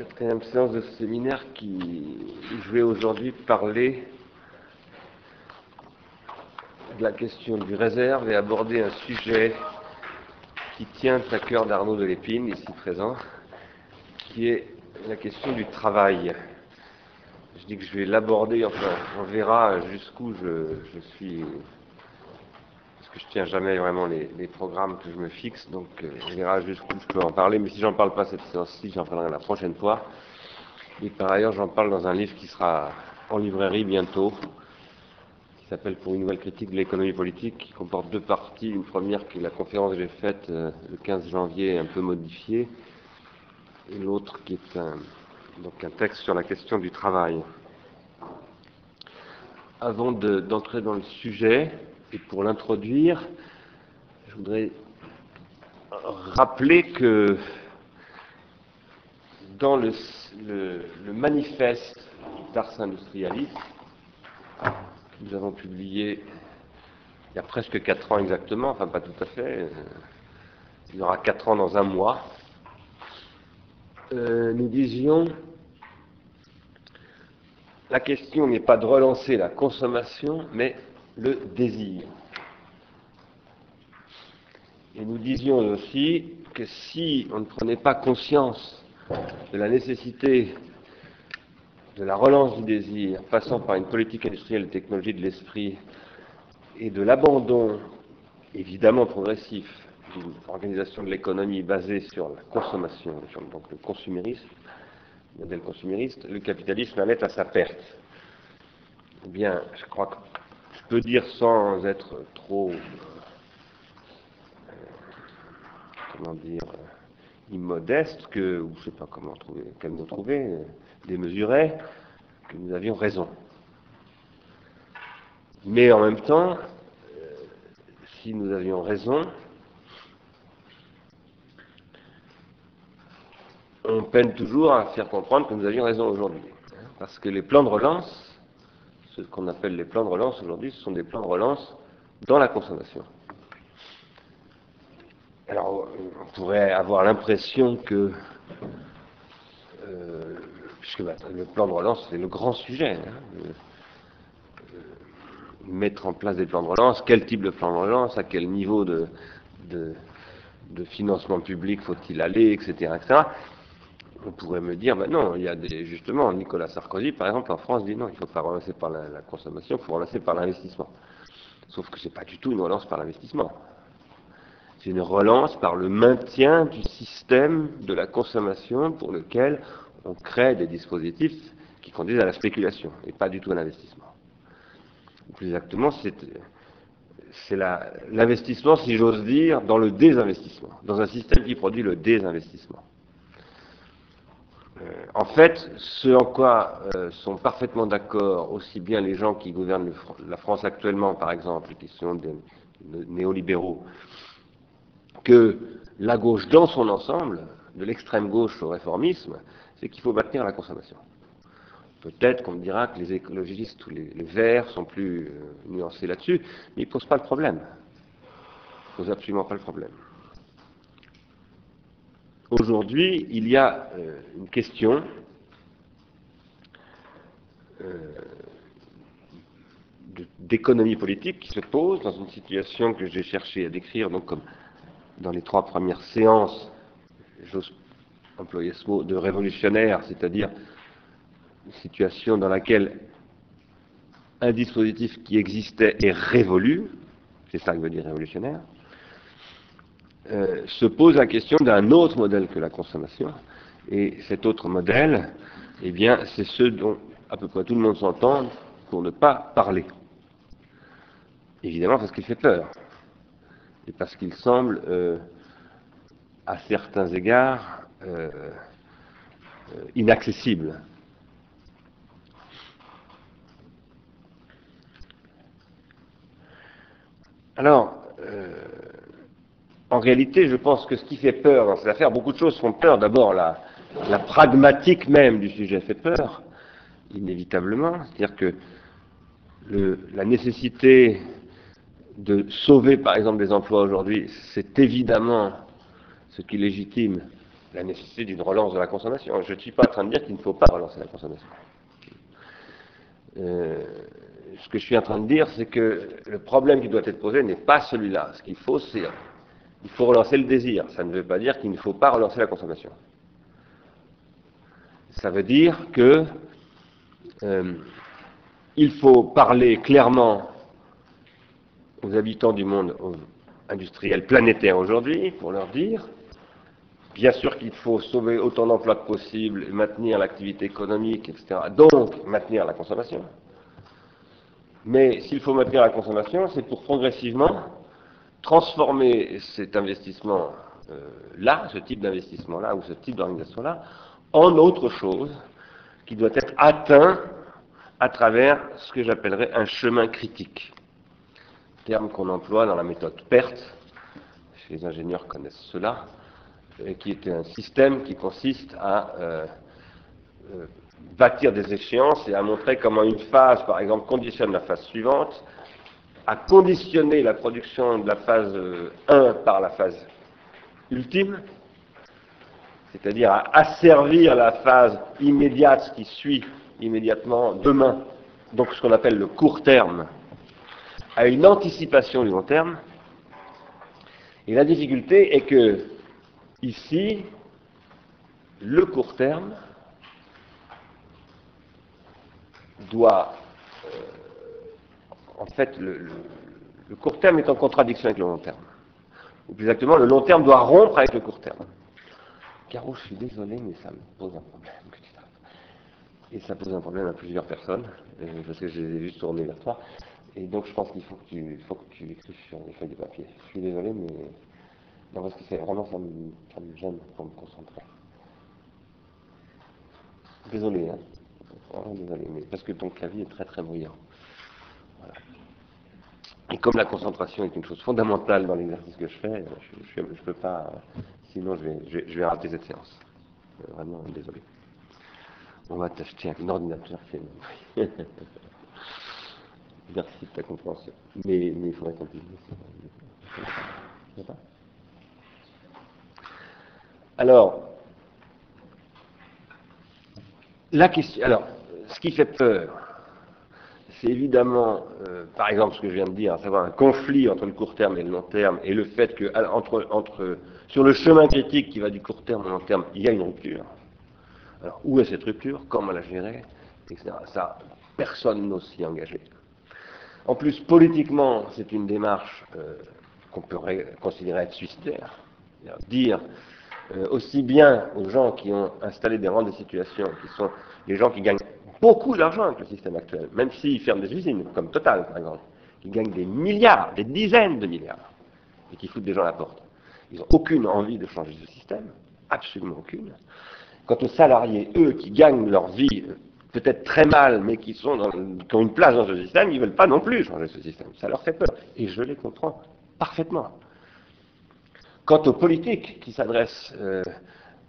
quatrième séance de ce séminaire qui je vais aujourd'hui parler de la question du réserve et aborder un sujet qui tient à cœur d'Arnaud de Lépine, ici présent, qui est la question du travail. Je dis que je vais l'aborder, enfin, on verra jusqu'où je, je suis que je tiens jamais vraiment les, programmes que je me fixe, donc euh, on verra jusqu'où je peux en parler, mais si j'en parle pas cette séance-ci, j'en parlerai la prochaine fois. Et par ailleurs, j'en parle dans un livre qui sera en librairie bientôt, qui s'appelle Pour une nouvelle critique de l'économie politique, qui comporte deux parties. Une première qui est la conférence que j'ai faite euh, le 15 janvier, un peu modifiée, et l'autre qui est un, donc un texte sur la question du travail. Avant d'entrer dans le sujet, et pour l'introduire, je voudrais rappeler que dans le, manifeste d'Ars Industrialis, que nous avons publié il y a presque quatre ans exactement, enfin pas tout à fait, euh, il y aura quatre ans dans un mois, euh, nous disions la question n'est pas de relancer la consommation, mais le désir. Et nous disions aussi que si on ne prenait pas conscience de la nécessité de la relance du désir, passant par une politique industrielle et technologie de l'esprit, et de l'abandon, évidemment progressif, d'une organisation de l'économie basée sur la consommation, donc le consumérisme, le modèle consumériste, le capitalisme allait à sa perte. Eh bien, je crois que peux dire sans être trop, euh, comment dire, euh, immodeste, que, ou je ne sais pas comment trouver, quel mot trouver, euh, démesuré, que nous avions raison. Mais en même temps, si nous avions raison, on peine toujours à faire comprendre que nous avions raison aujourd'hui. Parce que les plans de relance ce qu'on appelle les plans de relance aujourd'hui, ce sont des plans de relance dans la consommation. Alors, on pourrait avoir l'impression que, euh, puisque bah, le plan de relance, c'est le grand sujet, hein, mettre en place des plans de relance, quel type de plan de relance, à quel niveau de, de, de financement public faut-il aller, etc., etc on pourrait me dire, ben non, il y a des, justement, Nicolas Sarkozy, par exemple, en France, dit non, il faut pas relancer par la, consommation, il faut relancer par l'investissement. Sauf que ce n'est pas du tout une relance par l'investissement. C'est une relance par le maintien du système de la consommation pour lequel on crée des dispositifs qui conduisent à la spéculation et pas du tout à l'investissement. Plus exactement, c'est l'investissement, si j'ose dire, dans le désinvestissement, dans un système qui produit le désinvestissement. Euh, en fait, ce en quoi euh, sont parfaitement d'accord aussi bien les gens qui gouvernent la France actuellement, par exemple, qui sont des néolibéraux, que la gauche dans son ensemble, de l'extrême gauche au réformisme, c'est qu'il faut maintenir la consommation. Peut-être qu'on dira que les écologistes ou les, verts sont plus euh, nuancés là-dessus, mais ils ne posent pas le problème. Ils ne posent absolument pas le problème. Aujourd'hui, il y a euh, une question euh, d'économie politique qui se pose dans une situation que j'ai cherché à décrire, donc comme dans les trois premières séances, j'ose employer ce mot, de révolutionnaire, c'est-à-dire une situation dans laquelle un dispositif qui existait est révolu, c'est ça que veut dire révolutionnaire, euh, se pose la question d'un autre modèle que la consommation. Et cet autre modèle, eh bien, c'est ce dont à peu près tout le monde s'entend pour ne pas parler. Évidemment parce qu'il fait peur. Et parce qu'il semble, euh, à certains égards, euh, inaccessible. Alors, en réalité, je pense que ce qui fait peur dans cette affaire, beaucoup de choses font peur. D'abord, la, pragmatique même du sujet fait peur, inévitablement. C'est-à-dire que la nécessité de sauver, par exemple, des emplois aujourd'hui, c'est évidemment ce qui légitime la nécessité d'une relance de la consommation. Je ne suis pas en train de dire qu'il ne faut pas relancer la consommation. Euh, ce que je suis en train de dire, c'est que le problème qui doit être posé n'est pas celui-là. Ce qu'il faut, c'est il faut relancer le désir. Ça ne veut pas dire qu'il ne faut pas relancer la consommation. Ça veut dire que euh, il faut parler clairement aux habitants du monde industriel planétaire aujourd'hui pour leur dire Bien sûr qu'il faut sauver autant d'emplois que possible, maintenir l'activité économique, etc. Donc, maintenir la consommation. Mais s'il faut maintenir la consommation, c'est pour progressivement transformer cet investissement-là, ce type d'investissement-là, ou ce type d'organisation-là, en autre chose qui doit être atteint à travers ce que j'appellerais un chemin critique. Terme qu'on emploie dans la méthode PERT, les ingénieurs connaissent cela, qui est un système qui consiste à euh, euh, bâtir des échéances et à montrer comment une phase, par exemple, conditionne la phase suivante, à conditionner la production de la phase 1 euh, par la phase ultime, c'est-à-dire à asservir la phase immédiate qui suit immédiatement demain, donc ce qu'on appelle le court terme, à une anticipation du long terme. Et la difficulté est que Ici, le court terme doit, en fait, le, court terme est en contradiction avec le long terme. Ou plus exactement, le long terme doit rompre avec le court terme. Caro, je suis désolé, mais ça me pose un problème. Et ça pose un problème à plusieurs personnes, euh, parce que je les ai juste tournés vers toi. Et donc je pense qu'il faut que tu, que tu écrives sur les feuilles de papier. Je suis désolé, mais non, parce que c'est vraiment, ça me, gêne pour me concentrer. Désolé, hein. désolé, mais parce que ton clavier est très très bruyant. Et comme la concentration est une chose fondamentale dans l'exercice que je fais, je ne peux pas, sinon je vais, rater cette séance. Euh, vraiment, désolé. On va t'acheter un ordinateur Merci de ta compréhension. Mais, il faudrait puisse. Alors, la question, alors, ce qui fait peur, c'est évidemment, euh, par exemple, ce que je viens de dire, à savoir un conflit entre le court terme et le long terme, et le fait que entre, entre, sur le chemin critique qui va du court terme au long terme, il y a une rupture. Alors, où est cette rupture? Comment la gérer? Etc. Ça, personne n'ose s'y engager. En plus, politiquement, c'est une démarche euh, qu'on peut considérer être suicidaire. Dire euh, aussi bien aux gens qui ont installé des rangs de situation, qui sont les gens qui gagnent beaucoup d'argent avec le système actuel, même s'ils ferment des usines, comme Total par exemple, qui gagnent des milliards, des dizaines de milliards, et qui foutent des gens à la porte. Ils n'ont aucune envie de changer ce système, absolument aucune. Quant aux salariés, eux, qui gagnent leur vie peut-être très mal, mais qui ont une place dans ce système, ils ne veulent pas non plus changer ce système. Ça leur fait peur. Et je les comprends parfaitement. Quant aux politiques qui s'adressent euh,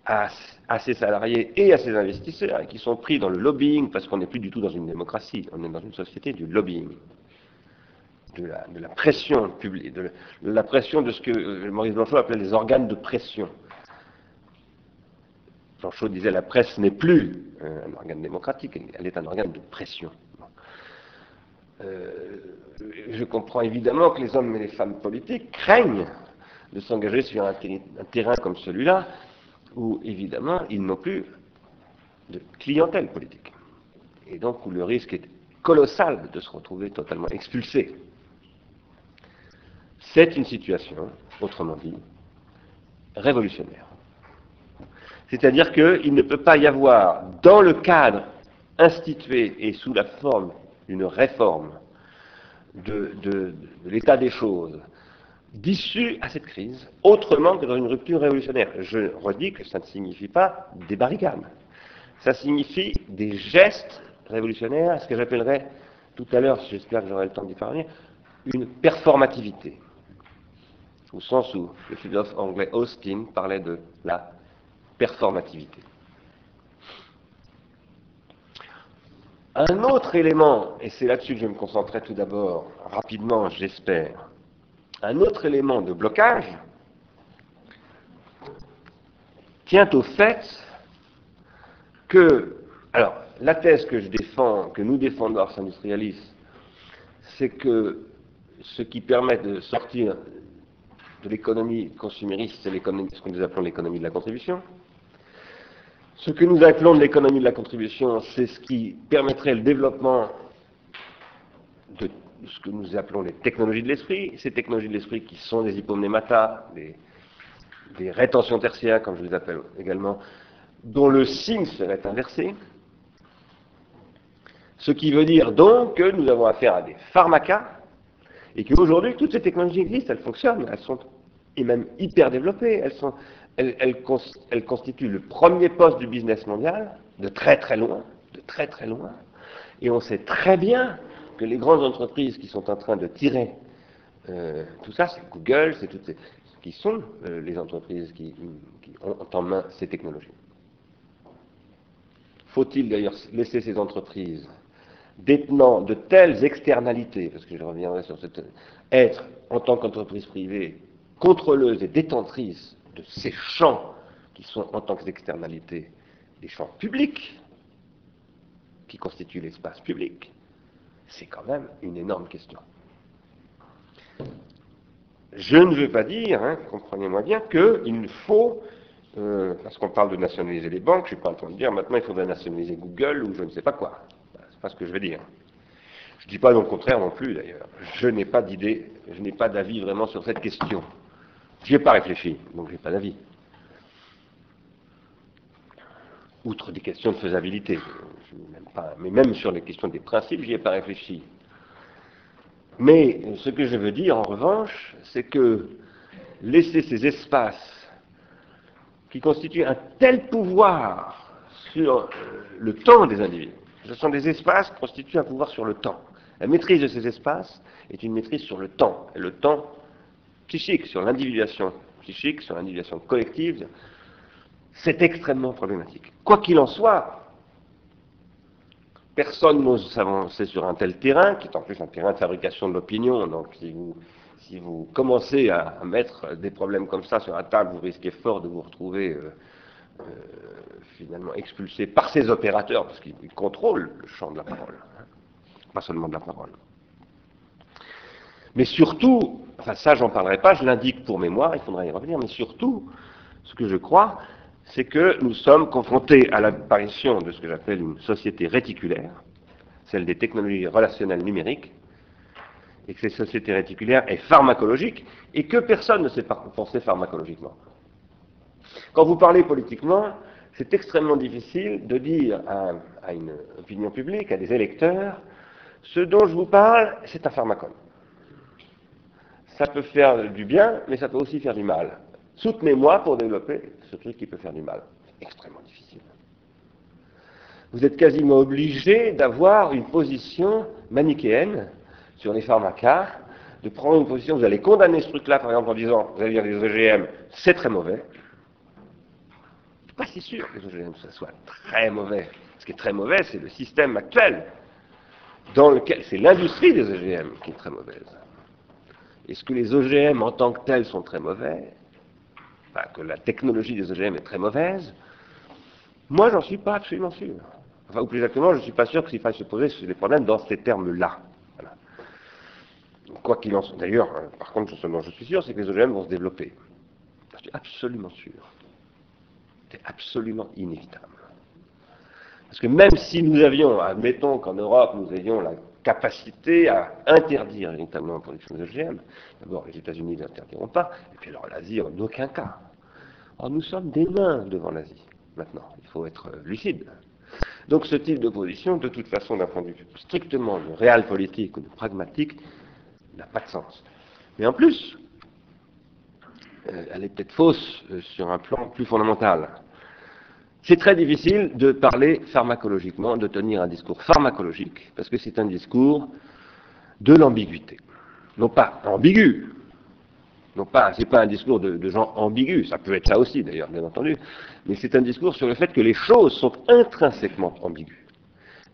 à, ces salariés et à ces investisseurs, qui sont pris dans le lobbying, parce qu'on n'est plus du tout dans une démocratie, on est dans une société du lobbying, de la, pression publique, de la, pression de ce que euh, Maurice Blanchot appelait les organes de pression. Blanchot disait la presse n'est plus euh, un organe démocratique, elle est un organe de pression. je comprends évidemment que les hommes et les femmes politiques craignent de s'engager sur un, terrain comme celui-là, où évidemment ils n'ont plus de clientèle politique. Et donc où le risque est colossal de se retrouver totalement expulsé. C'est une situation, autrement dit, révolutionnaire. C'est-à-dire qu'il ne peut pas y avoir, dans le cadre institué et sous la forme d'une réforme de l'état des choses, d'issue à cette crise, autrement que dans une rupture révolutionnaire. Je redis que ça ne signifie pas des barricades. Ça signifie des gestes révolutionnaires, ce que j'appellerais tout à l'heure, j'espère que j'aurai le temps d'y parler, une performativité. Au sens où le philosophe anglais Austin parlait de la performativité. Un autre élément, et c'est là-dessus que je me concentrer tout d'abord, rapidement, j'espère, un autre élément de blocage tient au fait que, alors, la thèse que je défends, que nous défendons Ars Industrialis, c'est que ce qui permet de sortir de l'économie consumériste, c'est ce que nous appelons l'économie de la contribution. Ce que nous appelons de l'économie de la contribution, c'est ce qui permettrait le développement de ce que nous appelons les technologies de l'esprit, ces technologies de l'esprit qui sont des hypomnémata, des, rétentions tertiaires, comme je les appelle également, dont le signe serait inversé. Ce qui veut dire donc que nous avons affaire à des pharmacas, et qu'aujourd'hui, toutes ces technologies existent, elles fonctionnent, elles sont et même hyper développées, elles, elles, constituent le premier poste du business mondial, de très très loin, de très très loin, et on sait très bien que les grandes entreprises qui sont en train de tirer euh, tout ça, c'est Google, c'est toutes ces, qui sont euh, les entreprises qui, ont en main ces technologies. Faut-il d'ailleurs laisser ces entreprises détenant de telles externalités, parce que je reviendrai sur cette, être en tant qu'entreprise privée contrôleuse et détentrice de ces champs qui sont en tant qu'externalités des champs publics, qui constituent l'espace public, c'est quand même une énorme question. Je ne veux pas dire, hein, comprenez-moi bien, qu'il faut, euh, parce qu'on parle de nationaliser les banques, je ne suis pas en train de dire maintenant il faudrait nationaliser Google ou je ne sais pas quoi. C'est pas ce que je veux dire. Je ne dis pas le contraire non plus d'ailleurs. Je n'ai pas d'idée, je n'ai pas d'avis vraiment sur cette question. Je n'y ai pas réfléchi, donc je n'ai pas d'avis. Outre des questions de faisabilité, mais même sur les questions des principes, je n'y ai pas réfléchi. Mais ce que je veux dire, en revanche, c'est que laisser ces espaces qui constituent un tel pouvoir sur le temps des individus, ce sont des espaces qui constituent un pouvoir sur le temps. La maîtrise de ces espaces est une maîtrise sur le temps, et le temps psychique, sur l'individuation psychique, sur l'individuation collective, c'est extrêmement problématique. Quoi qu'il en soit, personne n'ose s'avancer sur un tel terrain, qui est en plus un terrain de fabrication de l'opinion, donc si vous, commencez à, mettre des problèmes comme ça sur la table, vous risquez fort de vous retrouver euh, euh, finalement expulsé par ces opérateurs, parce qu'ils contrôlent le champ de la parole, hein, pas seulement de la parole. Mais surtout, enfin ça j'en parlerai pas, je l'indique pour mémoire, il faudra y revenir, mais surtout, ce que je crois, c'est que nous sommes confrontés à l'apparition de ce que j'appelle une société réticulaire, celle des technologies relationnelles numériques, et que cette société réticulaire est pharmacologique, et que personne ne sait penser pharmacologiquement. Quand vous parlez politiquement, c'est extrêmement difficile de dire à, à, une opinion publique, à des électeurs, ce dont je vous parle, c'est un pharmacone ça peut faire du bien, mais ça peut aussi faire du mal. Soutenez-moi pour développer ce truc qui peut faire du mal. Extrêmement difficile. Vous êtes quasiment obligé d'avoir une position manichéenne sur les pharmacas, de prendre une position, vous allez condamner ce truc-là, par exemple, en disant, vous allez dire les OGM, c'est très mauvais. Je suis pas si sûr que les OGM ça soit très mauvais. Ce qui est très mauvais, c'est le système actuel, dans lequel c'est l'industrie des OGM qui est très mauvaise. Est-ce que les OGM en tant que tels sont très mauvais? Que la technologie des OGM est très mauvaise Moi, j'en suis pas absolument sûr. Enfin, ou plus exactement, je ne suis pas sûr qu'il faille se poser des problèmes dans ces termes-là. Quoi qu'il en soit. D'ailleurs, hein, par contre, ce je suis sûr, c'est que les OGM vont se développer. Je suis absolument sûr. C'est absolument inévitable. Parce que même si nous avions, admettons qu'en Europe, nous ayons la capacité à interdire véritablement la production d'OGM. D'abord, les États-Unis ne l'interdiront pas, et puis alors l'Asie en aucun cas. Or, nous sommes des mains devant l'Asie, maintenant. Il faut être lucide. Donc ce type d'opposition, de toute façon, d'un point de vue strictement de réel politique ou de pragmatique, n'a pas de sens. Mais en plus, euh, elle est peut-être fausse euh, sur un plan plus fondamental. C'est très difficile de parler pharmacologiquement, de tenir un discours pharmacologique, parce que c'est un discours de l'ambiguïté. Non pas ambigu, non pas, c'est pas un discours de, gens ambigus, ça peut être ça aussi d'ailleurs, bien entendu, mais c'est un discours sur le fait que les choses sont intrinsèquement ambiguës.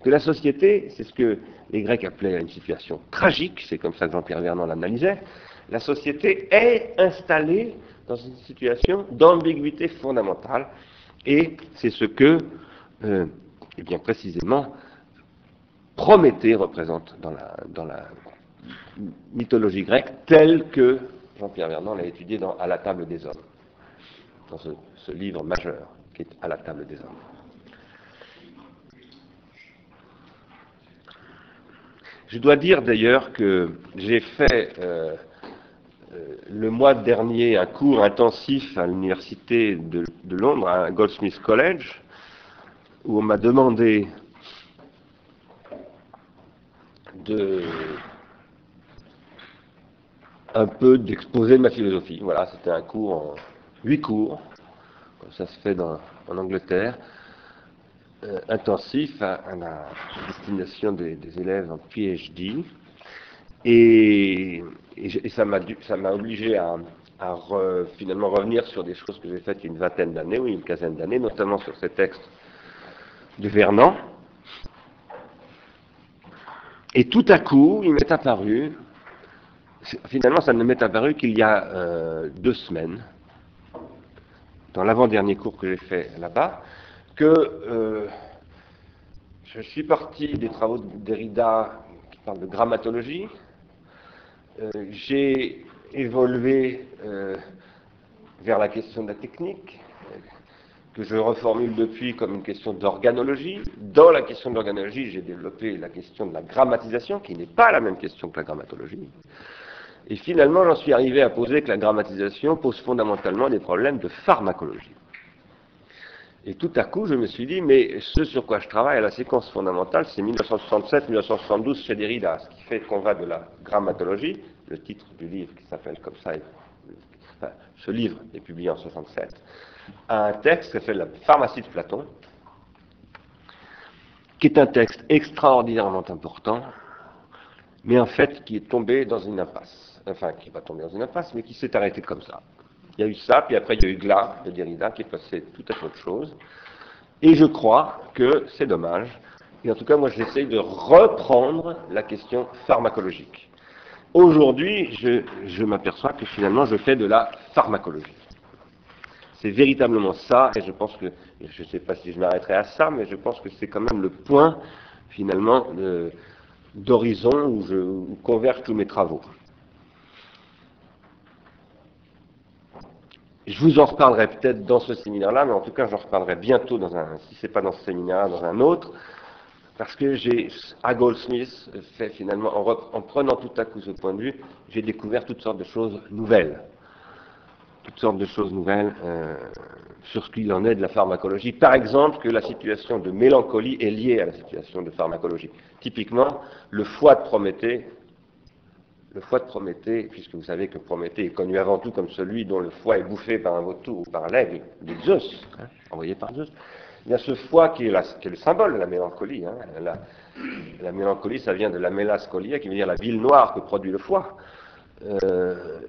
Que la société, c'est ce que les Grecs appelaient une situation tragique, c'est comme ça que Jean-Pierre Vernant l'analysait, la société est installée dans une situation d'ambiguïté fondamentale. Et c'est ce que, euh, eh bien précisément, Prométhée représente dans la, dans la mythologie grecque, telle que Jean-Pierre Vernant l'a étudié dans À la table des hommes, dans ce, livre majeur qui est À la table des hommes. Je dois dire d'ailleurs que j'ai fait euh, le mois dernier un cours intensif à l'université de, Londres, à Goldsmith College, où on m'a demandé de un peu d'exposer ma philosophie. Voilà, c'était un cours en huit cours, comme ça se fait en Angleterre, euh, intensif à, la destination des, des, élèves en PhD. Et, ça m'a obligé à, finalement revenir sur des choses que j'ai faites une vingtaine d'années ou une quinzaine d'années, notamment sur ces textes de Vernon. Et tout à coup, il m'est apparu, finalement ça ne m'est apparu qu'il y a euh, deux semaines, dans l'avant-dernier cours que j'ai fait là-bas, que euh, je suis parti des travaux de Derrida qui parlent de grammatologie, j'ai évolué euh, vers la question de la technique, que je reformule depuis comme une question d'organologie. Dans la question de l'organologie, j'ai développé la question de la grammatisation, qui n'est pas la même question que la grammatologie. Et finalement, j'en suis arrivé à poser que la grammatisation pose fondamentalement des problèmes de pharmacologie. Et tout à coup, je me suis dit, mais ce sur quoi je travaille à la séquence fondamentale, c'est 1967-1972 chez Derrida, ce qui fait qu'on va de la grammatologie, le titre du livre qui s'appelle comme ça, ce livre est publié en 67, à un texte qui s'appelle la pharmacie de Platon, qui est un texte extraordinairement important, mais en fait qui est tombé dans une impasse. Enfin, qui n'est pas tombé dans une impasse, mais qui s'est arrêté comme ça. Il y a eu ça, puis après il y a eu Glas de Derrida qui passé tout à fait autre chose. Et je crois que c'est dommage. Et en tout cas, moi j'essaye de reprendre la question pharmacologique. Aujourd'hui, je, je m'aperçois que finalement je fais de la pharmacologie. C'est véritablement ça, et je pense que, je ne sais pas si je m'arrêterai à ça, mais je pense que c'est quand même le point finalement d'horizon où, je, où convergent tous mes travaux. Je vous en reparlerai peut-être dans ce séminaire-là, mais en tout cas, j'en reparlerai bientôt dans un, si c'est pas dans ce séminaire, dans un autre, parce que j'ai, à Goldsmith, fait finalement, en, en, prenant tout à coup ce point de vue, j'ai découvert toutes sortes de choses nouvelles. Toutes sortes de choses nouvelles euh, sur ce qu'il en est de la pharmacologie. Par exemple, que la situation de mélancolie est liée à la situation de pharmacologie. Typiquement, le foie de Prométhée le foie de Prométhée, puisque vous savez que Prométhée est connu avant tout comme celui dont le foie est bouffé par un vautour ou par l'aigle de Zeus, hein, envoyé par Zeus, il y a ce foie qui est, la, qui est le symbole de la mélancolie. Hein. La, la, mélancolie, ça vient de la mélascolia, qui veut dire la ville noire que produit le foie. Euh,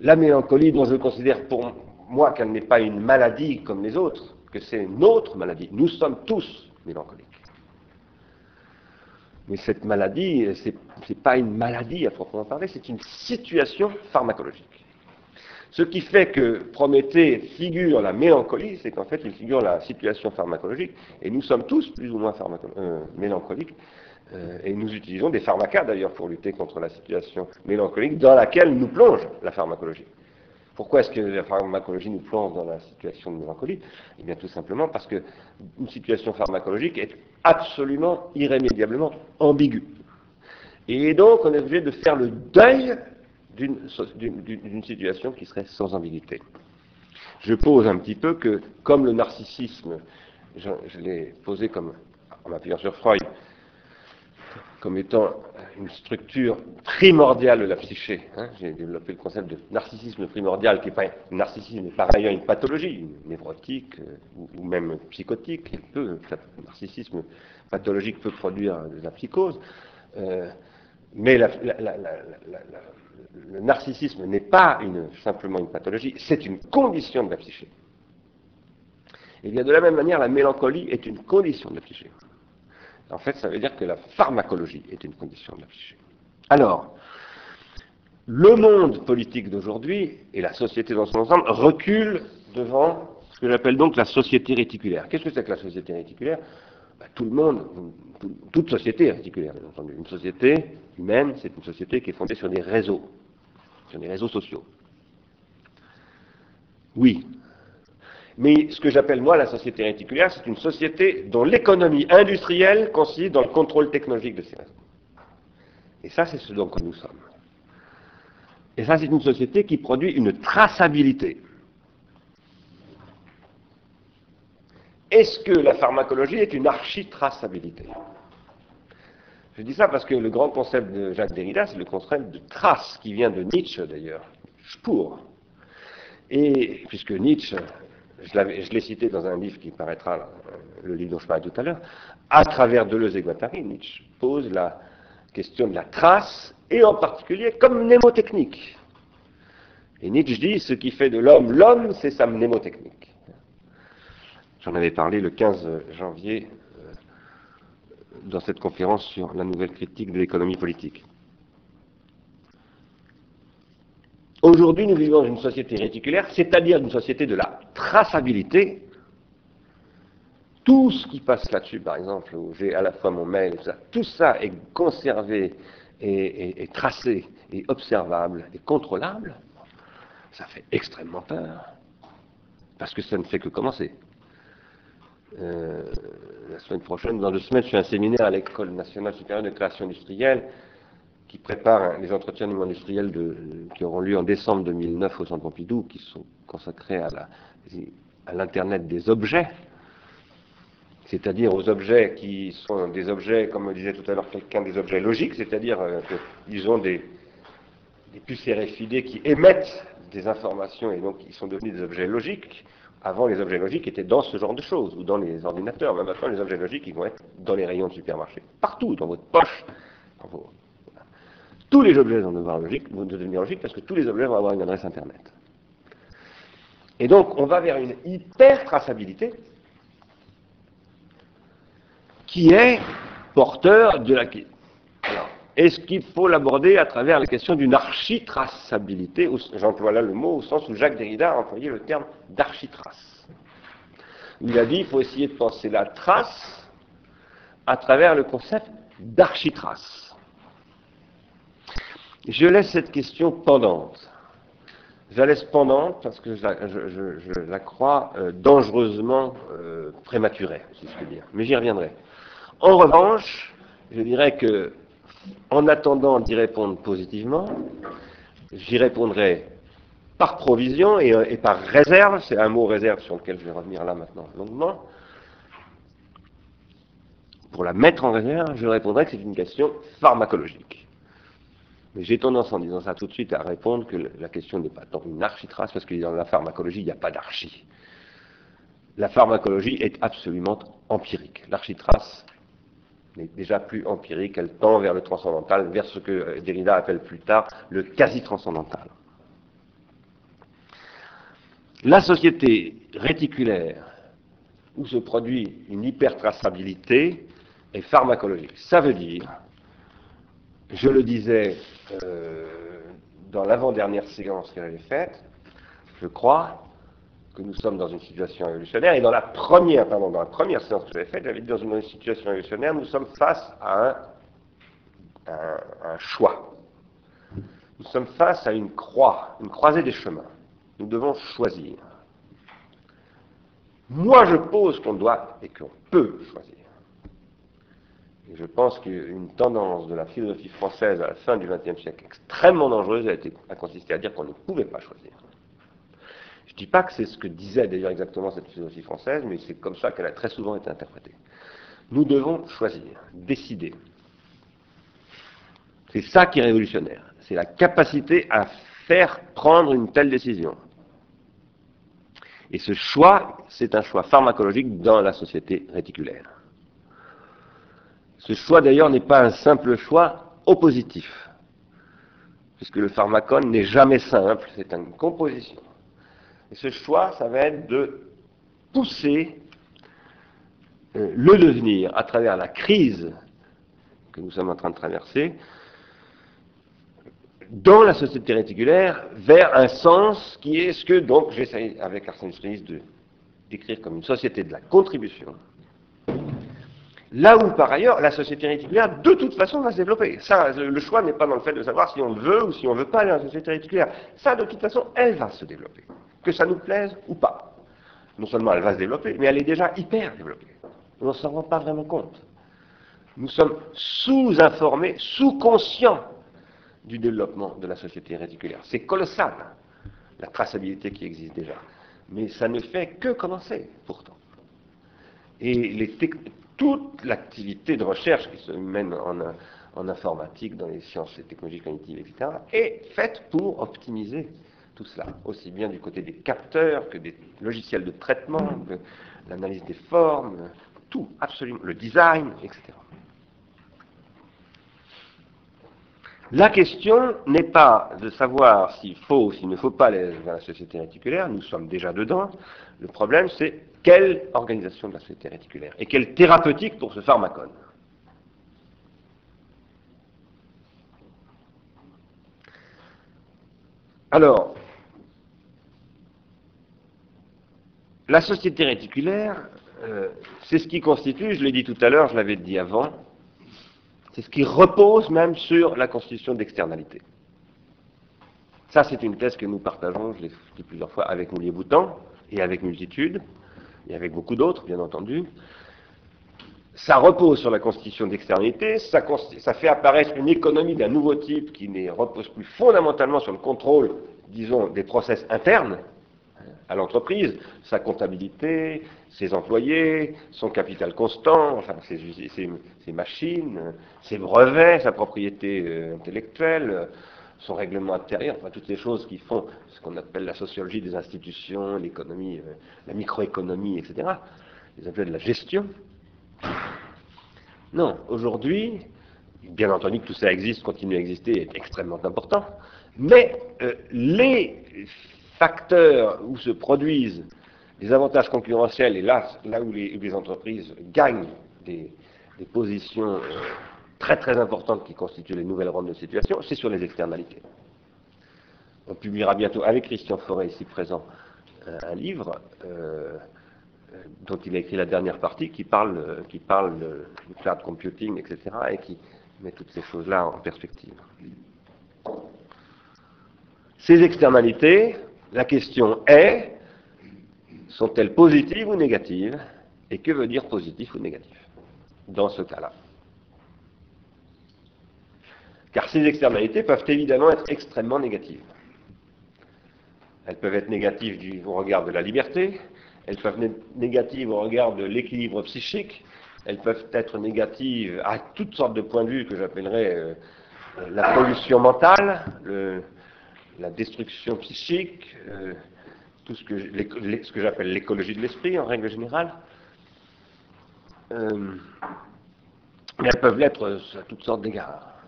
la mélancolie, dont je considère pour moi qu'elle n'est pas une maladie comme les autres, que c'est notre maladie. Nous sommes tous mélancoliques. Mais cette maladie, ce n'est pas une maladie à proprement parler, c'est une situation pharmacologique. Ce qui fait que Prométhée figure la mélancolie, c'est qu'en fait il figure la situation pharmacologique, et nous sommes tous plus ou moins euh, mélancoliques, euh, et nous utilisons des pharmacas d'ailleurs pour lutter contre la situation mélancolique dans laquelle nous plonge la pharmacologie. Pourquoi est-ce que la pharmacologie nous plonge dans la situation de mélancolie? Eh bien tout simplement parce qu'une situation pharmacologique est absolument, irrémédiablement ambiguë. Et donc on est obligé de faire le deuil d'une situation qui serait sans ambiguïté. Je pose un petit peu que, comme le narcissisme, je, l'ai posé comme, en m'appuyant sur Freud, comme étant une structure primordiale de la psyché. Hein. J'ai développé le concept de narcissisme primordial, qui est pas un narcissisme, mais par ailleurs une pathologie, névrotique euh, ou, même psychotique. Il peut, le narcissisme pathologique peut produire de la psychose, euh, mais le narcissisme n'est pas une, simplement une pathologie, c'est une condition de la psyché. Et bien de la même manière, la mélancolie est une condition de la psyché. En fait, ça veut dire que la pharmacologie est une condition de la. Alors, le monde politique d'aujourd'hui et la société dans son ensemble reculent devant ce que j'appelle donc la société réticulaire. Qu'est-ce que c'est que la société réticulaire? Ben, Tout le monde, toute société est réticulaire, bien entendu. Une société humaine, c'est une société qui est fondée sur des réseaux, sur des réseaux sociaux. Oui. Mais ce que j'appelle moi la société réticulaire, c'est une société dont l'économie industrielle consiste dans le contrôle technologique de ces réseaux. Et ça, c'est ce dont nous sommes. Et ça, c'est une société qui produit une traçabilité. Est-ce que la pharmacologie est une architraçabilité? Je dis ça parce que le grand concept de Jacques Derrida, c'est le concept de trace, qui vient de Nietzsche d'ailleurs, Spur. Et puisque Nietzsche, je l'ai cité dans un livre qui paraîtra, le livre dont je parlais tout à l'heure, à travers Deleuze et Guattari, Nietzsche pose la question de la trace, et en particulier comme mnémotechnique. Et Nietzsche dit, ce qui fait de l'homme l'homme, c'est sa mnémotechnique. J'en avais parlé le 15 janvier euh, dans cette conférence sur la nouvelle critique de l'économie politique. Aujourd'hui, nous vivons dans une société réticulaire, c'est-à-dire une société de la traçabilité. Tout ce qui passe là-dessus, par exemple, où j'ai à la fois mon mail, tout ça, est conservé et, tracé et observable et contrôlable. Ça fait extrêmement peur, parce que ça ne fait que commencer. Euh, la semaine prochaine, dans deux semaines, je suis un séminaire à l'École nationale supérieure de création industrielle qui prépare les entretiens du monde industriel qui auront lieu en décembre 2009 au Centre Pompidou, qui sont consacrés à l'Internet des objets, c'est-à-dire aux objets qui sont des objets, comme me disait tout à l'heure quelqu'un, des objets logiques, c'est-à-dire euh, qu'ils ont des, puces RFID qui émettent des informations et donc ils sont devenus des objets logiques. Avant, les objets logiques étaient dans ce genre de choses, ou dans les ordinateurs. Mais maintenant, les objets logiques, ils vont être dans les rayons de supermarché. Partout, dans votre poche. Tous les objets vont devenir logiques, devenir logiques parce que tous les objets vont avoir une adresse Internet. Et donc, on va vers une hyper-traçabilité qui est porteur de la... Est-ce qu'il faut l'aborder à travers la question d'une architraçabilité J'emploie là le mot au sens où Jacques Derrida a employé le terme d'architrace. Il a dit qu'il faut essayer de penser la trace à travers le concept d'architrace. Je laisse cette question pendante. Je la laisse pendante parce que je la, crois euh, dangereusement euh, prématurée, si je puis dire. Mais j'y reviendrai. En revanche, je dirais que en attendant d'y répondre positivement, j'y répondrai par provision et, par réserve, c'est un mot réserve sur lequel je vais revenir là maintenant longuement. Pour la mettre en réserve, je répondrai que c'est une question pharmacologique. Mais j'ai tendance en disant ça tout de suite à répondre que la question n'est pas tant une architrace, parce que dans la pharmacologie, il n'y a pas d'archi. La pharmacologie est absolument empirique. L'architrace, n'est déjà plus empirique, elle tend vers le transcendantal, vers ce que euh, Derrida appelle plus tard le quasi-transcendantal. La société réticulaire, où se produit une hypertraçabilité, est pharmacologique. Ça veut dire, je le disais euh, dans l'avant-dernière séance qu'elle avait faite, je crois, que nous sommes dans une situation révolutionnaire. Et dans la première, pardon, dans la première séance que j'avais faite, j'avais dit dans une situation révolutionnaire, nous sommes face à un, un, choix. Nous sommes face à une croix, une croisée des chemins. Nous devons choisir. Moi, je pose qu'on doit et qu'on peut choisir. Et je pense qu'une tendance de la philosophie française à la fin du XXe siècle extrêmement dangereuse a, a consisté à dire qu'on ne pouvait pas choisir. Je ne dis pas que c'est ce que disait d'ailleurs exactement cette philosophie française, mais c'est comme ça qu'elle a très souvent été interprétée. Nous devons choisir, décider. C'est ça qui est révolutionnaire. C'est la capacité à faire prendre une telle décision. Et ce choix, c'est un choix pharmacologique dans la société réticulaire. Ce choix d'ailleurs n'est pas un simple choix oppositif, puisque le pharmacone n'est jamais simple, c'est une composition. Et ce choix, ça va être de pousser euh, le devenir à travers la crise que nous sommes en train de traverser, dans la société réticulaire vers un sens qui est ce que donc j'essaie avec Arsène Smith de décrire comme une société de la contribution. Là où par ailleurs la société réticulaire de toute façon va se développer. Ça, le choix n'est pas dans le fait de savoir si on veut ou si on ne veut pas aller dans la société réticulaire. Ça, de toute façon, elle va se développer, que ça nous plaise ou pas. Non seulement elle va se développer, mais elle est déjà hyper développée. On ne s'en rend pas vraiment compte. Nous sommes sous-informés, sous-conscients du développement de la société réticulaire. C'est colossal, la traçabilité qui existe déjà. Mais ça ne fait que commencer, pourtant. Et toute l'activité de recherche qui se mène en, informatique, dans les sciences et technologies cognitives, etc., est faite pour optimiser tout cela, aussi bien du côté des capteurs que des logiciels de traitement, l'analyse des formes, tout, absolument, le design, etc. La question n'est pas de savoir s'il faut ou s'il ne faut pas vers la société réticulaire, nous sommes déjà dedans. Le problème, c'est quelle organisation de la société réticulaire et quelle thérapeutique pour ce pharmacone? Alors, la société réticulaire, euh, c'est ce qui constitue, je l'ai dit tout à l'heure, je l'avais dit avant, c'est ce qui repose même sur la constitution d'externalité. Ça, c'est une thèse que nous partageons, je l'ai dit plusieurs fois, avec Moulier Boutan et avec Multitude, et avec beaucoup d'autres, bien entendu. Ça repose sur la constitution d'externalité, ça, fait apparaître une économie d'un nouveau type qui ne repose plus fondamentalement sur le contrôle, disons, des process internes, à l'entreprise, sa comptabilité, ses employés, son capital constant, enfin ses, machines, ses brevets, sa propriété euh, intellectuelle, son règlement intérieur, enfin toutes les choses qui font ce qu'on appelle la sociologie des institutions, l'économie, euh, la microéconomie, etc. Les objets de la gestion. Non, aujourd'hui, bien entendu que tout ça existe, continue à exister, est extrêmement important, mais euh, les facteurs où se produisent les avantages concurrentiels et là, là où, les, entreprises gagnent des, positions euh, très très importantes qui constituent les nouvelles rondes de situation, c'est sur les externalités. On publiera bientôt avec Christian Forêt ici présent euh, un livre euh, dont il a écrit la dernière partie qui parle, qui parle du cloud computing, etc. et qui met toutes ces choses-là en perspective. Ces externalités, la question est, sont-elles positives ou négatives? Et que veut dire positif ou négatif? Dans ce cas-là Car ces externalités peuvent évidemment être extrêmement négatives. Elles peuvent être négatives au regard de la liberté, elles peuvent être négatives au regard de l'équilibre psychique, elles peuvent être négatives à toutes sortes de points de vue que j'appellerais euh, la pollution mentale, le, la destruction psychique, euh, tout ce que, ce que j'appelle l'écologie de l'esprit en règle générale. Euh, mais elles peuvent l'être à toutes sortes d'égards.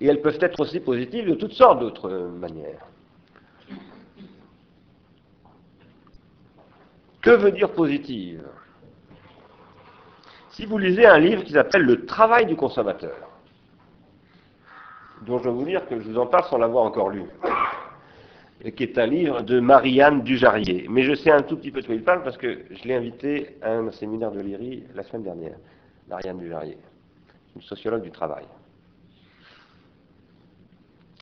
Et elles peuvent être aussi positives de toutes sortes d'autres manières. Que veut dire positive? Si vous lisez un livre qui s'appelle Le travail du consommateur, dont je vais vous dire que je vous en parle sans l'avoir encore lu, qui est un livre de Marianne Dujarier. Mais je sais un tout petit peu de quoi il parle parce que je l'ai invité à un séminaire de l'IRI la semaine dernière, Marianne Dujarier, une sociologue du travail.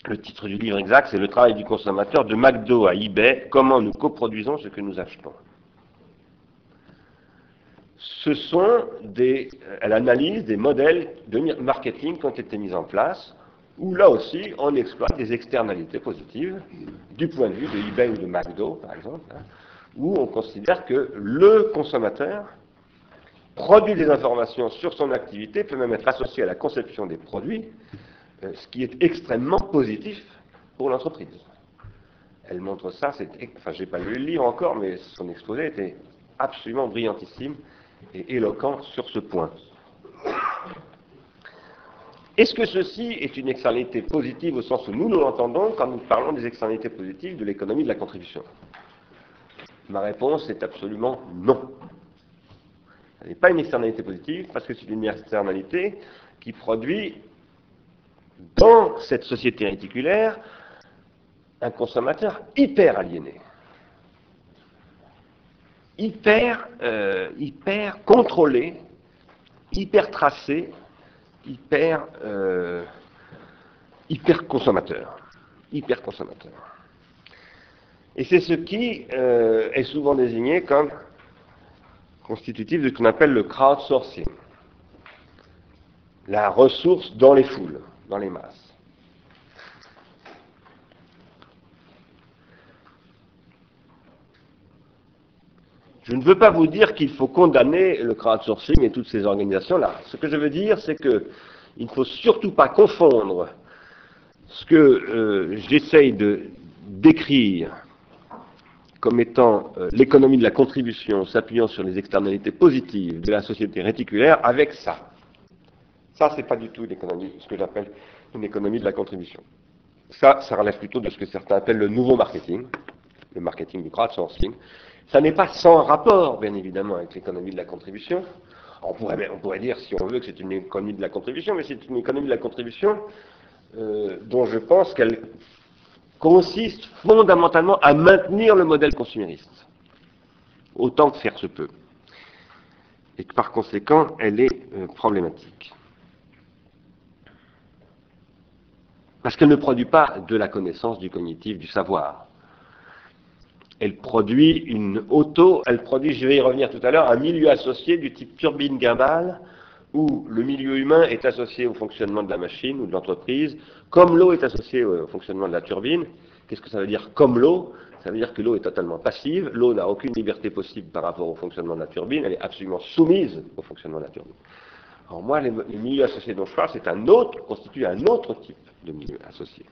Le titre du livre exact, c'est Le travail du consommateur de McDo à eBay, comment nous coproduisons ce que nous achetons. Ce sont des, elle analyse des modèles de marketing qui ont été mis en place où là aussi on exploite des externalités positives du point de vue de eBay ou de McDo, par exemple, hein, où on considère que le consommateur produit des informations sur son activité, peut même être associé à la conception des produits, euh, ce qui est extrêmement positif pour l'entreprise. Elle montre ça, enfin j'ai pas lu le livre encore, mais son exposé était absolument brillantissime et éloquent sur ce point. Est-ce que ceci est une externalité positive au sens où nous nous l'entendons quand nous parlons des externalités positives de l'économie de la contribution? Ma réponse est absolument non. Ce n'est pas une externalité positive parce que c'est une externalité qui produit dans cette société réticulaire un consommateur hyper aliéné, hyper, euh, hyper contrôlé, hyper tracé, hyper, euh, hyper consommateur, hyper consommateur. Et c'est ce qui euh, est souvent désigné comme constitutif de ce qu'on appelle le crowdsourcing, la ressource dans les foules, dans les masses. Je ne veux pas vous dire qu'il faut condamner le crowdsourcing et toutes ces organisations-là. Ce que je veux dire, c'est qu'il ne faut surtout pas confondre ce que euh, j'essaye de décrire comme étant euh, l'économie de la contribution s'appuyant sur les externalités positives de la société réticulaire avec ça. Ça, c'est pas du tout ce que j'appelle une économie de la contribution. Ça, ça relève plutôt de ce que certains appellent le nouveau marketing, le marketing du crowdsourcing. Ça n'est pas sans rapport, bien évidemment, avec l'économie de la contribution. On pourrait, on pourrait, dire, si on veut, que c'est une économie de la contribution, mais c'est une économie de la contribution euh, dont je pense qu'elle consiste fondamentalement à maintenir le modèle consumériste, autant que faire se peut. Et que par conséquent, elle est euh, problématique. Parce qu'elle ne produit pas de la connaissance, du cognitif, du savoir. Elle produit une auto, elle produit, je vais y revenir tout à l'heure, un milieu associé du type turbine gimbal, où le milieu humain est associé au fonctionnement de la machine ou de l'entreprise, comme l'eau est associée au fonctionnement de la turbine. Qu'est-ce que ça veut dire comme l'eau? Ça veut dire que l'eau est totalement passive, l'eau n'a aucune liberté possible par rapport au fonctionnement de la turbine, elle est absolument soumise au fonctionnement de la turbine. Alors moi, les, milieux associés dont je parle, c'est un autre, constitue un autre type de milieu associé.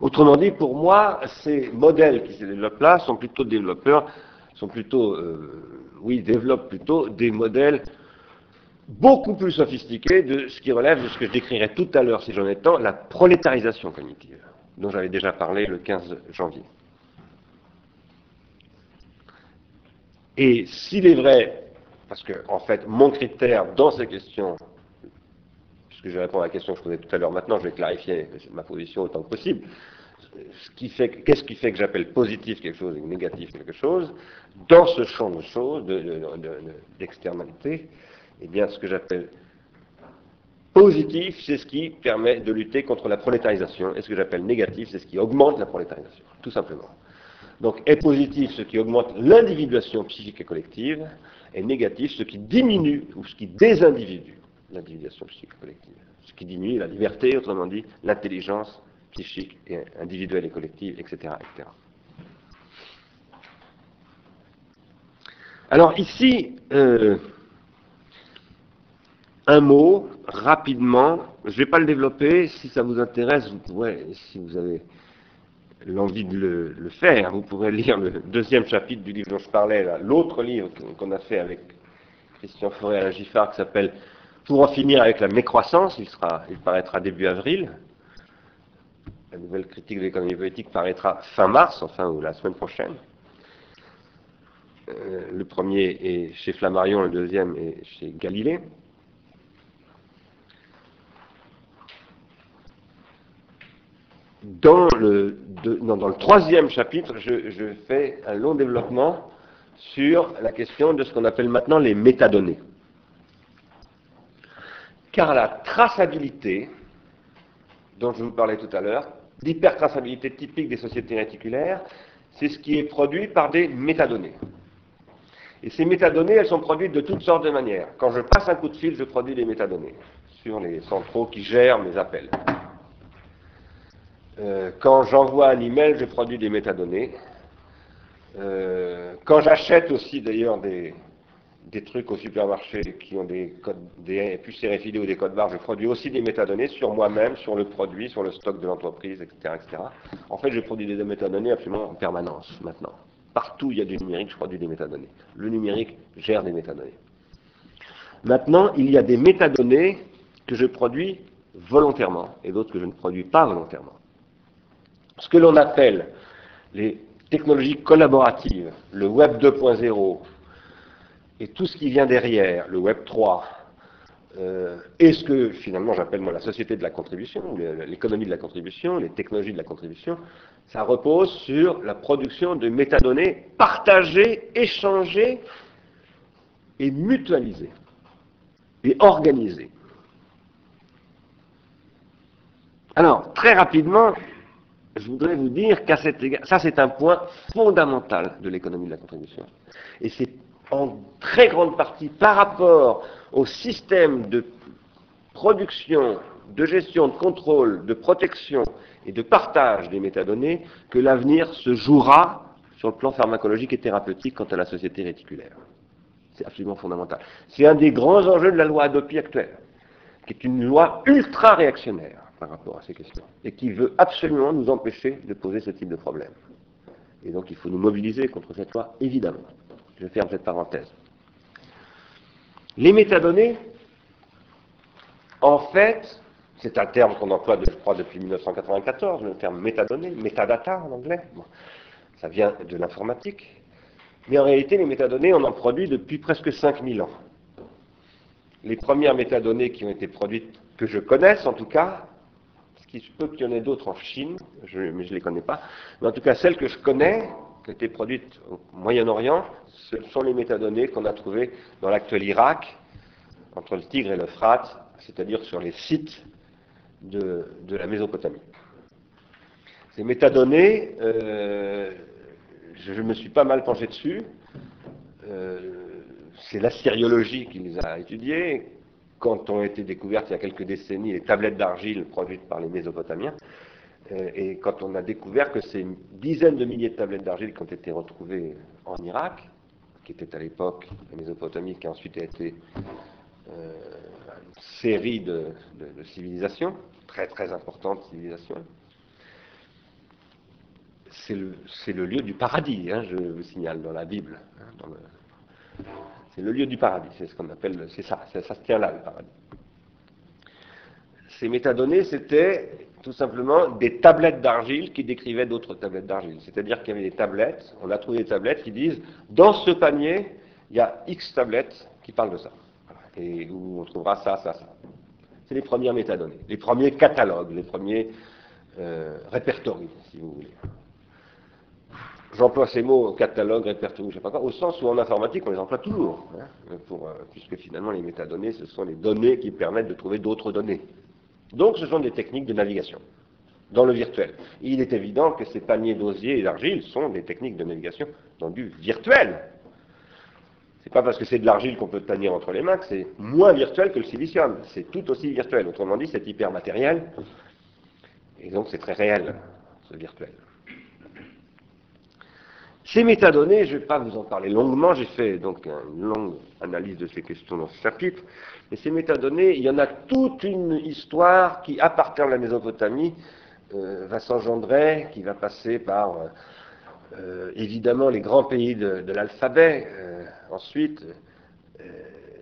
Autrement dit, pour moi, ces modèles qui se développent là sont plutôt développeurs, sont plutôt, euh, oui, développent plutôt des modèles beaucoup plus sophistiqués de ce qui relève de ce que je décrirais tout à l'heure, si j'en ai temps, la prolétarisation cognitive, dont j'avais déjà parlé le 15 janvier. Et s'il est vrai, parce que en fait, mon critère dans ces questions, puisque je réponds à la question que je posais tout à l'heure, maintenant je vais clarifier ma position autant que possible. Qu'est-ce qui fait que j'appelle positif quelque chose et négatif quelque chose? Dans ce champ de choses, d'externalité, eh bien, ce que j'appelle positif, c'est ce qui permet de lutter contre la prolétarisation, et ce que j'appelle négatif, c'est ce qui augmente la prolétarisation, tout simplement. Donc est positif ce qui augmente l'individuation psychique et collective, et négatif ce qui diminue ou ce qui désindividue l'individuation psychique collective. Ce qui diminue la liberté, autrement dit, l'intelligence psychique individuelle et collective, etc. etc. Alors ici, euh, un mot, rapidement, je ne vais pas le développer, si ça vous intéresse, vous pourrez, si vous avez l'envie de le, faire, vous pourrez lire le deuxième chapitre du livre dont je parlais, l'autre livre qu'on a fait avec Christian Forêt à Giffard qui s'appelle Pour en finir avec la mécroissance, il, sera, il paraîtra début avril. La nouvelle critique de l'économie politique paraîtra fin mars, enfin, ou la semaine prochaine. Euh, le premier est chez Flammarion, le deuxième est chez Galilée. Dans le, troisième chapitre, je, fais un long développement sur la question de ce qu'on appelle maintenant les métadonnées. Car la traçabilité, dont je vous parlais tout à l'heure, l'hypertraçabilité typique des sociétés réticulaires, c'est ce qui est produit par des métadonnées. Et ces métadonnées, elles sont produites de toutes sortes de manières. Quand je passe un coup de fil, je produis des métadonnées sur les centraux qui gèrent mes appels. Euh, quand j'envoie un email, je produis des métadonnées. Euh, quand j'achète aussi d'ailleurs des, trucs au supermarché qui ont des, codes, des puces RFID ou des codes barres, je produis aussi des métadonnées sur moi-même, sur le produit, sur le stock de l'entreprise, etc., etc. En fait, je produis des métadonnées absolument en permanence maintenant. Partout où il y a du numérique, je produis des métadonnées. Le numérique gère des métadonnées. Maintenant, il y a des métadonnées que je produis volontairement et d'autres que je ne produis pas volontairement ce que l'on appelle les technologies collaboratives, le Web 2.0, et tout ce qui vient derrière, le Web 3, euh, et ce que finalement j'appelle moi la société de la contribution, l'économie de la contribution, les technologies de la contribution, ça repose sur la production de métadonnées partagées, échangées et mutualisées et organisées. Alors, très rapidement, je voudrais vous dire qu'à cet égard, ça c'est un point fondamental de l'économie de la contribution. Et c'est en très grande partie par rapport au système de production, de gestion, de contrôle, de protection et de partage des métadonnées que l'avenir se jouera sur le plan pharmacologique et thérapeutique quant à la société réticulaire. C'est absolument fondamental. C'est un des grands enjeux de la loi Adopi actuelle, qui est une loi ultra réactionnaire par rapport à ces questions, et qui veut absolument nous empêcher de poser ce type de problème. Et donc il faut nous mobiliser contre cette loi, évidemment. Je ferme cette parenthèse. Les métadonnées, en fait, c'est un terme qu'on emploie, je crois, depuis 1994, le terme métadonnées, metadata en anglais. ça vient de l'informatique. Mais en réalité, les métadonnées, on en produit depuis presque 5000 ans. Les premières métadonnées qui ont été produites, que je connaisse en tout cas, qui se peut qu'il y en ait d'autres en Chine, mais je ne les connais pas. Mais en tout cas, celles que je connais, qui ont été produites au Moyen-Orient, ce sont les métadonnées qu'on a trouvées dans l'actuel Irak, entre le Tigre et l'Euphrate, c'est-à-dire sur les sites de, la Mésopotamie. Ces métadonnées, euh, je, me suis pas mal penché dessus. Euh, c'est la syriologie qui les a étudiées quand ont été découvertes il y a quelques décennies les tablettes d'argile produites par les Mésopotamiens, euh, et quand on a découvert que ces dizaines de milliers de tablettes d'argile qui ont été retrouvées en Irak, qui était à l'époque la Mésopotamie, qui a ensuite été euh, une série de, civilisations, très très importantes civilisations, c'est le, lieu du paradis, hein, je vous signale, dans la Bible. Hein, c'est le lieu du paradis, c'est ce qu'on appelle, c'est ça, ça, se tient là, le paradis. Ces métadonnées, c'était tout simplement des tablettes d'argile qui décrivaient d'autres tablettes d'argile. C'est-à-dire qu'il y avait des tablettes, on a trouvé des tablettes qui disent, dans ce panier, il y a X tablettes qui parlent de ça. Et où on trouvera ça, ça, ça. C'est les premières métadonnées, les premiers catalogues, les premiers euh, répertories, si vous voulez. J'emploie ces mots catalogue, répertoire, je sais pas quoi, au sens où en informatique on les emploie toujours, hein, pour, euh, puisque finalement les métadonnées, ce sont les données qui permettent de trouver d'autres données. Donc ce sont des techniques de navigation dans le virtuel. il est évident que ces paniers d'osier et d'argile sont des techniques de navigation dans du virtuel. C'est pas parce que c'est de l'argile qu'on peut tenir entre les mains que c'est moins virtuel que le silicium. C'est tout aussi virtuel. Autrement dit, c'est hyper matériel. Et donc c'est très réel, ce virtuel. Ces métadonnées, je ne vais pas vous en parler longuement, j'ai fait donc une longue analyse de ces questions dans ce chapitre, mais ces métadonnées, il y en a toute une histoire qui, à partir de la Mésopotamie, euh, va s'engendrer, qui va passer par euh, euh, évidemment les grands pays de, de l'alphabet, ensuite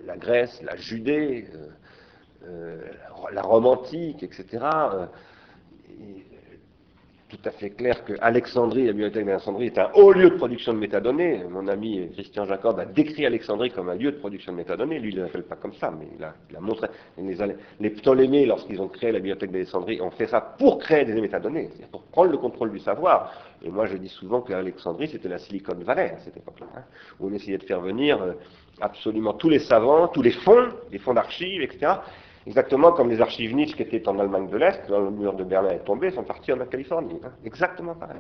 la Grèce, la Judée, la Rome antique, etc tout à fait clair que Alexandrie, la bibliothèque d'Alexandrie, est un haut lieu de production de métadonnées. Mon ami Christian Jacob a décrit Alexandrie comme un lieu de production de métadonnées. Lui, il ne l'appelle pas comme ça, mais il a, montré. Les, Ptolémées, lorsqu'ils ont créé la bibliothèque d'Alexandrie, ont fait ça pour créer des métadonnées, c'est-à-dire pour prendre le contrôle du savoir. Et moi, je dis souvent qu'Alexandrie, c'était la Silicon Valley à cette époque-là, hein, où on essayait de faire venir euh, absolument tous les savants, tous les fonds, les fonds d'archives, etc., Exactement comme les archives Nietzsche qui étaient en Allemagne de l'Est, quand le mur de Berlin est tombé, sont partis en Californie. Hein. Exactement pareil.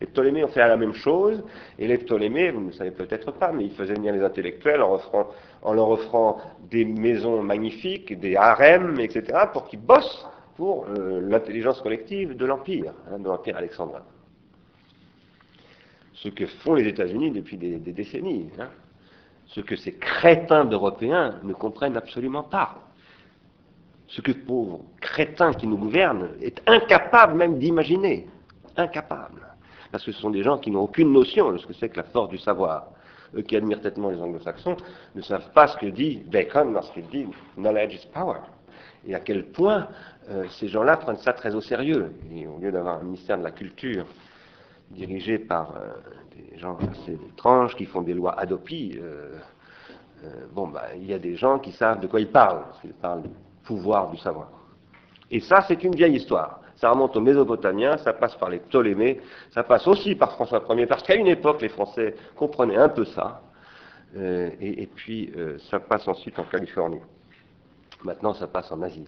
Les Ptolémées ont fait la même chose, et les Ptolémées, vous ne le savez peut-être pas, mais ils faisaient venir les intellectuels en, leur offrant des maisons magnifiques, des harems, etc., pour qu'ils bossent pour euh, l'intelligence collective de l'Empire, hein, de l'Empire alexandrin. Ce que font les États-Unis depuis des, décennies. Hein. Ce que ces crétins d'Européens ne comprennent absolument pas ce que pauvre crétin qui nous gouverne est incapable même d'imaginer. Incapable. Parce que ce sont des gens qui n'ont aucune notion de ce que c'est que la force du savoir. Eux qui admirent tellement les anglo-saxons ne savent pas ce que dit Bacon lorsqu'il dit knowledge is power. Et à quel point euh, ces gens-là prennent ça très au sérieux. Et au lieu d'avoir un ministère de la culture dirigé par euh, des gens assez étranges qui font des lois adopi, euh, bon, bah, il y a des gens qui savent de quoi ils parlent, parce parlent pouvoir du savoir. Et ça, c'est une vieille histoire. Ça remonte aux Mésopotamiens, ça passe par les Ptolémées, ça passe aussi par François Ier, parce qu'à une époque, les Français comprenaient un peu ça, euh, et, puis euh, ça passe ensuite en Californie. Maintenant, ça passe en Asie,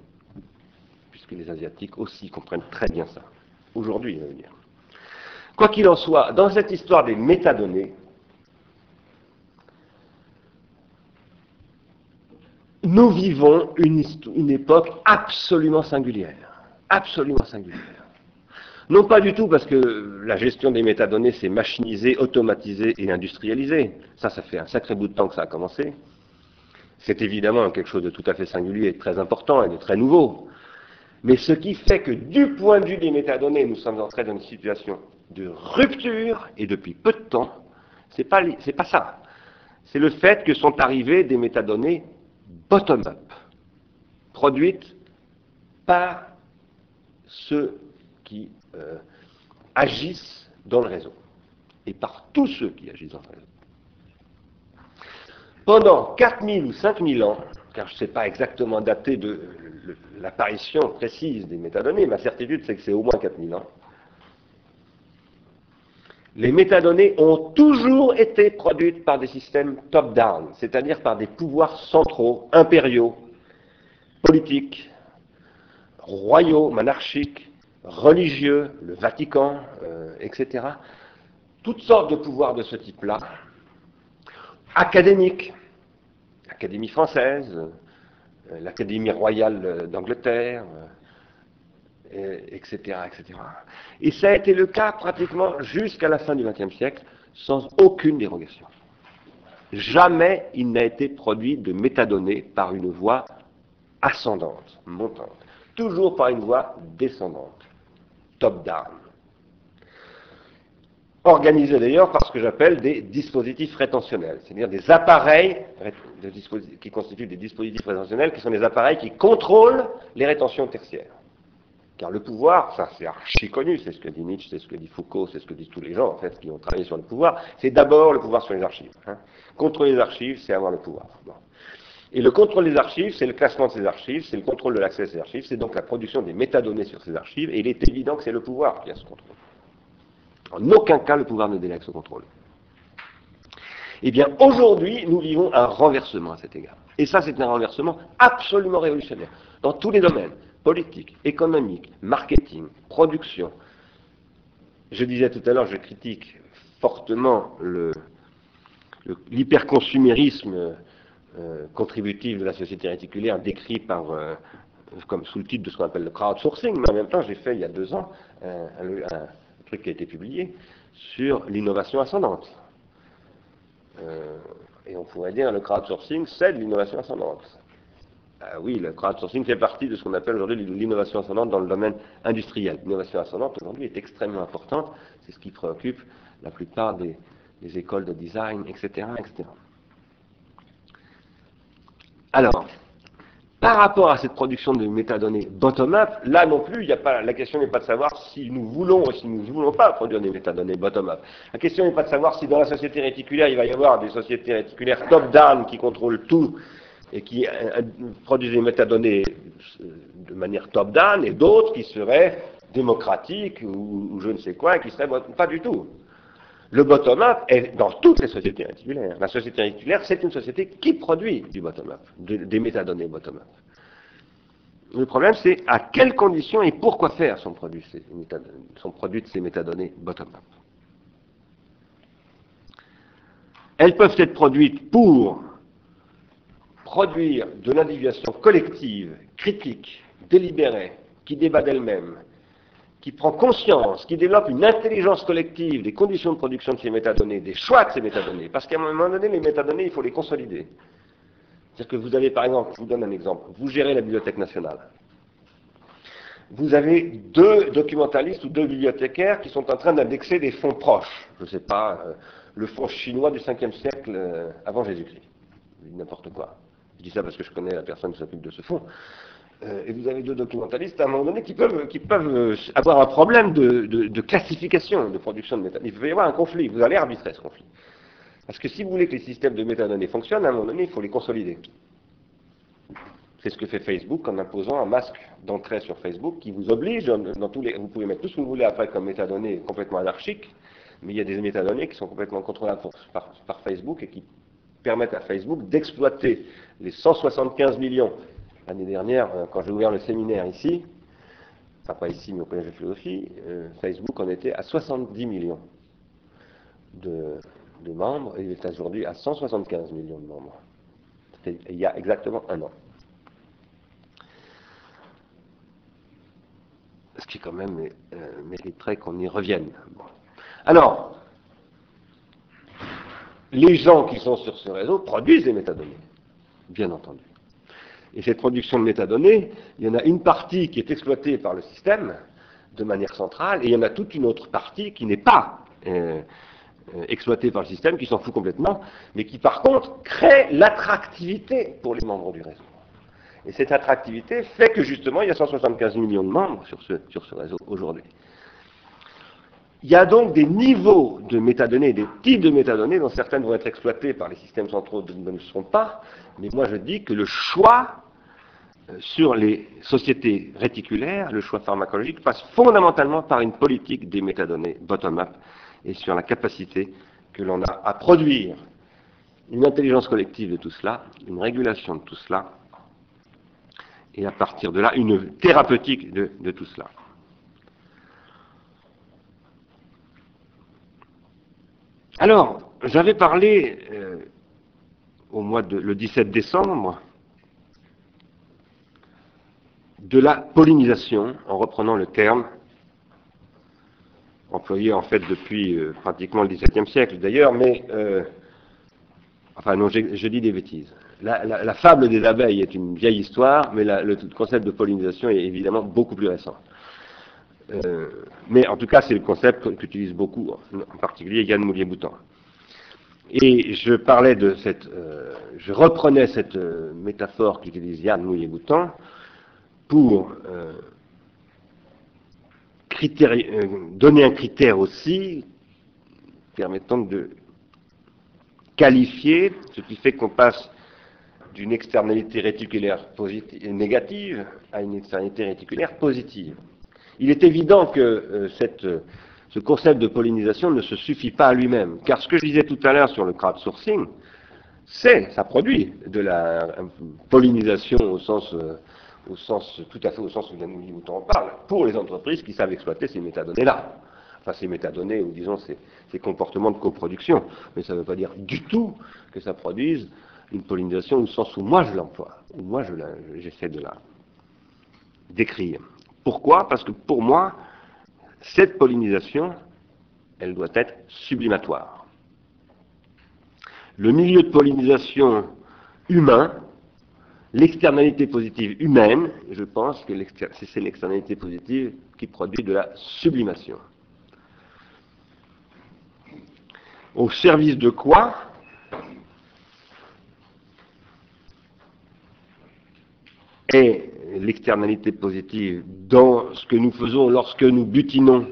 puisque les Asiatiques aussi comprennent très bien ça. Aujourd'hui, je veux dire. Quoi qu'il en soit, dans cette histoire des métadonnées, nous vivons une, époque absolument singulière. Absolument singulière. Non pas du tout parce que la gestion des métadonnées s'est machinisée, automatisée et industrialisée. Ça, ça fait un sacré bout de temps que ça a commencé. C'est évidemment quelque chose de tout à fait singulier, de très important et de très nouveau. Mais ce qui fait que du point de vue des métadonnées, nous sommes entrés dans une situation de rupture, et depuis peu de temps, c'est pas, pas ça. C'est le fait que sont arrivées des métadonnées bottom-up, produites par ceux qui euh, agissent dans le réseau, et par tous ceux qui agissent dans le réseau. Pendant 4000 ou 5000 ans, car je ne sais pas exactement dater de l'apparition précise des métadonnées, ma certitude c'est que c'est au moins 4000 ans, les métadonnées ont toujours été produites par des systèmes top-down, c'est-à-dire par des pouvoirs centraux, impériaux, politiques, royaux, monarchiques, religieux, le Vatican, euh, etc. Toutes sortes de pouvoirs de ce type-là, académiques, l'Académie française, euh, l'Académie royale d'Angleterre, etc., etc. Et ça a été le cas pratiquement jusqu'à la fin du XXe siècle, sans aucune dérogation. Jamais il n'a été produit de métadonnées par une voie ascendante, montante. Toujours par une voie descendante, top-down. Organisé d'ailleurs par ce que j'appelle des dispositifs rétentionnels, c'est-à-dire des appareils qui constituent des dispositifs rétentionnels, qui sont des appareils qui contrôlent les rétentions tertiaires. Car le pouvoir, ça c'est archi connu, c'est ce que dit Nietzsche, c'est ce que dit Foucault, c'est ce que disent tous les gens en fait qui ont travaillé sur le pouvoir, c'est d'abord le pouvoir sur les archives. Hein. Contrôler les archives, c'est avoir le pouvoir. Et le contrôle des archives, c'est le classement de ces archives, c'est le contrôle de l'accès à ces archives, c'est donc la production des métadonnées sur ces archives, et il est évident que c'est le pouvoir qui a ce contrôle. En aucun cas, le pouvoir ne délègue ce contrôle. Eh bien, aujourd'hui, nous vivons un renversement à cet égard. Et ça, c'est un renversement absolument révolutionnaire, dans tous les domaines politique, économique, marketing, production. Je disais tout à l'heure, je critique fortement l'hyperconsumérisme euh, contributif de la société réticulaire décrit par, euh, comme sous le titre de ce qu'on appelle le crowdsourcing, mais en même temps j'ai fait il y a deux ans un, truc qui a été publié sur l'innovation ascendante. Euh, et on pourrait dire le crowdsourcing, c'est de l'innovation ascendante. Ah oui, le crowdsourcing fait partie de ce qu'on appelle aujourd'hui l'innovation ascendante dans le domaine industriel. L'innovation ascendante aujourd'hui est extrêmement importante, c'est ce qui préoccupe la plupart des, écoles de design, etc., etc. Alors, par rapport à cette production de métadonnées bottom-up, là non plus, la question n'est pas de savoir si nous voulons ou si nous ne voulons pas produire des métadonnées bottom-up. La question n'est pas de savoir si dans la société réticulaire, il va y avoir des sociétés réticulaires top-down qui contrôlent tout et qui euh, euh, produisent des métadonnées euh, de manière top-down, et d'autres qui seraient démocratiques ou, je ne sais quoi, et qui seraient pas du tout. Le bottom-up est dans toutes les sociétés réticulaires. La société réticulaire, c'est une société qui produit du bottom-up, des métadonnées bottom-up. Le problème, c'est à quelles conditions et pourquoi faire sont produites ces, sont produites ces métadonnées bottom-up. Elles peuvent être produites pour produire de l'individuation collective, critique, délibérée, qui débat d'elle-même, qui prend conscience, qui développe une intelligence collective des conditions de production de ces métadonnées, des choix de ces métadonnées, parce qu'à un moment donné, les métadonnées, il faut les consolider. C'est-à-dire que vous avez, par exemple, je vous donne un exemple, vous gérez la Bibliothèque nationale. Vous avez deux documentalistes ou deux bibliothécaires qui sont en train d'indexer des fonds proches. Je ne sais pas, euh, le fonds chinois du 5e siècle euh, avant Jésus-Christ. N'importe quoi. Je dis ça parce que je connais la personne qui s'occupe de ce fonds. Euh, et vous avez deux documentalistes à un moment donné qui peuvent, euh, avoir un problème de, classification de production de métal. Il peut y avoir un conflit, vous allez arbitrer ce conflit. Parce que si vous voulez que les systèmes de métadonnées fonctionnent, à un moment donné, il faut les consolider. C'est ce que fait Facebook en imposant un masque d'entrée sur Facebook qui vous oblige, dans tous les, vous pouvez mettre tout ce que vous voulez après comme métadonnées complètement anarchiques, mais il y a des métadonnées qui sont complètement contrôlables par, par Facebook et qui permettent à Facebook d'exploiter les 175 millions. L'année dernière, euh, quand j'ai ouvert le séminaire ici, pas ici mais au collège de philosophie, euh, Facebook en était à 70 millions de, de membres et il est aujourd'hui à 175 millions de membres. C'était il y a exactement un an. Ce qui quand même euh, mériterait qu'on y revienne. Alors, les gens qui sont sur ce réseau produisent des métadonnées, bien entendu. Et cette production de métadonnées, il y en a une partie qui est exploitée par le système de manière centrale, et il y en a toute une autre partie qui n'est pas euh, euh, exploitée par le système, qui s'en fout complètement, mais qui par contre crée l'attractivité pour les membres du réseau. Et cette attractivité fait que justement il y a 175 millions de membres sur ce, sur ce réseau aujourd'hui. Il y a donc des niveaux de métadonnées, des types de métadonnées dont certaines vont être exploitées par les systèmes centraux, d'autres ne le seront pas. Mais moi je dis que le choix euh, sur les sociétés réticulaires, le choix pharmacologique, passe fondamentalement par une politique des métadonnées bottom-up et sur la capacité que l'on a à produire une intelligence collective de tout cela, une régulation de tout cela, et à partir de là, une thérapeutique de tout cela. Alors, j'avais parlé euh, au mois de le 17 décembre de la pollinisation, en reprenant le terme employé en fait depuis euh, pratiquement le XVIIe siècle d'ailleurs, mais euh, enfin non, je dis des bêtises. La, fable des abeilles est une vieille histoire, mais le concept de pollinisation est évidemment beaucoup plus récent. Euh, mais en tout cas, c'est le concept qu'utilise beaucoup, en particulier Yann Moulier-Boutan. Et je parlais de cette, euh, je reprenais cette euh, métaphore qu'utilise Yann Moulier-Boutan pour donner un critère aussi permettant de qualifier ce qui fait qu'on passe d'une externalité réticulaire négative à une externalité réticulaire positive. Il est évident que euh, euh, ce concept de pollinisation ne se suffit pas à lui-même, car ce que je disais tout à l'heure sur le crowdsourcing, c'est, ça produit de la pollinisation au sens, euh, au sens, tout à fait au sens où Yann en parle, pour les entreprises qui savent exploiter ces métadonnées-là. Enfin, ces métadonnées, ou disons ces, ces comportements de coproduction. Mais ça ne veut pas dire du tout que ça produise une pollinisation au sens où moi je l'emploie, où moi j'essaie de la décrire. Pourquoi? Parce que pour moi, cette pollinisation, elle doit être sublimatoire. Le milieu de pollinisation humain, l'externalité positive humaine, je pense que c'est l'externalité positive qui produit de la sublimation. Au service de quoi? L'externalité positive dans ce que nous faisons lorsque nous butinons,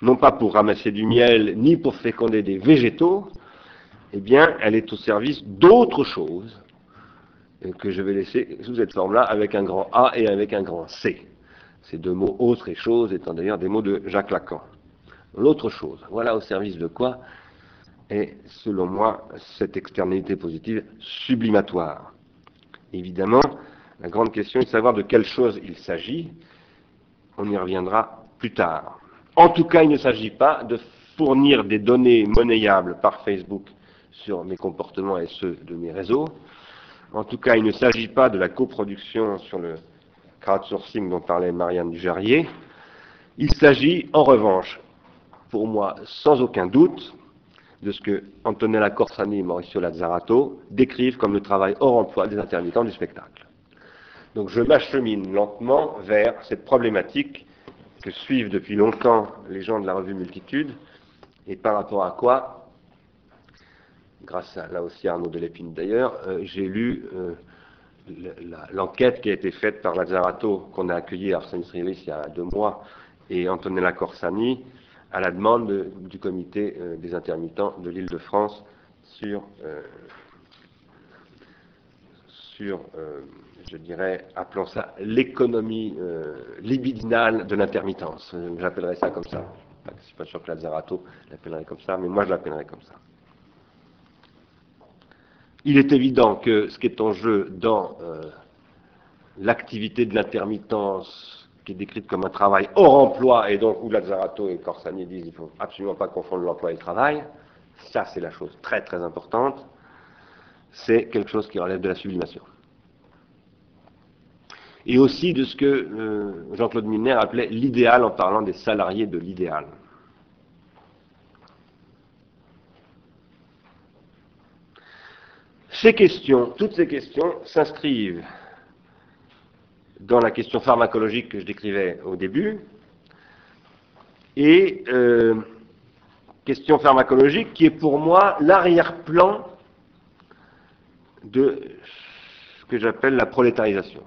non pas pour ramasser du miel, ni pour féconder des végétaux, eh bien, elle est au service d'autre chose que je vais laisser sous cette forme-là avec un grand A et avec un grand C. Ces deux mots, autre et chose, étant d'ailleurs des mots de Jacques Lacan. L'autre chose, voilà au service de quoi est, selon moi, cette externalité positive sublimatoire. Évidemment, la grande question est de savoir de quelle chose il s'agit. On y reviendra plus tard. En tout cas, il ne s'agit pas de fournir des données monnayables par Facebook sur mes comportements et ceux de mes réseaux. En tout cas, il ne s'agit pas de la coproduction sur le crowdsourcing dont parlait Marianne Dujarrier. Il s'agit, en revanche, pour moi, sans aucun doute, de ce que Antonella Corsani et Mauricio Lazzarato décrivent comme le travail hors emploi des intermittents du spectacle. Donc je m'achemine lentement vers cette problématique que suivent depuis longtemps les gens de la revue Multitude, et par rapport à quoi, grâce à là aussi Arnaud Delépine d'ailleurs, euh, j'ai lu euh, l'enquête qui a été faite par Lazzarato, qu'on a accueilli Arsène Rilis il y a deux mois, et Antonella Corsani, à la demande du comité euh, des intermittents de l'île de France sur, je dirais, appelons ça l'économie libidinale de l'intermittence. J'appellerais ça comme ça. Je ne suis pas sûr que Lazzarato l'appellerait comme ça, mais moi je l'appellerais comme ça. Il est évident que ce qui est en jeu dans l'activité de l'intermittence qui est décrite comme un travail hors emploi, et donc où Lazzarato et Corsani disent qu'il ne faut absolument pas confondre l'emploi et le travail, ça c'est la chose très très importante, c'est quelque chose qui relève de la sublimation. Et aussi de ce que euh, Jean-Claude Milner appelait l'idéal en parlant des salariés de l'idéal. Ces questions, toutes ces questions s'inscrivent dans la question pharmacologique que je décrivais au début, et euh, question pharmacologique qui est pour moi l'arrière-plan de ce que j'appelle la prolétarisation.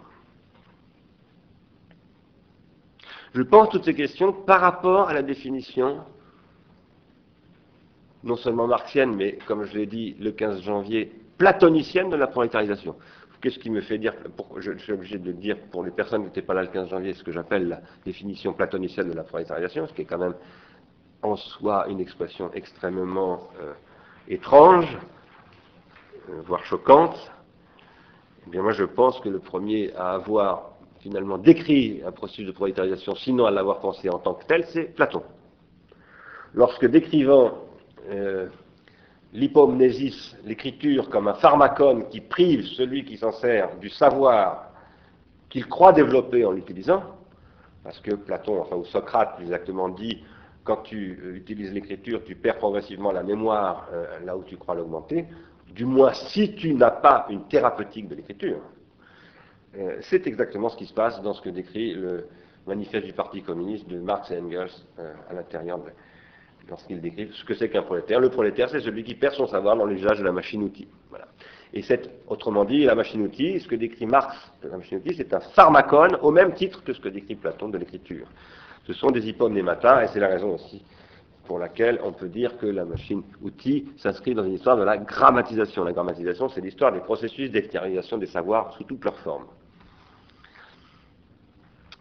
Je pense toutes ces questions par rapport à la définition non seulement marxienne, mais comme je l'ai dit le 15 janvier, platonicienne de la prolétarisation. Qu'est-ce qui me fait dire, je, suis obligé de dire pour les personnes qui n'étaient pas là le 15 janvier, ce que j'appelle la définition platonicienne de la prolétarisation, ce qui est quand même en soi une expression extrêmement euh, étrange, euh, voire choquante. Eh bien moi je pense que le premier à avoir finalement décrit un processus de prolétarisation, sinon à l'avoir pensé en tant que tel, c'est Platon. Lorsque décrivant euh, l'hypomnésis, l'écriture, comme un pharmacone qui prive celui qui s'en sert du savoir qu'il croit développer en l'utilisant, parce que Platon, enfin ou Socrate plus exactement dit, quand tu euh, utilises l'écriture, tu perds progressivement la mémoire euh, là où tu crois l'augmenter, du moins si tu n'as pas une thérapeutique de l'écriture. Euh, c'est exactement ce qui se passe dans ce que décrit le manifeste du Parti communiste de Marx et Engels à l'intérieur de, lorsqu'il décrit ce que c'est qu'un prolétaire. Le prolétaire, c'est celui qui perd son savoir dans l'usage de la machine-outil. Et c'est, autrement dit, la machine-outil, ce que décrit Marx de la machine-outil, c'est un pharmacone au même titre que ce que décrit Platon de l'écriture. Ce sont des hypomnémata, et c'est la raison aussi pour laquelle on peut dire que la machine-outil s'inscrit dans une histoire de la grammatisation. La grammatisation, c'est l'histoire des processus d'extériorisation des savoirs sous toutes leurs formes.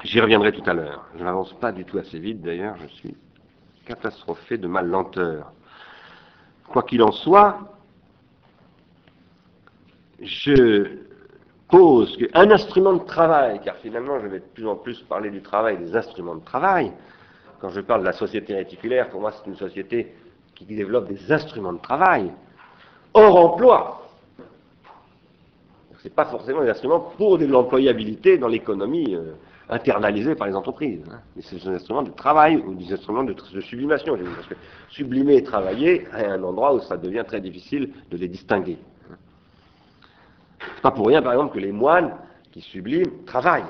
J'y reviendrai tout à l'heure. Je n'avance pas du tout assez vite, d'ailleurs, je suis catastrophé de ma lenteur. Quoi qu'il en soit, je pose qu'un instrument de travail, car finalement je vais de plus en plus parler du travail, des instruments de travail, quand je parle de la société réticulaire, pour moi c'est une société qui développe des instruments de travail hors emploi. Ce n'est pas forcément des instruments pour de l'employabilité dans l'économie. Euh, internalisés par les entreprises. Hein. Mais c'est un instrument de travail ou des instruments de, sublimation. Parce que sublimer et travailler à un endroit où ça devient très difficile de les distinguer. Hein. C'est pas pour rien, par exemple, que les moines qui subliment travaillent.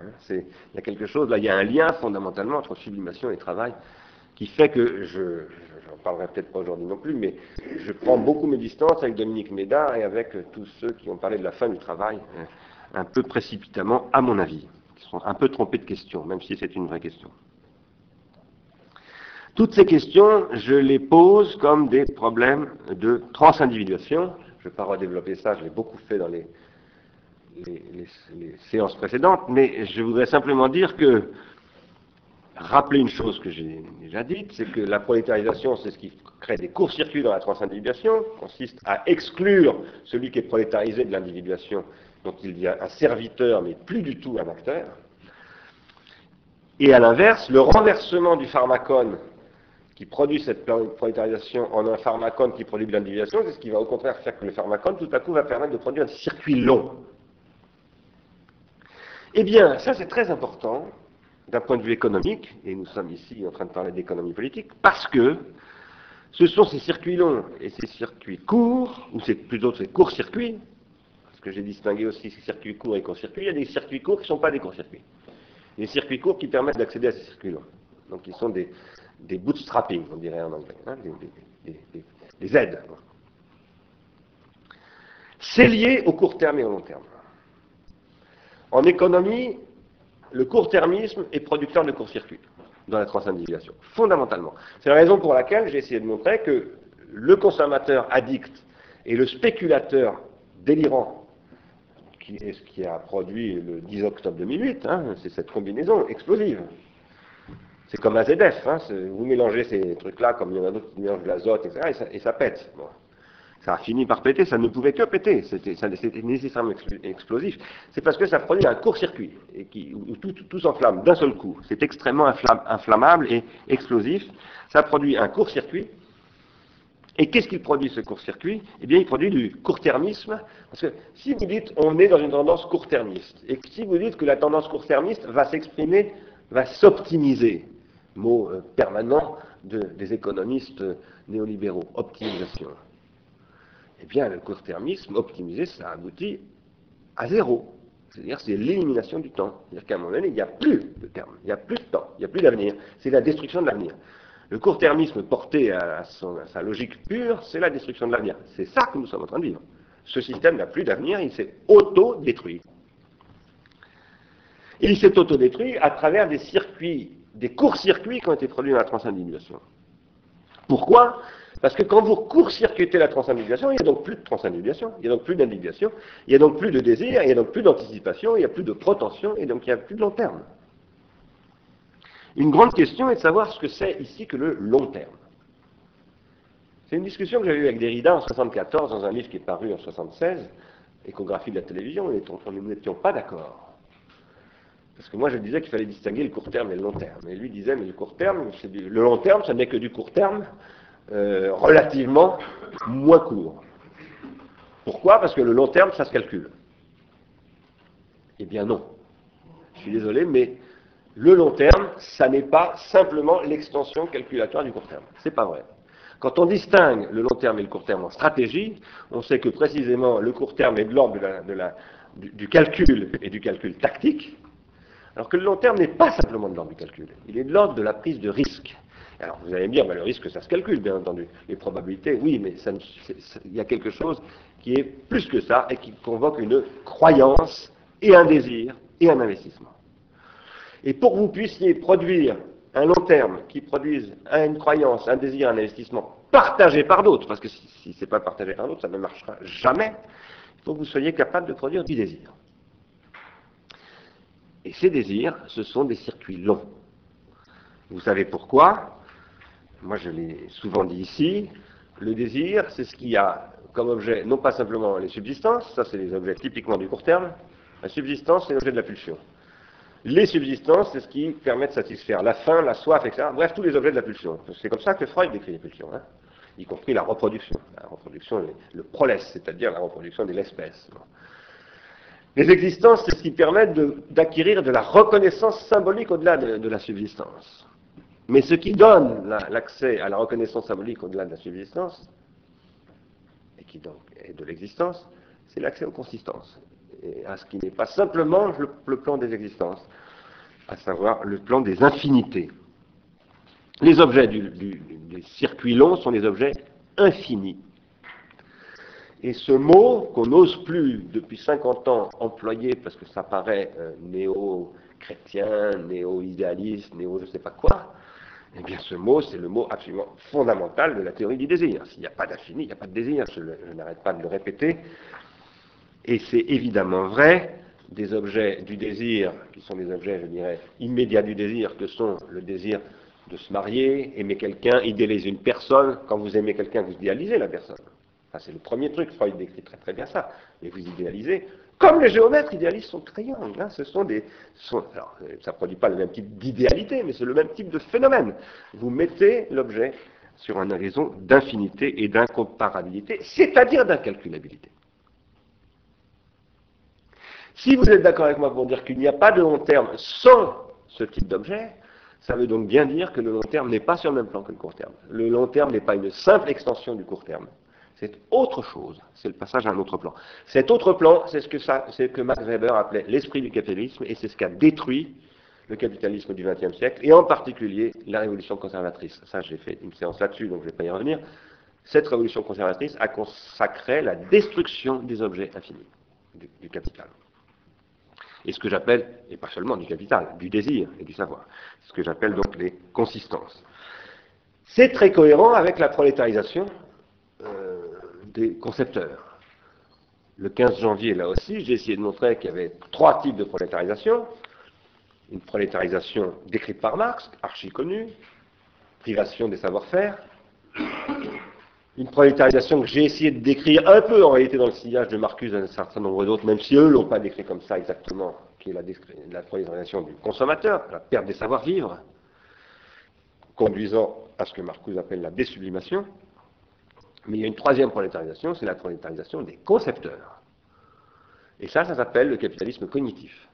Hein. il y a quelque chose, là, il y a un lien fondamentalement entre sublimation et travail qui fait que je, j'en parlerai peut-être pas aujourd'hui non plus, mais je prends beaucoup mes distances avec Dominique Médard et avec tous ceux qui ont parlé de la fin du travail, un peu précipitamment, à mon avis sont un peu trompés de question, même si c'est une vraie question. Toutes ces questions, je les pose comme des problèmes de transindividuation. Je ne vais pas redévelopper ça, je l'ai beaucoup fait dans les, séances précédentes, mais je voudrais simplement dire que, rappeler une chose que j'ai déjà dite, c'est que la prolétarisation, c'est ce qui crée des courts-circuits dans la transindividuation, consiste à exclure celui qui est prolétarisé de l'individuation donc il y a un serviteur, mais plus du tout un acteur. Et à l'inverse, le renversement du pharmacone qui produit cette prolétarisation en un pharmacone qui produit de l'individuation, c'est ce qui va au contraire faire que le pharmacone, tout à coup, va permettre de produire un circuit long. Eh bien, ça c'est très important d'un point de vue économique, et nous sommes ici en train de parler d'économie politique, parce que ce sont ces circuits longs et ces circuits courts, ou c'est plutôt ces courts-circuits, parce que j'ai distingué aussi ces circuits courts et courts-circuits, il y a des circuits courts qui ne sont pas des courts-circuits. Des circuits courts qui permettent d'accéder à ces circuits longs. Donc ils sont des, bootstrapping, on dirait en anglais, hein, des, aides. C'est lié au court terme et au long terme. En économie, le court-termisme est producteur de court-circuits dans la transindividuation, fondamentalement. C'est la raison pour laquelle j'ai essayé de montrer que le consommateur addict Et le spéculateur délirant, qui est ce qui a produit le 10 octobre 2008, hein, c'est cette combinaison explosive. C'est comme AZF, hein, vous mélangez ces trucs-là comme il y en a d'autres qui mélangent de l'azote, etc., et ça, pète. Ça a fini par péter, ça ne pouvait que péter, c'était nécessairement explosif. C'est parce que ça produit un court-circuit, où tout, tout s'enflamme d'un seul coup. C'est extrêmement inflammable et explosif. Ça produit un court-circuit, et qu'est-ce qu'il produit ce court-circuit? Eh bien, il produit du court-termisme, parce que si vous dites on est dans une tendance court-termiste, et si vous dites que la tendance court-termiste va s'exprimer, va s'optimiser, mot euh, permanent des économistes néolibéraux, optimisation, eh bien, le court-termisme optimisé, ça aboutit à zéro. C'est-à-dire c'est l'élimination du temps. C'est-à-dire qu'à un moment donné, il n'y a plus de terme, il n'y a plus de temps, il n'y a plus d'avenir. C'est la destruction de l'avenir. Le court-termisme porté à, sa logique pure, c'est la destruction de l'avenir. C'est ça que nous sommes en train de vivre. Ce système n'a plus d'avenir, il s'est auto-détruit. Il s'est auto-détruit à travers des circuits, des courts-circuits qui ont été produits dans la transindividuation. Pourquoi? Parce que quand vous court-circuitez la transindividuation, il n'y a donc plus de transindividuation, il n'y a donc plus d'individuation, il n'y a donc plus de désir, il n'y a donc plus d'anticipation, il n'y a plus de protension, et donc il n'y a plus de long terme. Une grande question est de savoir ce que c'est ici que le long terme. C'est une discussion que j'avais eue avec Derrida en 1974 dans un livre qui est paru en 1976, Échographie de la télévision, et nous n'étions pas d'accord. Parce que moi je disais qu'il fallait distinguer le court terme et le long terme. Et lui disait, mais le court terme, le long terme, ça n'est que du court terme euh, relativement moins court. Pourquoi? Parce que le long terme, ça se calcule. Eh bien non. Je suis désolé, mais le long terme, ça n'est pas simplement l'extension calculatoire du court terme. C'est pas vrai. Quand on distingue le long terme et le court terme en stratégie, on sait que précisément le court terme est de l'ordre du, calcul et du calcul tactique, alors que le long terme n'est pas simplement de l'ordre du calcul, il est de l'ordre de la prise de risque. Alors vous allez me dire, bah, le risque, ça se calcule, bien entendu. Les probabilités, oui, mais il y a quelque chose qui est plus que ça et qui convoque une croyance et un désir et un investissement. Et pour que vous puissiez produire un long terme qui produise une croyance, un désir, un investissement partagé par d'autres, parce que si, ce n'est pas partagé par d'autres, ça ne marchera jamais, il faut que vous soyez capable de produire du désir. Et ces désirs, ce sont des circuits longs. Vous savez pourquoi? Moi, je l'ai souvent dit ici. Le désir, c'est ce qui a comme objet, non pas simplement les subsistances, ça c'est les objets typiquement du court terme. La subsistance, c'est l'objet de la pulsion. Les subsistances, c'est ce qui permet de satisfaire la faim, la soif, etc. Bref, tous les objets de la pulsion. C'est comme ça que Freud décrit les pulsions, hein. y compris la reproduction. La reproduction, le prolesse, c'est-à-dire la reproduction de l'espèce. Les existences, c'est ce qui permet d'acquérir de, la reconnaissance symbolique au-delà de, la subsistance. Mais ce qui donne l'accès à la reconnaissance symbolique au-delà de la subsistance, et qui donc est de l'existence, c'est l'accès aux consistances à ce qui n'est pas simplement le, plan des existences, à savoir le plan des infinités. Les objets des circuits longs sont des objets infinis. Et ce mot qu'on n'ose plus depuis 50 ans employer parce que ça paraît euh, néo-chrétien, néo-idéaliste, néo je ne sais pas quoi, eh bien ce mot, c'est le mot absolument fondamental de la théorie du désir. S'il n'y a pas d'infini, il n'y a pas de désir, je n'arrête pas de le répéter. Et c'est évidemment vrai des objets du désir, qui sont des objets, je dirais, immédiats du désir, que sont le désir de se marier, aimer quelqu'un, idéaliser une personne. Quand vous aimez quelqu'un, vous idéalisez la personne. c'est le premier truc, Freud décrit très très bien ça. Et vous idéalisez, comme les géomètres idéalisent son crayon. Hein, ce sont des, ça ne produit pas le même type d'idéalité, mais c'est le même type de phénomène. Vous mettez l'objet sur un horizon d'infinité et d'incomparabilité, c'est-à-dire d'incalculabilité. Si vous êtes d'accord avec moi pour dire qu'il n'y a pas de long terme sans ce type d'objet, ça veut donc bien dire que le long terme n'est pas sur le même plan que le court terme. Le long terme n'est pas une simple extension du court terme. C'est autre chose. C'est le passage à un autre plan. Cet autre plan, c'est ce que, ça, que Max Weber appelait l'esprit du capitalisme, et c'est ce qui a détruit le capitalisme du XXe siècle, et en particulier la révolution conservatrice. Ça, j'ai fait une séance là-dessus, donc je ne vais pas y revenir. Cette révolution conservatrice a consacré la destruction des objets infinis du capital et ce que j'appelle, et pas seulement du capital, du désir et du savoir, ce que j'appelle donc les consistances. C'est très cohérent avec la prolétarisation euh, des concepteurs. Le 15 janvier, là aussi, j'ai essayé de montrer qu'il y avait trois types de prolétarisation. Une prolétarisation décrite par Marx, archi connue, privation des savoir-faire. Une prolétarisation que j'ai essayé de décrire un peu en réalité dans le sillage de Marcus et un certain nombre d'autres, même si eux l'ont pas décrit comme ça exactement, qui est la, la prolétarisation du consommateur, la perte des savoir-vivre, conduisant à ce que Marcuse appelle la désublimation. Mais il y a une troisième prolétarisation, c'est la prolétarisation des concepteurs. Et ça, ça s'appelle le capitalisme cognitif.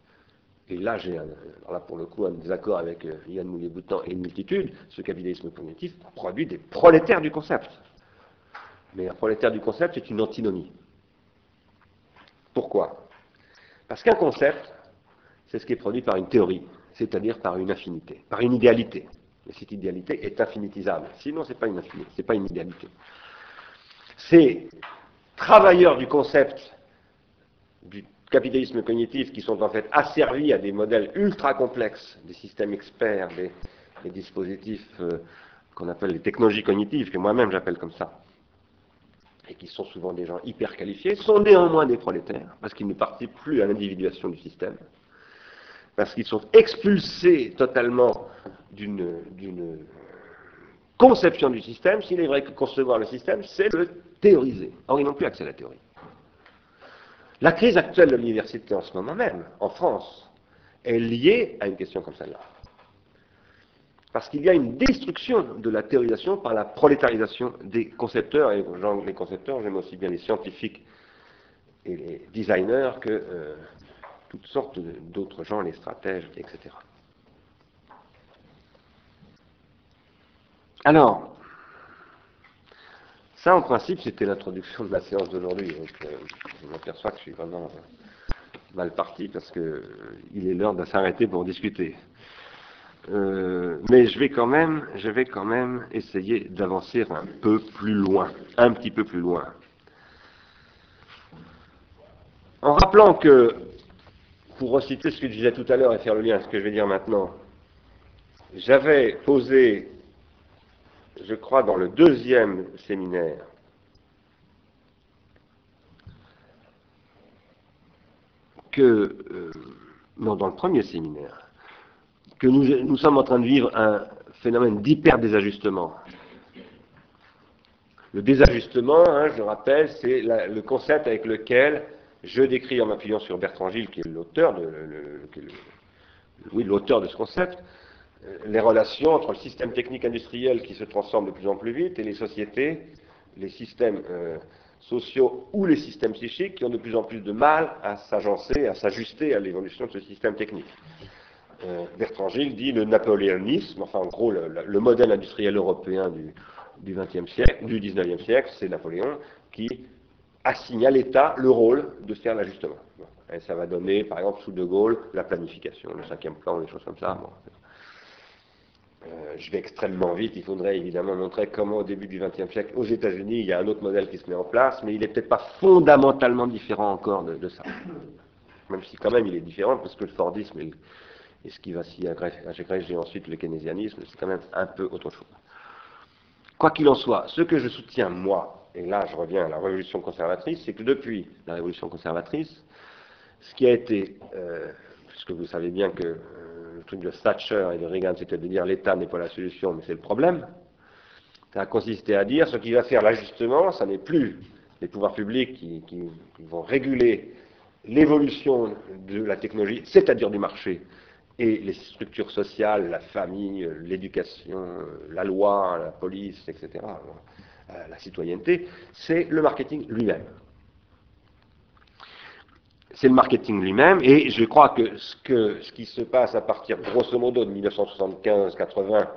Et là, j'ai là pour le coup un désaccord avec euh, Yann Moulier-Boutan et une multitude. Ce capitalisme cognitif produit des prolétaires du concept. Mais un prolétaire du concept est une antinomie. Pourquoi? Parce qu'un concept, c'est ce qui est produit par une théorie, c'est-à-dire par une affinité, par une idéalité. Mais cette idéalité est infinitisable. Sinon, ce n'est pas une infinité, ce n'est pas une idéalité. Ces travailleurs du concept du capitalisme cognitif qui sont en fait asservis à des modèles ultra complexes, des systèmes experts, des, dispositifs euh, qu'on appelle les technologies cognitives, que moi-même j'appelle comme ça, et qui sont souvent des gens hyper qualifiés, sont néanmoins des prolétaires, parce qu'ils ne participent plus à l'individuation du système, parce qu'ils sont expulsés totalement d'une conception du système, s'il est vrai que concevoir le système, c'est le théoriser. Or, ils n'ont plus accès à la théorie. La crise actuelle de l'université en ce moment même, en France, est liée à une question comme celle-là. Parce qu'il y a une destruction de la théorisation par la prolétarisation des concepteurs, et les concepteurs, j'aime aussi bien les scientifiques et les designers que euh, toutes sortes d'autres gens, les stratèges, etc. Alors, ça en principe c'était l'introduction de la séance d'aujourd'hui. Euh, je m'aperçois que je suis vraiment mal parti parce qu'il euh, est l'heure de s'arrêter pour discuter. Euh, mais je vais quand même, je vais quand même essayer d'avancer un peu plus loin, un petit peu plus loin. En rappelant que, pour reciter ce que je disais tout à l'heure et faire le lien avec ce que je vais dire maintenant, j'avais posé je crois, dans le deuxième séminaire, que, euh, non, dans le premier séminaire, que nous, sommes en train de vivre un phénomène d'hyper-désajustement. Le désajustement, hein, je rappelle, c'est le concept avec lequel je décris en m'appuyant sur Bertrand Gilles, qui est l'auteur de, oui, l'auteur de ce concept, les relations entre le système technique industriel qui se transforme de plus en plus vite et les sociétés, les systèmes euh, sociaux ou les systèmes psychiques qui ont de plus en plus de mal à s'agencer, à s'ajuster à l'évolution de ce système technique. Euh, Bertrand Gilles dit le napoléonisme, enfin en gros le, modèle industriel européen du, du, 20e siècle, du 19e siècle, c'est Napoléon qui assigne à l'État le rôle de faire l'ajustement. Et ça va donner, par exemple, sous De Gaulle, la planification, le cinquième plan, des choses comme ça. Euh, je vais extrêmement vite. Il faudrait évidemment montrer comment, au début du XXe siècle, aux États-Unis, il y a un autre modèle qui se met en place, mais il n'est peut-être pas fondamentalement différent encore de, ça. Même si, quand même, il est différent, parce que le Fordisme ce qui va s'y agréger ensuite le keynésianisme, c'est quand même un peu autre chose. Quoi qu'il en soit, ce que je soutiens, moi, et là je reviens à la révolution conservatrice, c'est que depuis la révolution conservatrice, ce qui a été, euh, puisque vous savez bien que le truc de Thatcher et de Reagan, c'était de dire l'État n'est pas la solution, mais c'est le problème. Ça a consisté à dire ce qui va faire l'ajustement, ça n'est plus les pouvoirs publics qui, vont réguler l'évolution de la technologie, c'est-à-dire du marché, et les structures sociales, la famille, l'éducation, la loi, la police, etc., euh, la citoyenneté, c'est le marketing lui-même c'est le marketing lui-même, et je crois que ce, que ce, qui se passe à partir, grosso modo, de 1975-80,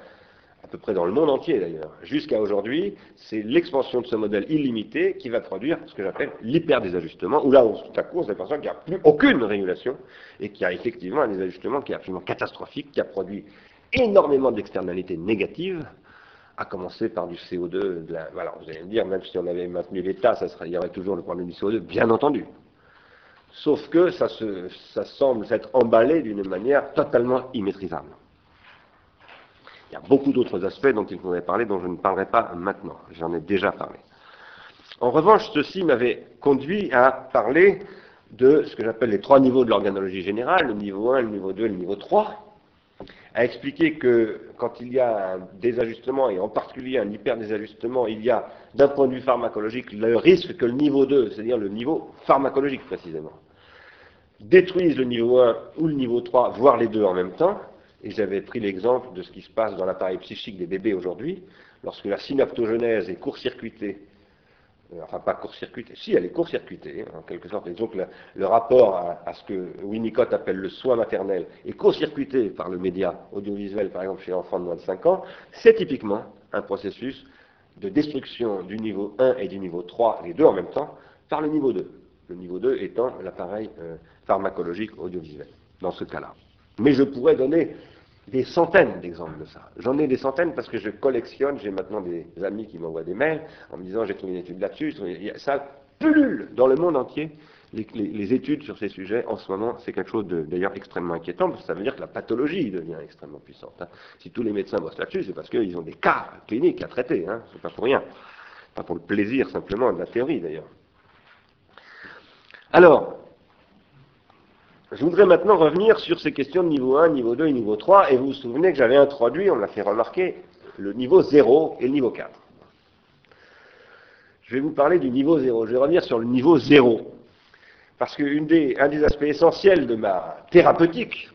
à peu près dans le monde entier d'ailleurs, jusqu'à aujourd'hui, c'est l'expansion de ce modèle illimité qui va produire ce que j'appelle l'hyper-désajustement, où là, tout à coup, on s'aperçoit qu'il n'y a plus aucune régulation, et qu'il y a effectivement un désajustement qui est absolument catastrophique, qui a produit énormément d'externalités négatives, à commencer par du CO2. De la, vous allez me dire, même si on avait maintenu l'État, il y aurait toujours le problème du CO2, bien entendu. Sauf que ça, semble s'être emballé d'une manière totalement immaîtrisable. Il y a beaucoup d'autres aspects dont il faudrait parler, dont je ne parlerai pas maintenant. J'en ai déjà parlé. En revanche, ceci m'avait conduit à parler de ce que j'appelle les trois niveaux de l'organologie générale, le niveau 1, le niveau 2 et le niveau 3, à expliquer que quand il y a un désajustement, et en particulier un hyperdésajustement, il y a d'un point de vue pharmacologique le risque que le niveau 2, c'est-à-dire le niveau pharmacologique précisément, détruise le niveau 1 ou le niveau 3, voire les deux en même temps, j'avais pris l'exemple de ce qui se passe dans l'appareil psychique des bébés aujourd'hui, lorsque la synaptogenèse est court-circuitée euh, enfin pas court-circuitée, si elle est court-circuitée, hein, en quelque sorte, disons que le, rapport à, ce que Winnicott appelle le soin maternel est court-circuité par le média audiovisuel, par exemple chez l'enfant de moins de 5 ans, c'est typiquement un processus de destruction du niveau 1 et du niveau 3, les deux en même temps, par le niveau 2. Le niveau 2 étant l'appareil euh, pharmacologique audiovisuel, dans ce cas-là. Mais je pourrais donner des centaines d'exemples de ça. J'en ai des centaines parce que je collectionne, j'ai maintenant des amis qui m'envoient des mails en me disant j'ai trouvé une étude là-dessus, ça pullule dans le monde entier. Les, études sur ces sujets, en ce moment, c'est quelque chose d'ailleurs extrêmement inquiétant, parce que ça veut dire que la pathologie devient extrêmement puissante. Hein. Si tous les médecins bossent là-dessus, c'est parce qu'ils ont des cas cliniques à traiter, hein. c'est pas pour rien. Pas pour le plaisir simplement de la théorie d'ailleurs. Alors, je voudrais maintenant revenir sur ces questions de niveau 1, niveau 2 et niveau 3, et vous vous souvenez que j'avais introduit, on l'a fait remarquer, le niveau 0 et le niveau 4. Je vais vous parler du niveau 0. Je vais revenir sur le niveau 0. Parce qu'un des, des aspects essentiels de ma thérapeutique,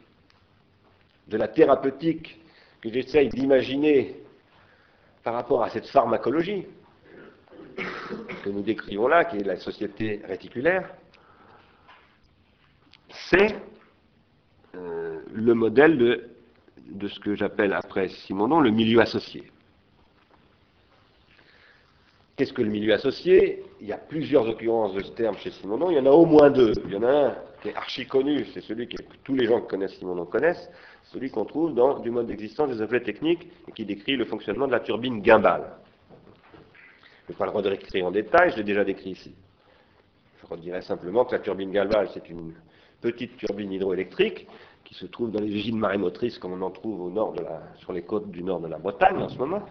de la thérapeutique que j'essaye d'imaginer par rapport à cette pharmacologie que nous décrivons là, qui est la société réticulaire, c'est euh, le modèle de, de ce que j'appelle après Simonon le milieu associé. Qu'est-ce que le milieu associé? Il y a plusieurs occurrences de ce terme chez Simonon. Il y en a au moins deux. Il y en a un qui est archi connu, c'est celui que tous les gens qui connaissent Simonon connaissent, celui qu'on trouve dans du mode d'existence des objets techniques et qui décrit le fonctionnement de la turbine gimbal. Je ne vais pas le redécrire en détail, je l'ai déjà décrit ici. Je redirai simplement que la turbine gimbal, c'est une petite turbine hydroélectrique qui se trouve dans les usines marémotrices comme on en trouve au nord de la, sur les côtes du nord de la Bretagne en ce moment,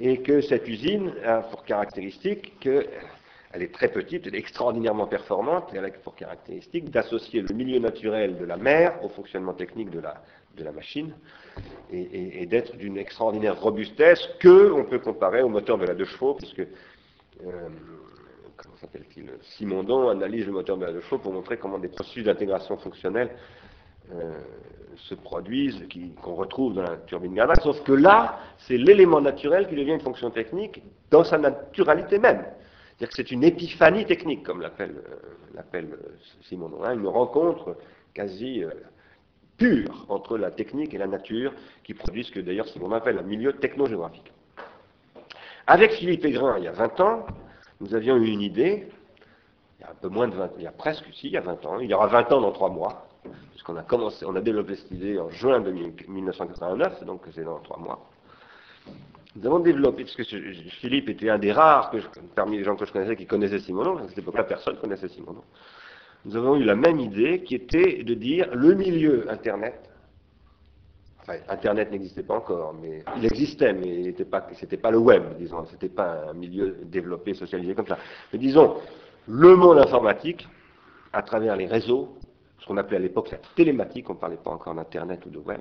et que cette usine a pour caractéristique qu'elle est très petite, elle est extraordinairement performante, et elle a pour caractéristique d'associer le milieu naturel de la mer au fonctionnement technique de la, de la machine, et, d'être d'une extraordinaire robustesse que on peut comparer au moteur de la deux chevaux, puisque euh, comment s'appelle-t-il, Simondon analyse le moteur de chevaux pour montrer comment des processus d'intégration fonctionnelle euh, se produisent, qu'on retrouve dans la turbine Galvani, sauf que là, c'est l'élément naturel qui devient une fonction technique dans sa naturalité même. C'est-à-dire que c'est une épiphanie technique, comme l'appelle euh, euh, Simondon, hein, une rencontre quasi pure entre la technique et la nature, qui produit ce que d'ailleurs Simondon appelle un milieu technogéographique. Avec Philippe Aigrin, il y a 20 ans, nous avions eu une idée, il y a un peu moins de 20 il y a presque, si, il y a 20 ans, il y aura 20 ans dans 3 mois, puisqu'on a commencé, on a développé cette idée en juin 1989, donc c'est dans 3 mois. Nous avons développé, puisque Philippe était un des rares que parmi les gens que je connaissais qui connaissaient Simonon, à cette époque-là, personne connaissait Simonon. Nous avons eu la même idée qui était de dire le milieu Internet Internet n'existait pas encore, mais il existait, mais ce pas, c'était pas le web, disons, c'était pas un milieu développé, socialisé comme ça. Mais disons, le monde informatique, à travers les réseaux, ce qu'on appelait à l'époque la télématique, on ne parlait pas encore d'Internet ou de web,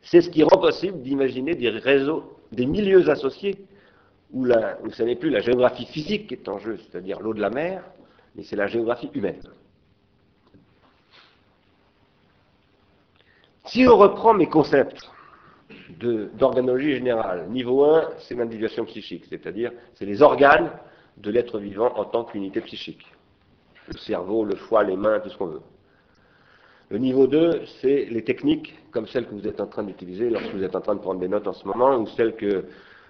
c'est ce qui rend possible d'imaginer des réseaux, des milieux associés, où, où ce n'est plus la géographie physique qui est en jeu, c'est-à-dire l'eau de la mer, mais c'est la géographie humaine. Si on reprend mes concepts d'organologie générale, niveau 1, c'est l'individuation psychique, c'est-à-dire c'est les organes de l'être vivant en tant qu'unité psychique. Le cerveau, le foie, les mains, tout ce qu'on veut. Le niveau 2, c'est les techniques comme celles que vous êtes en train d'utiliser lorsque vous êtes en train de prendre des notes en ce moment, ou celles que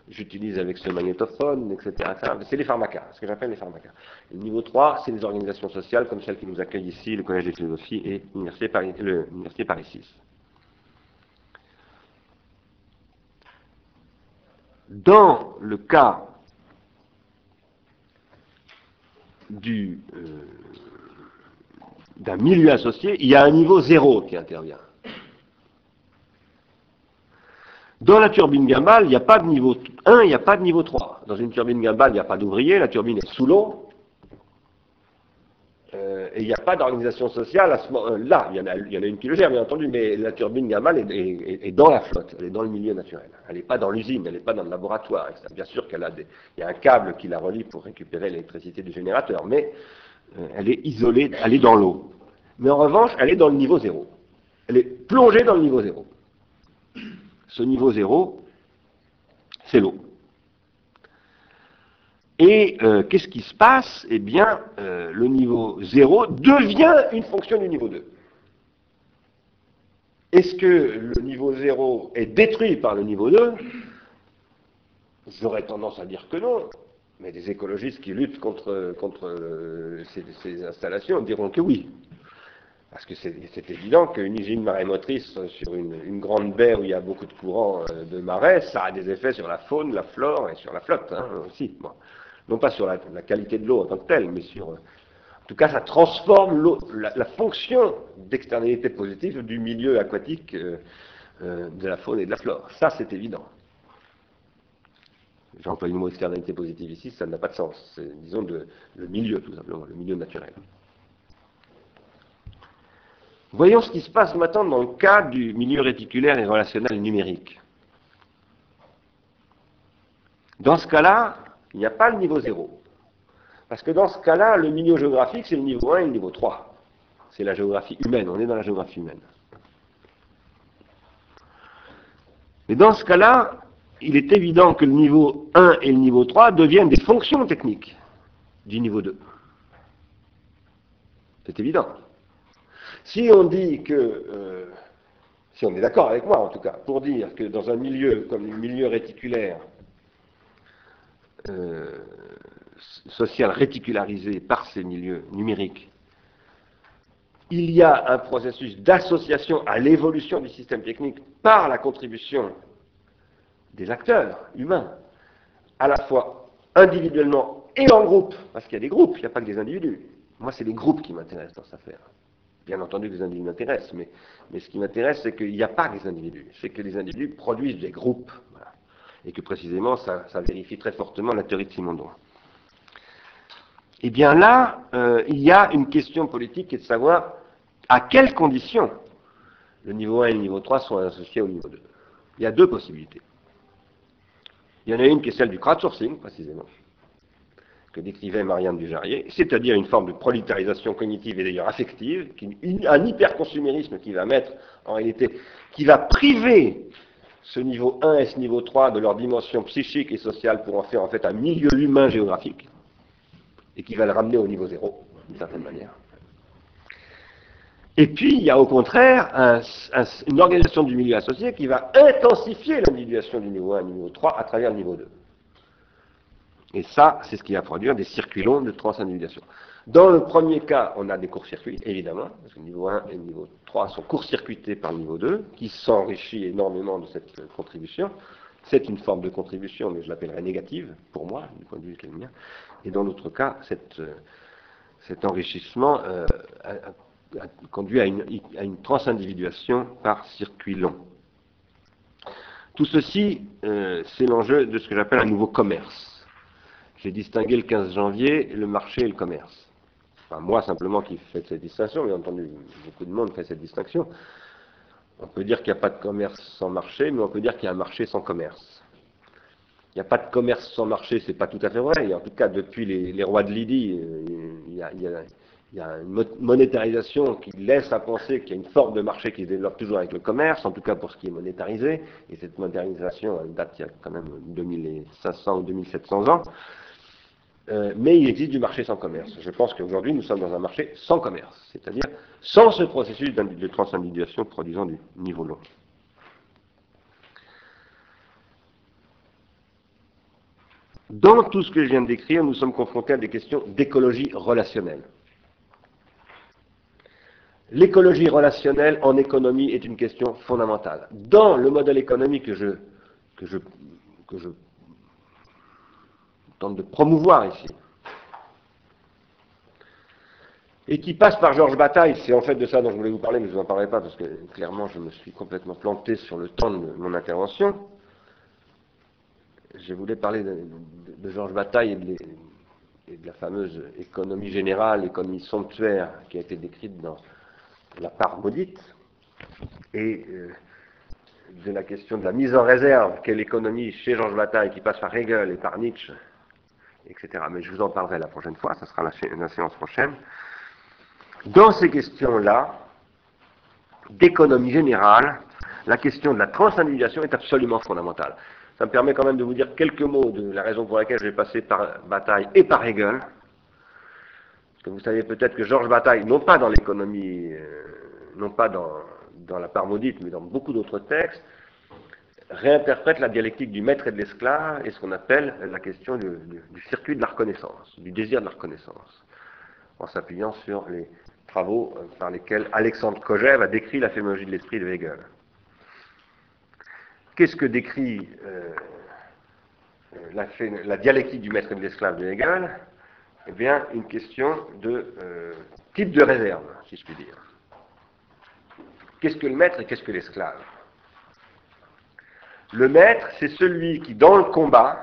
j'utilise avec ce magnétophone, etc. C'est les pharmacas, ce que j'appelle les pharmacas. Le niveau 3, c'est les organisations sociales comme celles qui nous accueillent ici, le Collège de philosophie et l'Université Paris, Paris 6. Dans le cas euh, d'un milieu associé, il y a un niveau zéro qui intervient. Dans la turbine gimbal, il n'y a pas de niveau 1, il n'y a pas de niveau 3. Dans une turbine gimbal, il n'y a pas d'ouvrier, la turbine est sous l'eau, euh, et il n'y a pas d'organisation sociale à ce moment-là. A, il y en a une qui le gère, bien entendu, mais la turbine gimbal est, dans la flotte, elle est dans le milieu naturel. Elle n'est pas dans l'usine, elle n'est pas dans le laboratoire. Bien sûr qu'il y a un câble qui la relie pour récupérer l'électricité du générateur, mais euh, elle est isolée, elle est dans l'eau. Mais en revanche, elle est dans le niveau zéro. Elle est plongée dans le niveau zéro. Ce niveau zéro, c'est l'eau. Et euh, qu'est-ce qui se passe? Eh bien, euh, le niveau 0 devient une fonction du niveau 2. Est-ce que le niveau 0 est détruit par le niveau 2 J'aurais tendance à dire que non. Mais des écologistes qui luttent contre, euh, ces, installations diront que oui. Parce que c'est évident qu'une usine marémotrice sur une, grande baie où il y a beaucoup de courants de marais, ça a des effets sur la faune, la flore et sur la flotte hein, aussi non pas sur la, qualité de l'eau en tant que telle, mais sur... En tout cas, ça transforme la, fonction d'externalité positive du milieu aquatique euh, euh, de la faune et de la flore. Ça, c'est évident. J'emploie le mot externalité positive ici, ça n'a pas de sens. C'est, disons, le milieu, tout simplement, le milieu naturel. Voyons ce qui se passe maintenant dans le cas du milieu réticulaire et relationnel numérique. Dans ce cas-là, il n'y a pas le niveau 0. Parce que dans ce cas-là, le milieu géographique, c'est le niveau 1 et le niveau 3. C'est la géographie humaine, on est dans la géographie humaine. Mais dans ce cas-là, il est évident que le niveau 1 et le niveau 3 deviennent des fonctions techniques du niveau 2. C'est évident. Si on dit que, euh, si on est d'accord avec moi en tout cas, pour dire que dans un milieu comme le milieu réticulaire, euh, sociale par ces milieux numériques, il y a un processus d'association à l'évolution du système technique par la contribution des acteurs humains, à la fois individuellement et en groupe, parce qu'il y a des groupes, il n'y a pas que des individus. Moi, c'est les groupes qui m'intéressent dans cette affaire. Bien entendu que les individus m'intéressent, mais, mais ce qui m'intéresse, c'est qu'il n'y a pas des individus, c'est que les individus produisent des groupes et que précisément ça, vérifie très fortement la théorie de Simondon. Eh bien là, euh, il y a une question politique qui est de savoir à quelles conditions le niveau 1 et le niveau 3 sont associés au niveau 2. Il y a deux possibilités. Il y en a une qui est celle du crowdsourcing, précisément, que décrivait Marianne Dujarrier, c'est-à-dire une forme de prolétarisation cognitive et d'ailleurs affective, un hyperconsumérisme qui va mettre, en réalité, qui va priver ce niveau 1 et ce niveau 3 de leur dimension psychique et sociale pour en faire en fait un milieu humain géographique, et qui va le ramener au niveau 0, d'une certaine manière. Et puis, il y a au contraire une organisation du milieu associé qui va intensifier l'individuation du niveau 1 et du niveau 3 à travers le niveau 2. Et ça, c'est ce qui va produire des circuits de transindividuation. Dans le premier cas, on a des courts-circuits, évidemment, parce que le niveau 1 et le niveau 3 sont court-circuités par le niveau 2, qui s'enrichit énormément de cette contribution. C'est une forme de contribution, mais je l'appellerais négative, pour moi, du point de vue mien. Et dans l'autre cas, euh, cet enrichissement euh, conduit à une, à transindividuation par circuit long. Tout ceci, euh, c'est l'enjeu de ce que j'appelle un nouveau commerce. J'ai distingué le 15 janvier le marché et le commerce moi simplement qui fais cette distinction, bien entendu, beaucoup de monde fait cette distinction. On peut dire qu'il n'y a pas de commerce sans marché, mais on peut dire qu'il y a un marché sans commerce. Il n'y a pas de commerce sans marché, c'est pas tout à fait vrai. en tout cas, depuis les, rois de Lydie, euh, il y, a, une monétarisation qui laisse à penser qu'il y a une forme de marché qui se développe toujours avec le commerce, en tout cas pour ce qui est monétarisé. Et cette monétarisation, elle date il y a quand même 2500 ou 2700 ans. Euh, mais il existe du marché sans commerce. Je pense qu'aujourd'hui, nous sommes dans un marché sans commerce, c'est-à-dire sans ce processus de transindividuation produisant du niveau long. Dans tout ce que je viens de décrire, nous sommes confrontés à des questions d'écologie relationnelle. L'écologie relationnelle en économie est une question fondamentale. Dans le modèle économique que je, que je, que je de promouvoir ici. Et qui passe par Georges Bataille, c'est en fait de ça dont je voulais vous parler, mais je ne vous en parlerai pas parce que clairement je me suis complètement planté sur le temps de mon intervention. je voulais parler de, Georges Bataille et de, la fameuse économie générale, économie somptuaire qui a été décrite dans la part maudite, et euh, de la question de la mise en réserve quelle économie chez Georges Bataille qui passe par Hegel et par Nietzsche, etc. Mais je vous en parlerai la prochaine fois, ça sera la, séance prochaine. Dans ces questions-là, d'économie générale, la question de la transindividuation est absolument fondamentale. Ça me permet quand même de vous dire quelques mots de la raison pour laquelle je vais passer par Bataille et par Hegel. Parce que vous savez peut-être que Georges Bataille, non pas dans l'économie, euh, non pas dans, la part maudite, mais dans beaucoup d'autres textes, réinterprète la dialectique du maître et de l'esclave et ce qu'on appelle la question du, circuit de la reconnaissance, du désir de la reconnaissance, en s'appuyant sur les travaux euh, par lesquels Alexandre Kojève a décrit la phénoménologie de l'esprit de Hegel. Qu'est-ce que décrit euh, la, dialectique du maître et de l'esclave de Hegel? Eh bien, une question de euh, type de réserve, si je puis dire. Qu'est-ce que le maître et qu'est-ce que l'esclave? Le maître, c'est celui qui, dans le combat,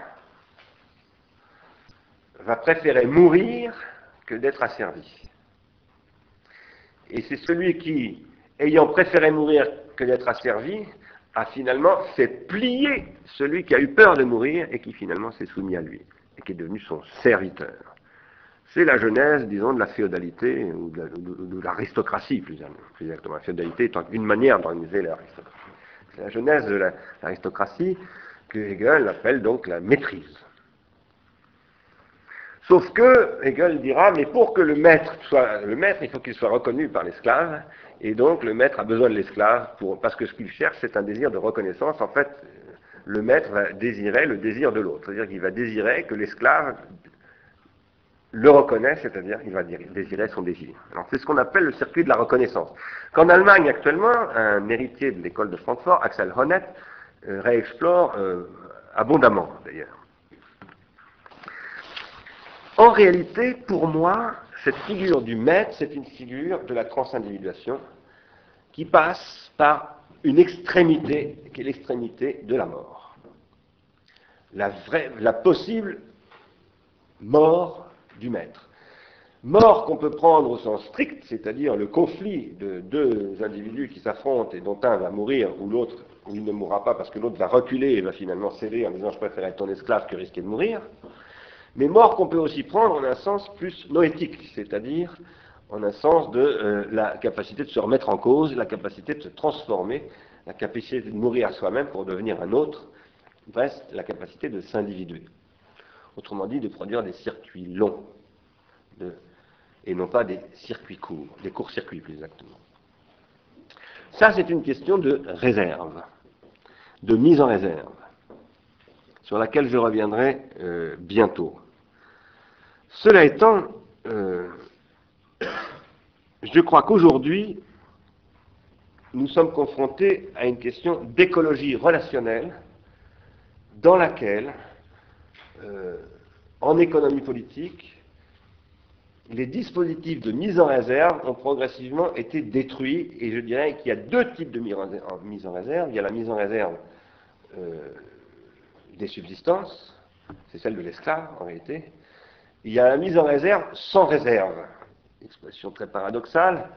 va préférer mourir que d'être asservi. Et c'est celui qui, ayant préféré mourir que d'être asservi, a finalement fait plier celui qui a eu peur de mourir et qui finalement s'est soumis à lui et qui est devenu son serviteur. C'est la genèse, disons, de la féodalité ou de, l'aristocratie, plus, exactement. La féodalité étant une manière d'organiser l'aristocratie. C'est la genèse de l'aristocratie que Hegel appelle donc la maîtrise. Sauf que Hegel dira, mais pour que le maître soit le maître, il faut qu'il soit reconnu par l'esclave, et donc le maître a besoin de l'esclave parce que ce qu'il cherche, c'est un désir de reconnaissance. En fait, le maître va désirer le désir de l'autre, c'est-à-dire qu'il va désirer que l'esclave le reconnaisse, c'est-à-dire qu'il va désirer son désir. Alors c'est ce qu'on appelle le circuit de la reconnaissance. Qu'en Allemagne actuellement, un héritier de l'école de Francfort, Axel Honneth, euh, réexplore euh, abondamment d'ailleurs. En réalité, pour moi, cette figure du maître, c'est une figure de la transindividuation qui passe par une extrémité, qui est l'extrémité de la mort. La, vraie, la possible mort du maître. Mort qu'on peut prendre au sens strict, c'est-à-dire le conflit de deux individus qui s'affrontent et dont un va mourir ou l'autre, il ne mourra pas parce que l'autre va reculer et va finalement céder en disant je préfère être ton esclave que risquer de mourir mais mort qu'on peut aussi prendre en un sens plus noétique, c'est-à-dire en un sens de euh, la capacité de se remettre en cause, la capacité de se transformer, la capacité de mourir à soi-même pour devenir un autre, reste la capacité de s'individuer. Autrement dit, de produire des circuits longs, et non pas des circuits courts, des courts-circuits plus exactement. Ça, c'est une question de réserve, de mise en réserve sur laquelle je reviendrai euh, bientôt. Cela étant, euh, je crois qu'aujourd'hui, nous sommes confrontés à une question d'écologie relationnelle dans laquelle, euh, en économie politique, les dispositifs de mise en réserve ont progressivement été détruits, et je dirais qu'il y a deux types de mise en réserve. Il y a la mise en réserve des subsistances, c'est celle de l'esclave en réalité. Il y a la mise en réserve sans réserve. Expression très paradoxale,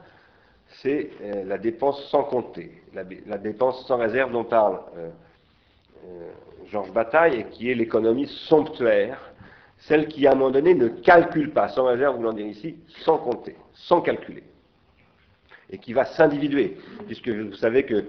c'est euh, la dépense sans compter, la, dépense sans réserve dont parle euh, euh, Georges Bataille et qui est l'économie somptuaire, celle qui à un moment donné ne calcule pas, sans réserve voulant dire ici, sans compter, sans calculer, et qui va s'individuer, puisque vous savez que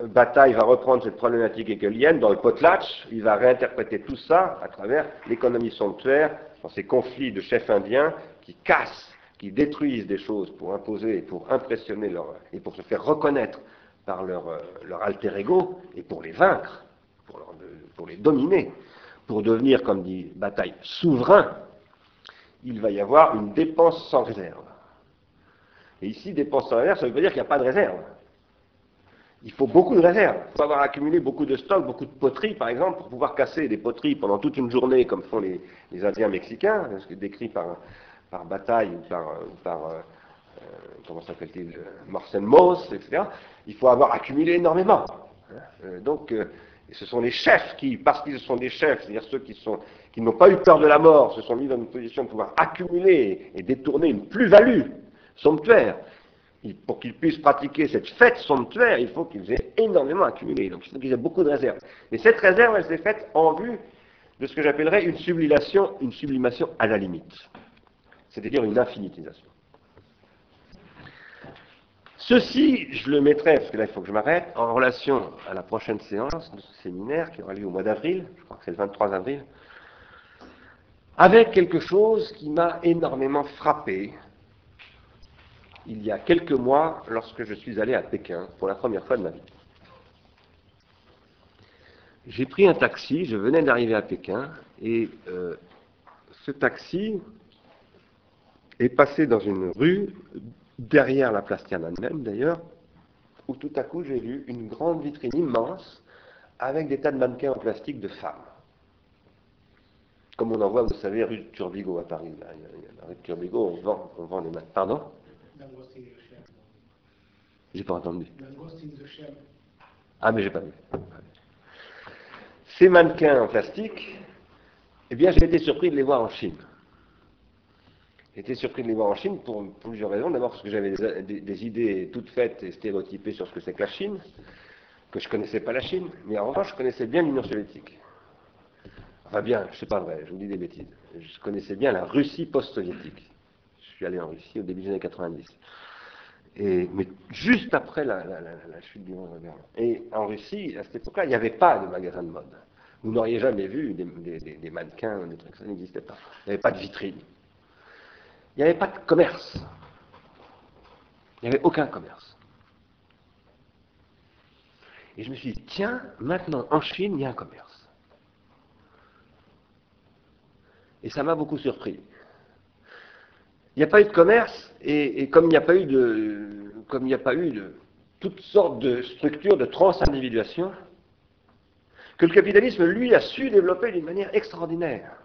Bataille va reprendre cette problématique hegelienne dans le potlatch, il va réinterpréter tout ça à travers l'économie somptuaire, dans ces conflits de chefs indiens qui cassent, qui détruisent des choses pour imposer et pour impressionner et pour se faire reconnaître par leur, euh, leur alter ego et pour les vaincre, pour, les dominer, pour devenir, comme dit Bataille, souverain, il va y avoir une dépense sans réserve. Et ici, dépense sans réserve, ça veut dire qu'il n'y a pas de réserve il faut beaucoup de réserves. Il faut avoir accumulé beaucoup de stocks, beaucoup de poteries, par exemple, pour pouvoir casser des poteries pendant toute une journée, comme font les, Indiens mexicains, ce qui est décrit par, Bataille ou par, par euh, euh, comment s'appelle-t-il, euh, Marcel Mauss, etc. Il faut avoir accumulé énormément. Hein. donc, Ce sont les chefs qui, parce qu'ils sont des chefs, c'est-à-dire ceux qui n'ont pas eu peur de la mort, se sont mis dans une position de pouvoir accumuler et détourner une plus-value somptuaire. pour qu'ils puissent pratiquer cette fête somptuaire, il faut qu'ils aient énormément accumulé. Donc il faut qu'ils aient beaucoup de réserves. Mais cette réserve, elle s'est faite en vue de ce que j'appellerais une sublimation, une sublimation à la limite. C'est-à-dire une infinitisation. Ceci, je le mettrai, parce que là il faut que je m'arrête, en relation à la prochaine séance de ce séminaire qui aura lieu au mois d'avril, je crois que c'est le 23 avril, avec quelque chose qui m'a énormément frappé il y a quelques mois lorsque je suis allé à Pékin pour la première fois de ma vie. J'ai pris un taxi, je venais d'arriver à Pékin, et euh, ce taxi est passé dans une rue derrière la place Tiananmen d'ailleurs, où tout à coup j'ai vu une grande vitrine immense avec des tas de mannequins en plastique de femmes. Comme on en voit, vous savez, rue Turbigo à Paris. Là. Rue Turbigo, on vend, on vend les mannequins. Pardon? J'ai pas entendu. Ah, mais j'ai pas vu. Ces mannequins en plastique, eh bien, j'ai été surpris de les voir en Chine. J'étais surpris de les voir en Chine pour plusieurs raisons. D'abord parce que j'avais des, idées toutes faites et stéréotypées sur ce que c'est que la Chine, que je ne connaissais pas la Chine, mais en revanche je connaissais bien l'Union soviétique. Enfin bien, je sais pas vrai, je vous dis des bêtises. Je connaissais bien la Russie post-soviétique. Je suis allé en Russie au début des années 90. Et, mais juste après la, chute du monde Et en Russie, à cette époque-là, il n'y avait pas de magasin de mode. Vous n'auriez jamais vu des, des mannequins, des trucs, ça n'existait pas. Il n'y avait pas de vitrine. Il n'y avait pas de commerce. Il n'y avait aucun commerce. Et je me suis dit, tiens, maintenant en Chine, il y a un commerce. Et ça m'a beaucoup surpris. Il n'y a pas eu de commerce, et, comme il n'y a pas eu de, comme il n'y a pas eu de toutes sortes de structures de transindividuation, que le capitalisme, lui, a su développer d'une manière extraordinaire.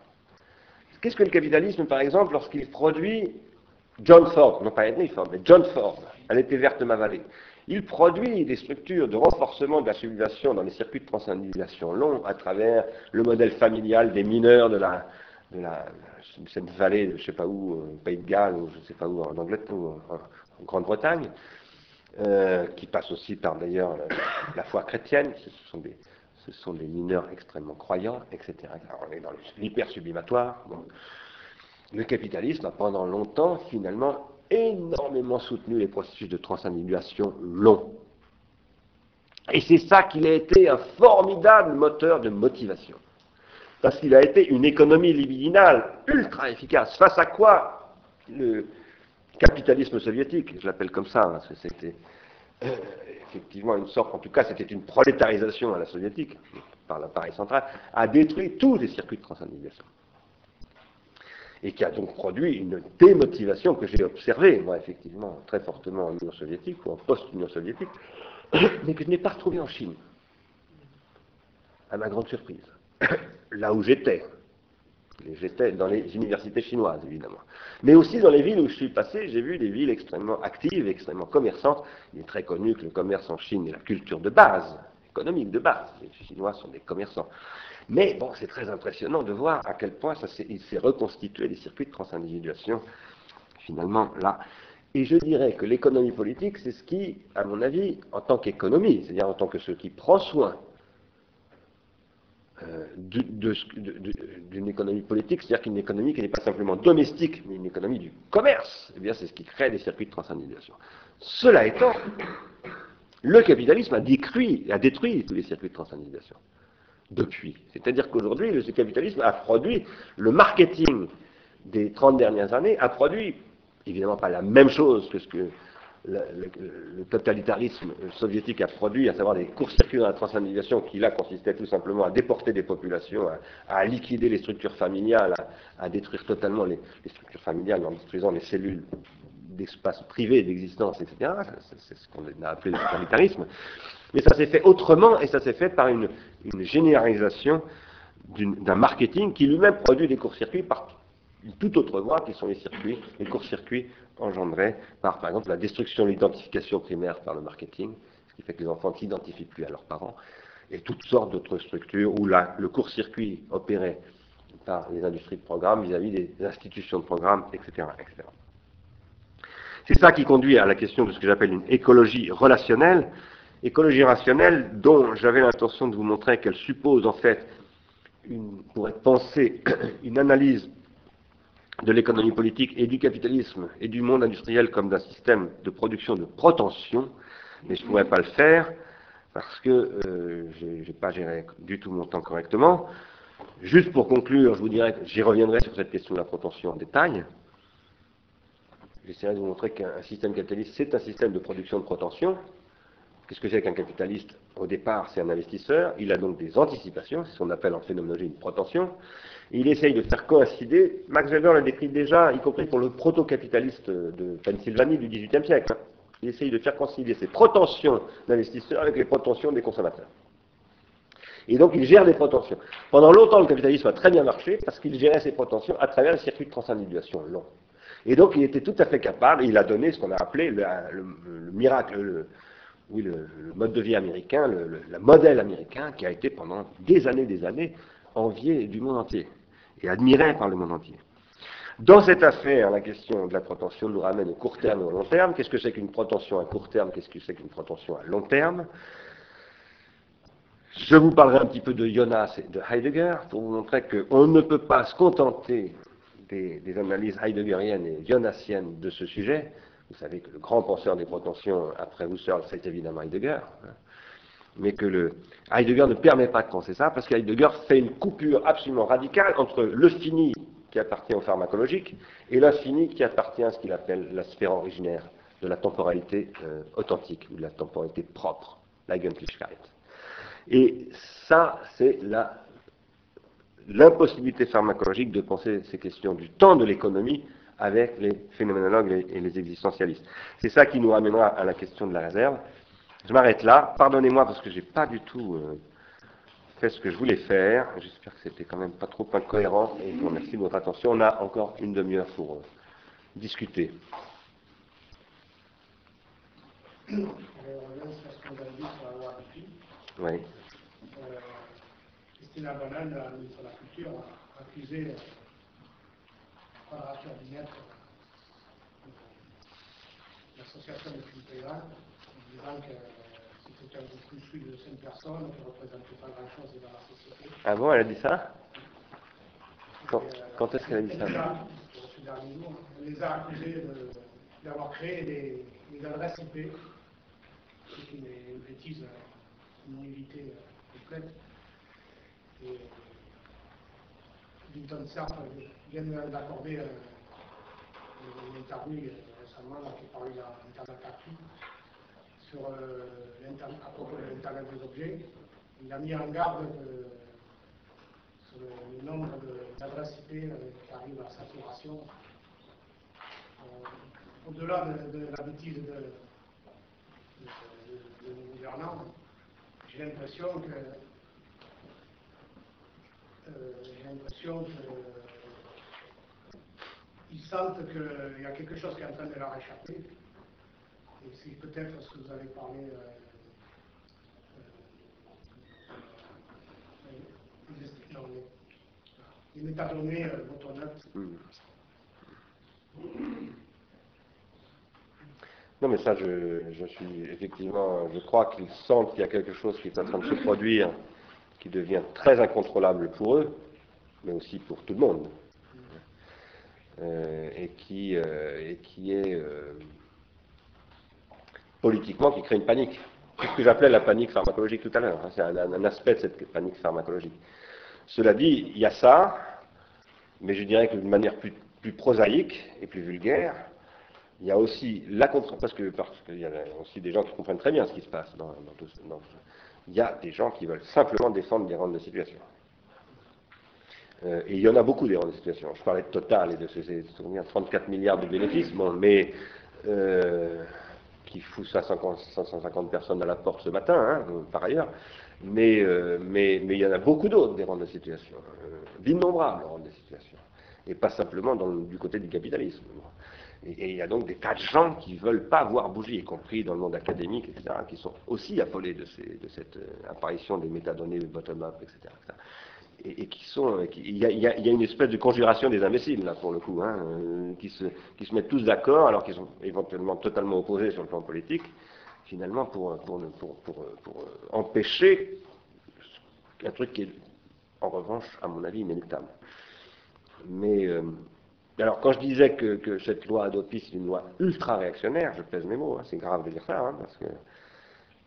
Qu'est-ce que le capitalisme, par exemple, lorsqu'il produit John Ford, non pas Henry Ford, mais John Ford, elle était verte de ma vallée. Il produit des structures de renforcement de la civilisation dans les circuits de transindividuation longs à travers le modèle familial des mineurs de la, de la cette vallée, de, je ne sais pas où, au euh, Pays de Galles, ou je ne sais pas où, en Angleterre, ou en, Grande-Bretagne, euh, qui passe aussi par d'ailleurs la, foi chrétienne. Ce sont des, ce sont des mineurs extrêmement croyants, etc. on est dans l'hyper-sublimatoire. Le capitalisme a pendant longtemps, finalement, énormément soutenu les processus de transindividuation longs. Et c'est ça qu'il a été un formidable moteur de motivation. Parce qu'il a été une économie libidinale ultra efficace. Face à quoi le capitalisme soviétique, je l'appelle comme ça, parce que c'était euh, effectivement une sorte, en tout cas c'était une prolétarisation à la soviétique, par l'appareil central, a détruit tous les circuits de transindividuation. Et qui a donc produit une démotivation que j'ai observée, moi effectivement, très fortement en Union soviétique ou en post-Union soviétique, mais que je n'ai pas retrouvée en Chine, à ma grande surprise. Là où j'étais, J'étais dans les universités chinoises, évidemment. Mais aussi dans les villes où je suis passé, j'ai vu des villes extrêmement actives, extrêmement commerçantes. Il est très connu que le commerce en Chine est la culture de base, économique de base. Les Chinois sont des commerçants. Mais bon, c'est très impressionnant de voir à quel point ça il s'est reconstitué des circuits de transindividuation, finalement, là. Et je dirais que l'économie politique, c'est ce qui, à mon avis, en tant qu'économie, c'est-à-dire en tant que ce qui prend soin euh, d'une économie politique, c'est-à-dire qu'une économie qui n'est pas simplement domestique, mais une économie du commerce, eh bien c'est ce qui crée des circuits de transindividuation. Cela étant, le capitalisme a détruit, a détruit tous les circuits de transindividuation depuis. C'est-à-dire qu'aujourd'hui, le capitalisme a produit le marketing des 30 dernières années, a produit évidemment pas la même chose que ce que le, totalitarisme soviétique a produit, à savoir des courts-circuits dans la transindividuation qui là consistaient tout simplement à déporter des populations, à, liquider les structures familiales, à, détruire totalement les, structures familiales en détruisant les cellules d'espace privé d'existence, etc. C'est ce qu'on a appelé le totalitarisme. Mais ça s'est fait autrement et ça s'est fait par une, une généralisation d'un marketing qui lui-même produit des courts-circuits par une toute autre voie qui sont les circuits, les courts-circuits engendrés par, par exemple, la destruction de l'identification primaire par le marketing, ce qui fait que les enfants ne s'identifient plus à leurs parents, et toutes sortes d'autres structures où le court-circuit opéré par les industries de programme vis-à-vis des institutions de programme, etc. etc. C'est ça qui conduit à la question de ce que j'appelle une écologie relationnelle, écologie rationnelle dont j'avais l'intention de vous montrer qu'elle suppose en fait, une, pour être pensée, une analyse de l'économie politique et du capitalisme et du monde industriel comme d'un système de production de protension, mais je ne pourrais pas le faire parce que euh, je n'ai pas géré du tout mon temps correctement. Juste pour conclure, je vous dirais que j'y reviendrai sur cette question de la protension en détail. J'essaierai de vous montrer qu'un système capitaliste, c'est un système de production de protension. Qu'est-ce que c'est qu'un capitaliste? Au départ, c'est un investisseur. Il a donc des anticipations, c'est ce qu'on appelle en phénoménologie une protension. il essaye de faire coïncider, Max Weber l'a décrit déjà, y compris pour le proto-capitaliste de Pennsylvanie du XVIIIe siècle. Il essaye de faire concilier ses prétentions d'investisseurs avec les prétentions des consommateurs. Et donc il gère des prétentions. Pendant longtemps, le capitalisme a très bien marché parce qu'il gérait ses prétentions à travers le circuit de transindividuation long. Et donc il était tout à fait capable, il a donné ce qu'on a appelé le, miracle, le, oui, le, mode de vie américain, le, modèle américain qui a été pendant des années des années envié du monde entier et admiré par le monde entier. Dans cette affaire, la question de la protention nous ramène au court terme et au long terme. Qu'est-ce que c'est qu'une protention à court terme? Qu'est-ce que c'est qu'une protention à long terme? Je vous parlerai un petit peu de Jonas et de Heidegger pour vous montrer qu'on ne peut pas se contenter des, analyses heideggeriennes et jonassiennes de ce sujet. Vous savez que le grand penseur des protensions après Husserl, c'est évidemment Heidegger. Hein. mais que le Heidegger ne permet pas de penser ça, parce qu'Heidegger fait une coupure absolument radicale entre le fini qui appartient au pharmacologique, et l'infini qui appartient à ce qu'il appelle la sphère originaire de la temporalité euh, authentique, ou de la temporalité propre, l'Eigentlichkeit. Et ça, c'est l'impossibilité pharmacologique de penser ces questions du temps de l'économie avec les phénoménologues et les existentialistes. C'est ça qui nous ramènera à la question de la réserve. Je m'arrête là. Pardonnez-moi parce que je n'ai pas du tout euh, fait ce que je voulais faire. J'espère que c'était quand même pas trop incohérent et je vous remercie de votre attention. On a encore une demi-heure pour euh, discuter. Revient sur ce qu'on a dit sur la loi Oui. Christina Banane, la ministre la Culture, a accusé Quadrature du Net, l'association des cultes en disant que c'était un construit de 5 personnes qui ne représentait pas grand-chose dans la société. Ah bon, elle a dit ça Quand, quand est-ce qu'elle a dit ça Elle les a accusés d'avoir créé des, des, adresses IP, ce qui est une bêtise, une naïveté complète. Et Vinton Cerf vient d'accorder une interview récemment qui parlait d'Internet actif sur, euh, à propos de l'Internet des objets. Il a mis en garde euh, sur le, nombre d'adresses IP euh, qui arrivent à saturation. Au-delà de, la bêtise de, nos gouvernants, j'ai l'impression que j'ai l'impression qu'ils sentent qu'il y a quelque chose qui est en train de leur échapper c'est peut-être ce que vous avez parlé. Euh, euh, les métadonnées euh. Non, mais ça, je, suis effectivement, je crois qu'ils sentent qu'il y a quelque chose qui est en train de se produire, qui devient très incontrôlable pour eux, mais aussi pour tout le monde, et, qui, et qui est politiquement qui crée une panique. C'est ce que j'appelais la panique pharmacologique tout à l'heure. Hein. C'est un, aspect de cette panique pharmacologique. Cela dit, il y a ça, mais je dirais que d'une manière plus, prosaïque et plus vulgaire, il y a aussi la compréhension, parce que parce qu'il y a aussi des gens qui comprennent très bien ce qui se passe dans, tout ça. Il y a des gens qui veulent simplement défendre des rentes de situation. Euh, et il y en a beaucoup des rentes de situation. Je parlais de Total et de ces 34 milliards de bénéfices, bon, mais euh, qui fout 550 personnes à la porte ce matin, hein, par ailleurs. Mais, euh, mais, il y en a beaucoup d'autres des rangs de situation, d'innombrables rangs de situation, et pas simplement du côté du capitalisme. Et il y a donc des tas de gens qui ne veulent pas voir bouger, y compris dans le monde académique, etc., qui sont aussi affolés de, cette apparition des métadonnées bottom-up, etc., Et, qui sont. Il y, a une espèce de conjuration des imbéciles, là, pour le coup, hein, qui, se, qui se mettent tous d'accord, alors qu'ils sont éventuellement totalement opposés sur le plan politique, finalement, pour, empêcher un truc qui est, en revanche, à mon avis, inéluctable. Mais, euh, alors, quand je disais que, cette loi Adopi, c'est une loi ultra-réactionnaire, je pèse mes mots, hein, c'est grave de dire ça, hein, parce que.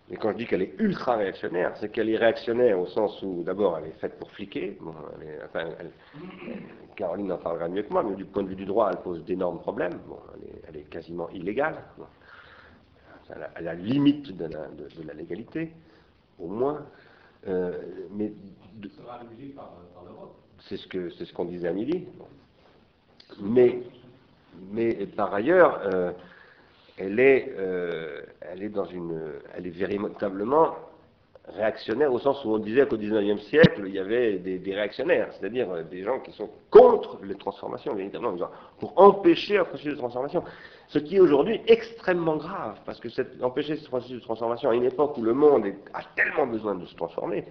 Mais quand je dis qu'elle est ultra-réactionnaire, c'est qu'elle est réactionnaire au sens où, d'abord, elle est faite pour fliquer. Bon, enfin, Caroline en parlera mieux que moi, mais du point de vue du droit, elle pose d'énormes problèmes. Bon, elle, est, quasiment illégale. à la, limite de la, de la légalité, au moins. Euh, mais C'est ce que c'est ce qu'on disait à midi. Mais par ailleurs, euh, elle est euh, elle est dans une elle est véritablement réactionnaire au sens où on disait qu'au XIXe siècle, il y avait des, réactionnaires, c'est-à-dire des gens qui sont contre les transformations, véritablement, pour empêcher un processus de transformation. Ce qui est aujourd'hui extrêmement grave, parce que empêcher ce processus de transformation à une époque où le monde a tellement besoin de se transformer,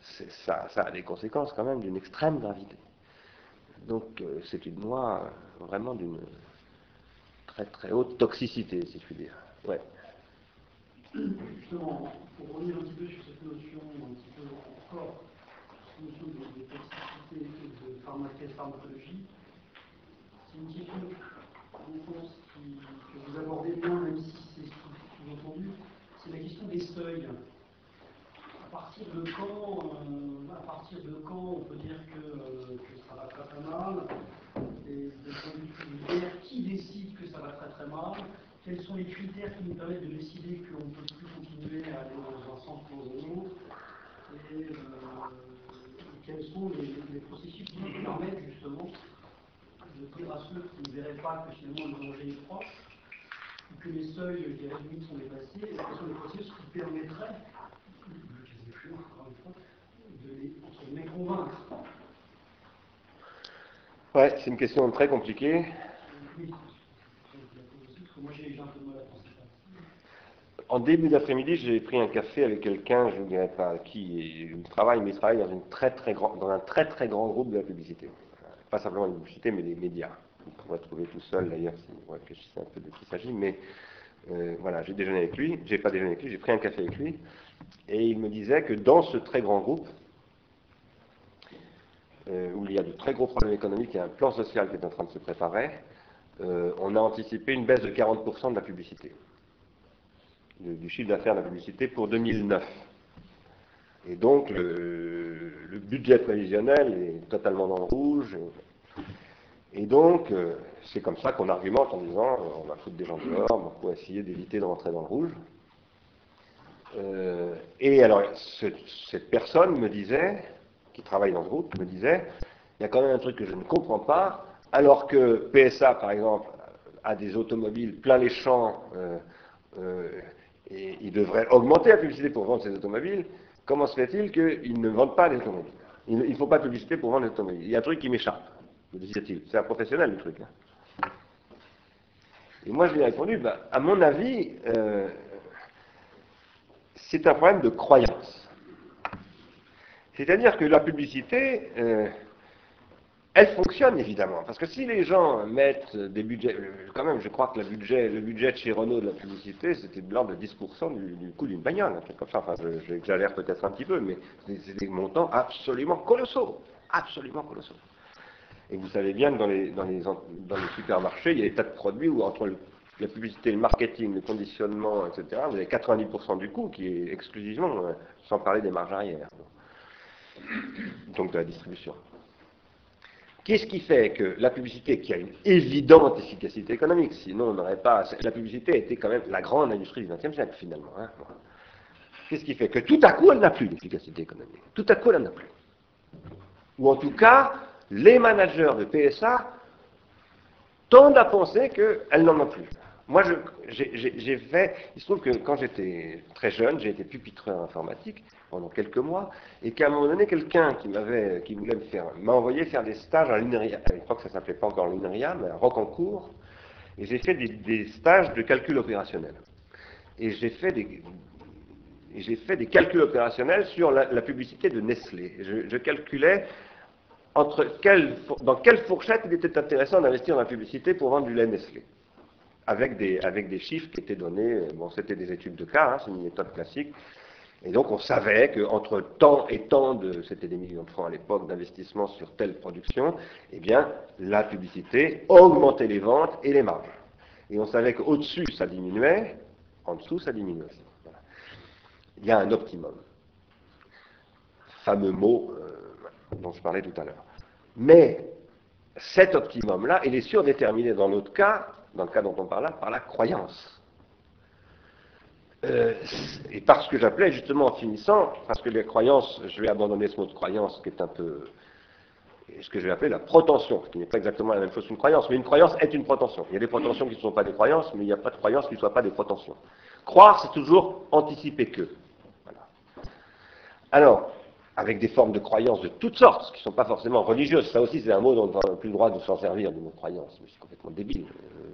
ça, a des conséquences quand même d'une extrême gravité. Donc euh, c'est une loi vraiment d'une très très haute toxicité, si je puis dire. Ouais. Justement, pour revenir un petit peu sur cette notion, un petit peu encore, cette notion de, toxicité et de pharmacologie, c'est une question, je pense, que vous abordez bien, même si c'est sous-entendu, c'est la question des seuils. Partir de quand, euh, à partir de quand on peut dire que, euh, ça va très très mal? Et qui décide que ça va très très mal? Quels sont les critères qui nous permettent de décider qu'on ne peut plus continuer à aller dans un sens ou dans un autre? Et, euh, quels sont les, processus qui nous permettent justement de dire à ceux qui ne verraient pas que finalement le danger est proche, que les seuils des limites sont dépassés, quels sont les processus qui permettraient, de les, convaincre. Ouais, c'est une question très compliquée. En début d'après-midi, j'ai pris un café avec quelqu'un, je ne dirais pas qui il travaille, mais il travaille dans, une très, très grand, dans un très très grand groupe de la publicité pas simplement une publicité, mais des médias. Vous pourrez trouver tout seul d'ailleurs si vous réfléchissez un peu de qui il s'agit. Mais euh, voilà, j'ai déjeuné avec lui, j'ai pas déjeuné avec lui, j'ai pris un café avec lui, et il me disait que dans ce très grand groupe, euh, où il y a de très gros problèmes économiques et un plan social qui est en train de se préparer, euh, on a anticipé une baisse de 40% de la publicité, du chiffre d'affaires de la publicité pour 2009. Et donc, le, budget prévisionnel est totalement dans le rouge. Et, donc, euh, c'est comme ça qu'on argumente en disant on va foutre des gens dehors pour essayer d'éviter de rentrer dans le rouge. Euh, et alors, cette personne me disait, qui travaille dans ce groupe, me disait il y a quand même un truc que je ne comprends pas, alors que PSA, par exemple, a des automobiles plein les champs, et il devrait augmenter la publicité pour vendre ses automobiles, Comment se fait-il qu'ils ne vendent pas les automobiles? Il ne faut pas de publicité pour vendre les automobiles. Il y a un truc qui m'échappe, me disait-il. C'est un professionnel, le truc. Hein. Et moi, je lui ai répondu, bah, à mon avis, euh, c'est un problème de croyance. C'est-à-dire que la publicité, euh, elle fonctionne évidemment, parce que si les gens mettent des budgets, euh, quand même, je crois que le budget, le de chez Renault de la publicité, c'était de l'ordre de 10% du, coût d'une bagnole, un truc comme ça. Enfin, j'exagère peut-être un petit peu, mais c'est des montants absolument colossaux, absolument colossaux. Et vous savez bien que dans les, dans les, supermarchés, il y a des tas de produits où entre la publicité, le marketing, le conditionnement, etc., vous avez 90% du coût qui est exclusivement, euh, sans parler des marges arrière, donc de la distribution. Qu'est-ce qui fait que la publicité, qui a une évidente efficacité économique, sinon on n'aurait pas. La publicité était quand même la grande industrie du XXe siècle, finalement. Hein. Qu'est-ce qui fait que tout à coup, elle n'a plus d'efficacité économique? Tout à coup, elle n'en a plus. Ou en tout cas, les managers de PSA tendent à penser qu'elle n'en a plus. Moi, j'ai fait. Il se trouve que quand j'étais très jeune, j'ai été pupitreur informatique pendant quelques mois, et qu'à un moment donné, quelqu'un qui m'avait, qui voulait me faire, m'a envoyé faire des stages à l'INRIA. À l'époque, ça s'appelait pas encore l'INRIA, mais à Rocancourt. Et j'ai fait des, stages de calcul opérationnel. Et j'ai fait des, j'ai fait des calculs opérationnels sur la, publicité de Nestlé. Je, calculais entre dans quelle fourchette il était intéressant d'investir dans la publicité pour vendre du lait Nestlé. Avec des, avec des chiffres qui étaient donnés, bon, c'était des études de cas, hein, c'est une méthode classique. Et donc on savait qu'entre tant et tant de, c'était des millions de francs à l'époque d'investissement sur telle production, eh bien la publicité augmentait les ventes et les marges. Et on savait qu'au-dessus ça diminuait, en dessous ça diminuait aussi il y a un optimum. Fameux mot euh, dont je parlais tout à l'heure. Mais cet optimum-là, il est surdéterminé dans notre cas, dans le cas dont on parle là, par la croyance. Euh, et par ce que j'appelais justement en finissant, parce que les croyances, je vais abandonner ce mot de croyance qui est un peu ce que je vais appeler la protension, qui n'est pas exactement la même chose qu'une croyance, mais une croyance est une protension. Il y a des protensions qui ne sont pas des croyances, mais il n'y a pas de croyances qui ne soient pas des protensions. Croire, c'est toujours anticiper que. Alors, avec des formes de croyances de toutes sortes, qui ne sont pas forcément religieuses. Ça aussi, c'est un mot dont on n'a plus le droit de s'en servir, du mot croyance. C'est complètement débile.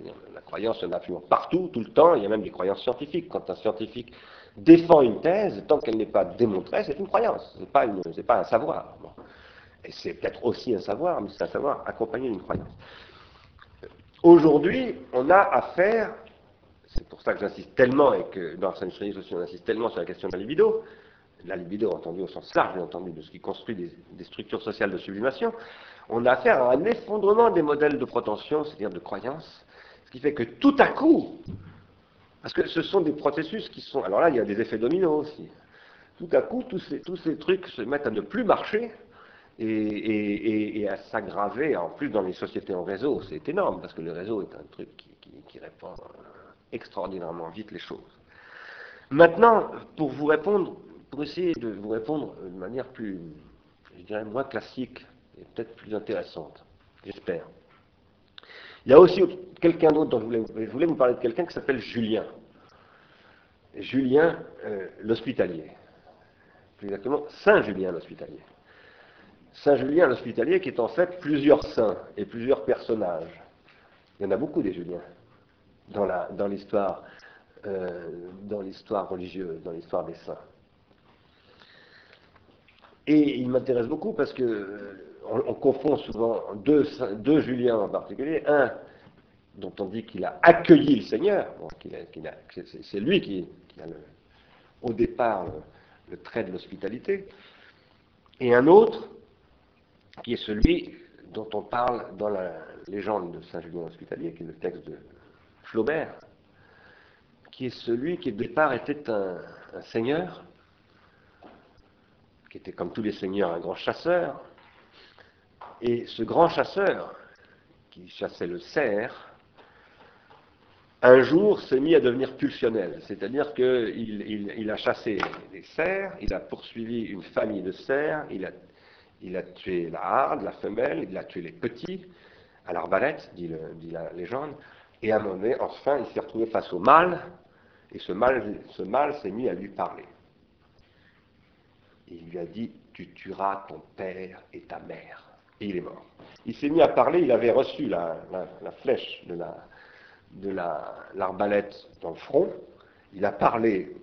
Euh, la croyance, il y en a partout, tout le temps. Il y a même des croyances scientifiques. Quand un scientifique défend une thèse, tant qu'elle n'est pas démontrée, c'est une croyance. Ce n'est pas, pas, un savoir. Et c'est peut-être aussi un savoir, mais c'est un savoir accompagné d'une croyance. Aujourd'hui, on a affaire, c'est pour ça que j'insiste tellement, et que dans la aussi on insiste tellement sur la question de la libido, la libido entendu au sens large, bien entendu, de ce qui construit des, structures sociales de sublimation, on a affaire à un effondrement des modèles de protension, c'est-à-dire de croyance, ce qui fait que tout à coup, parce que ce sont des processus qui sont... Alors là, il y a des effets dominos aussi. Tout à coup, tous ces, trucs se mettent à ne plus marcher et, à s'aggraver. En plus, dans les sociétés en réseau, c'est énorme, parce que le réseau est un truc qui, qui répand extraordinairement vite les choses. Maintenant, pour vous répondre pour essayer de vous répondre de manière plus, je dirais, moins classique et peut-être plus intéressante, j'espère. Il y a aussi quelqu'un d'autre dont je voulais, je voulais, vous parler de quelqu'un qui s'appelle Julien. Julien euh, l'hospitalier. Plus exactement, Saint Julien l'hospitalier. Saint Julien l'hospitalier qui est en fait plusieurs saints et plusieurs personnages. Il y en a beaucoup des Juliens dans l'histoire euh, dans l'histoire religieuse, dans l'histoire des saints. Et il m'intéresse beaucoup parce que euh, on, confond souvent deux, deux Juliens en particulier. Un dont on dit qu'il a accueilli le Seigneur, c'est lui qui, a au départ le, trait de l'hospitalité, et un autre qui est celui dont on parle dans la légende de Saint Julien hospitalier, qui est le texte de Flaubert, qui est celui qui au départ était un seigneur, qui était comme tous les seigneurs un grand chasseur. Et ce grand chasseur, qui chassait le cerf, un jour s'est mis à devenir pulsionnel, c'est-à-dire qu'il il, a chassé des cerfs, il a poursuivi une famille de cerfs, il a, tué la harde, la femelle, il a tué les petits, à l'arbalète, dit, la légende, et à un moment enfin, il s'est retrouvé face au mâle, et ce mâle, ce mâle s'est mis à lui parler il lui a dit Tu tueras ton père et ta mère. Et il est mort. Il s'est mis à parler, il avait reçu la, flèche de la l'arbalète dans le front, il a parlé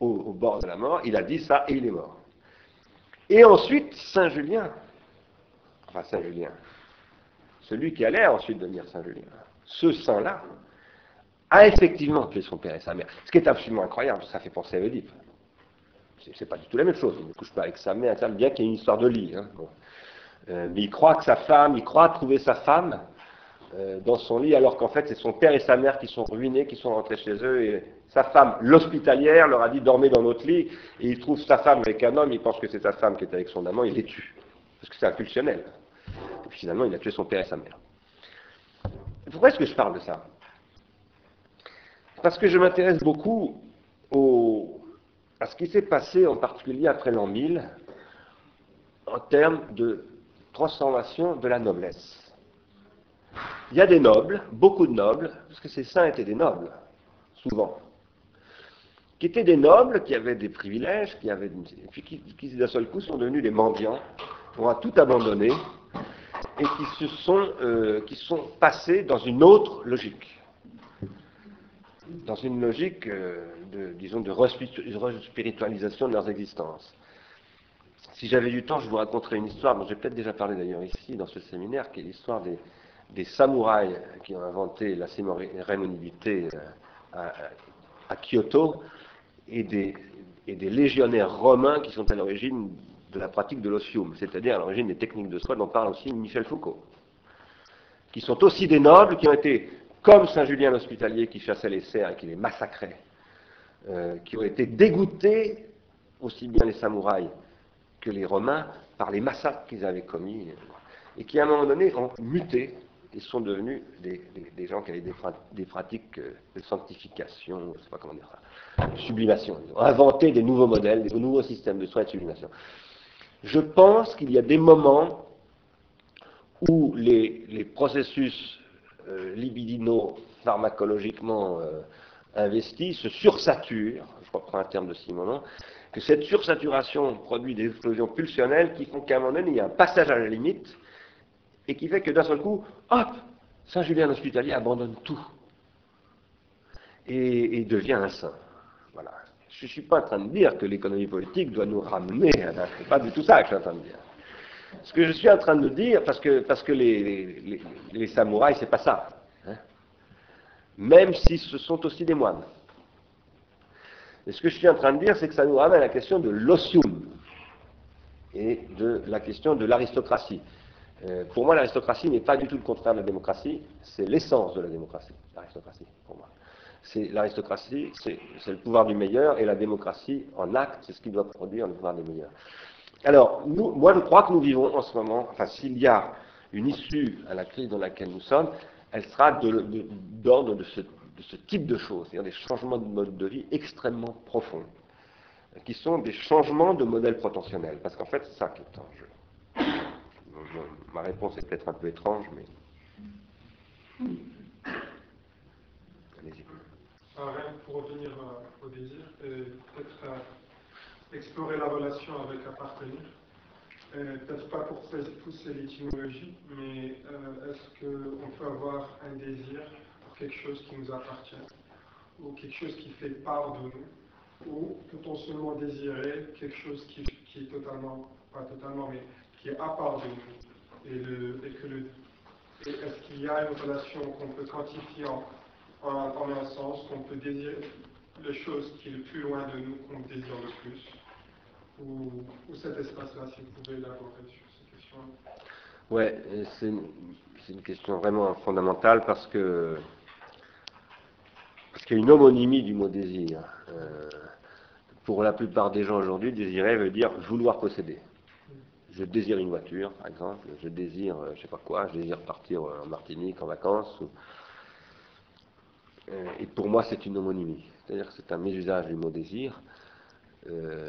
au, bord de la mort, il a dit ça et il est mort. Et ensuite, Saint Julien, enfin Saint Julien, celui qui allait ensuite devenir Saint Julien, ce saint-là, a effectivement tué son père et sa mère. Ce qui est absolument incroyable, ça fait penser à Oedipe c'est pas du tout la même chose. Il ne couche pas avec sa mère, bien qu'il y ait une histoire de lit. Hein. Euh, mais il croit que sa femme, il croit trouver sa femme euh, dans son lit, alors qu'en fait c'est son père et sa mère qui sont ruinés, qui sont rentrés chez eux, et sa femme, l'hospitalière, leur a dit dormez dans notre lit, et il trouve sa femme avec un homme, il pense que c'est sa femme qui est avec son amant, il les tue, parce que c'est impulsionnel. Et puis finalement il a tué son père et sa mère. Pourquoi est-ce que je parle de ça? Parce que je m'intéresse beaucoup aux, à ce qui s'est passé en particulier après l'an 1000 en termes de transformation de la noblesse. Il y a des nobles, beaucoup de nobles, parce que ces saints étaient des nobles, souvent, qui étaient des nobles, qui avaient des privilèges, qui avaient, puis qui, d'un seul coup sont devenus des mendiants, qui ont tout abandonné, et qui se sont, euh, qui sont passés dans une autre logique. Dans une logique euh, de, disons, de respiritualisation de leurs existences. Si j'avais du temps, je vous raconterais une histoire dont j'ai peut-être déjà parlé d'ailleurs ici dans ce séminaire, qui est l'histoire des, samouraïs qui ont inventé la cérémonialité euh, à, Kyoto et des, légionnaires romains qui sont à l'origine de la pratique de l'osium, c'est-à-dire à, l'origine des techniques de soie dont parle aussi Michel Foucault, qui sont aussi des nobles qui ont été, comme Saint Julien l'Hospitalier qui chassait les cerfs et qui les massacrait, euh, qui ont été dégoûtés, aussi bien les samouraïs que les Romains, par les massacres qu'ils avaient commis, et qui à un moment donné ont muté et sont devenus des, gens qui avaient des, pratiques euh, de sanctification, je ne sais pas comment dire ça, de sublimation, ont inventé des nouveaux modèles, des nouveaux systèmes de soins et de sublimation. Je pense qu'il y a des moments où les, processus euh, libidinaux pharmacologiquement euh, investis se sursaturent, je reprends un terme de Simonon, que cette sursaturation produit des explosions pulsionnelles qui font qu'à un moment donné, il y a un passage à la limite et qui fait que d'un seul coup, hop, Saint-Julien l'Hospitalier abandonne tout et, et devient un saint. Voilà. Je ne suis pas en train de dire que l'économie politique doit nous ramener à C'est pas du tout ça que je suis en train de dire. Ce que je suis en train de dire, parce que, parce que les, les, samouraïs, c'est pas ça. Hein. Même si ce sont aussi des moines. Et ce que je suis en train de dire, c'est que ça nous ramène à la question de l'osium et de la question de l'aristocratie. Euh, pour moi, l'aristocratie n'est pas du tout le contraire de la démocratie, c'est l'essence de la démocratie, l'aristocratie, pour moi c'est l'aristocratie, c'est le pouvoir du meilleur, et la démocratie, en acte, c'est ce qui doit produire le pouvoir des meilleurs. Alors, moi, je crois que nous vivons en ce moment, enfin, s'il y a une issue à la crise dans laquelle nous sommes, elle sera d'ordre de, ce, type de choses, c'est-à-dire des changements de mode de vie extrêmement profonds, qui sont des changements de modèle potentiel, parce qu'en fait, c'est ça qui est en jeu. Ma réponse est peut-être un peu étrange, mais... Allez-y pour revenir euh, au désir, et peut-être euh, explorer la relation avec appartenir. Peut-être pas pour pousser l'étymologie, mais euh, est-ce qu'on peut avoir un désir pour quelque chose qui nous appartient, ou quelque chose qui fait part de nous, ou peut-on seulement désirer quelque chose qui, est totalement, pas totalement, mais qui est à part de nous, et, le, et que le, est-ce qu'il y a une relation qu'on peut quantifier en en, un sens qu'on peut désirer les choses qui est le plus loin de nous qu'on désire le plus? Ou, cet espace-là, si vous pouvez élaborer sur cette question Ouais, c'est une, question vraiment fondamentale parce que parce qu'il y a une homonymie du mot désir. Euh, pour la plupart des gens aujourd'hui, désirer veut dire vouloir posséder. Je désire une voiture, par exemple, je désire, je euh, je sais pas quoi, je désire partir en Martinique en vacances, euh, et pour moi, c'est une homonymie. C'est-à-dire que c'est un mésusage du mot désir, euh,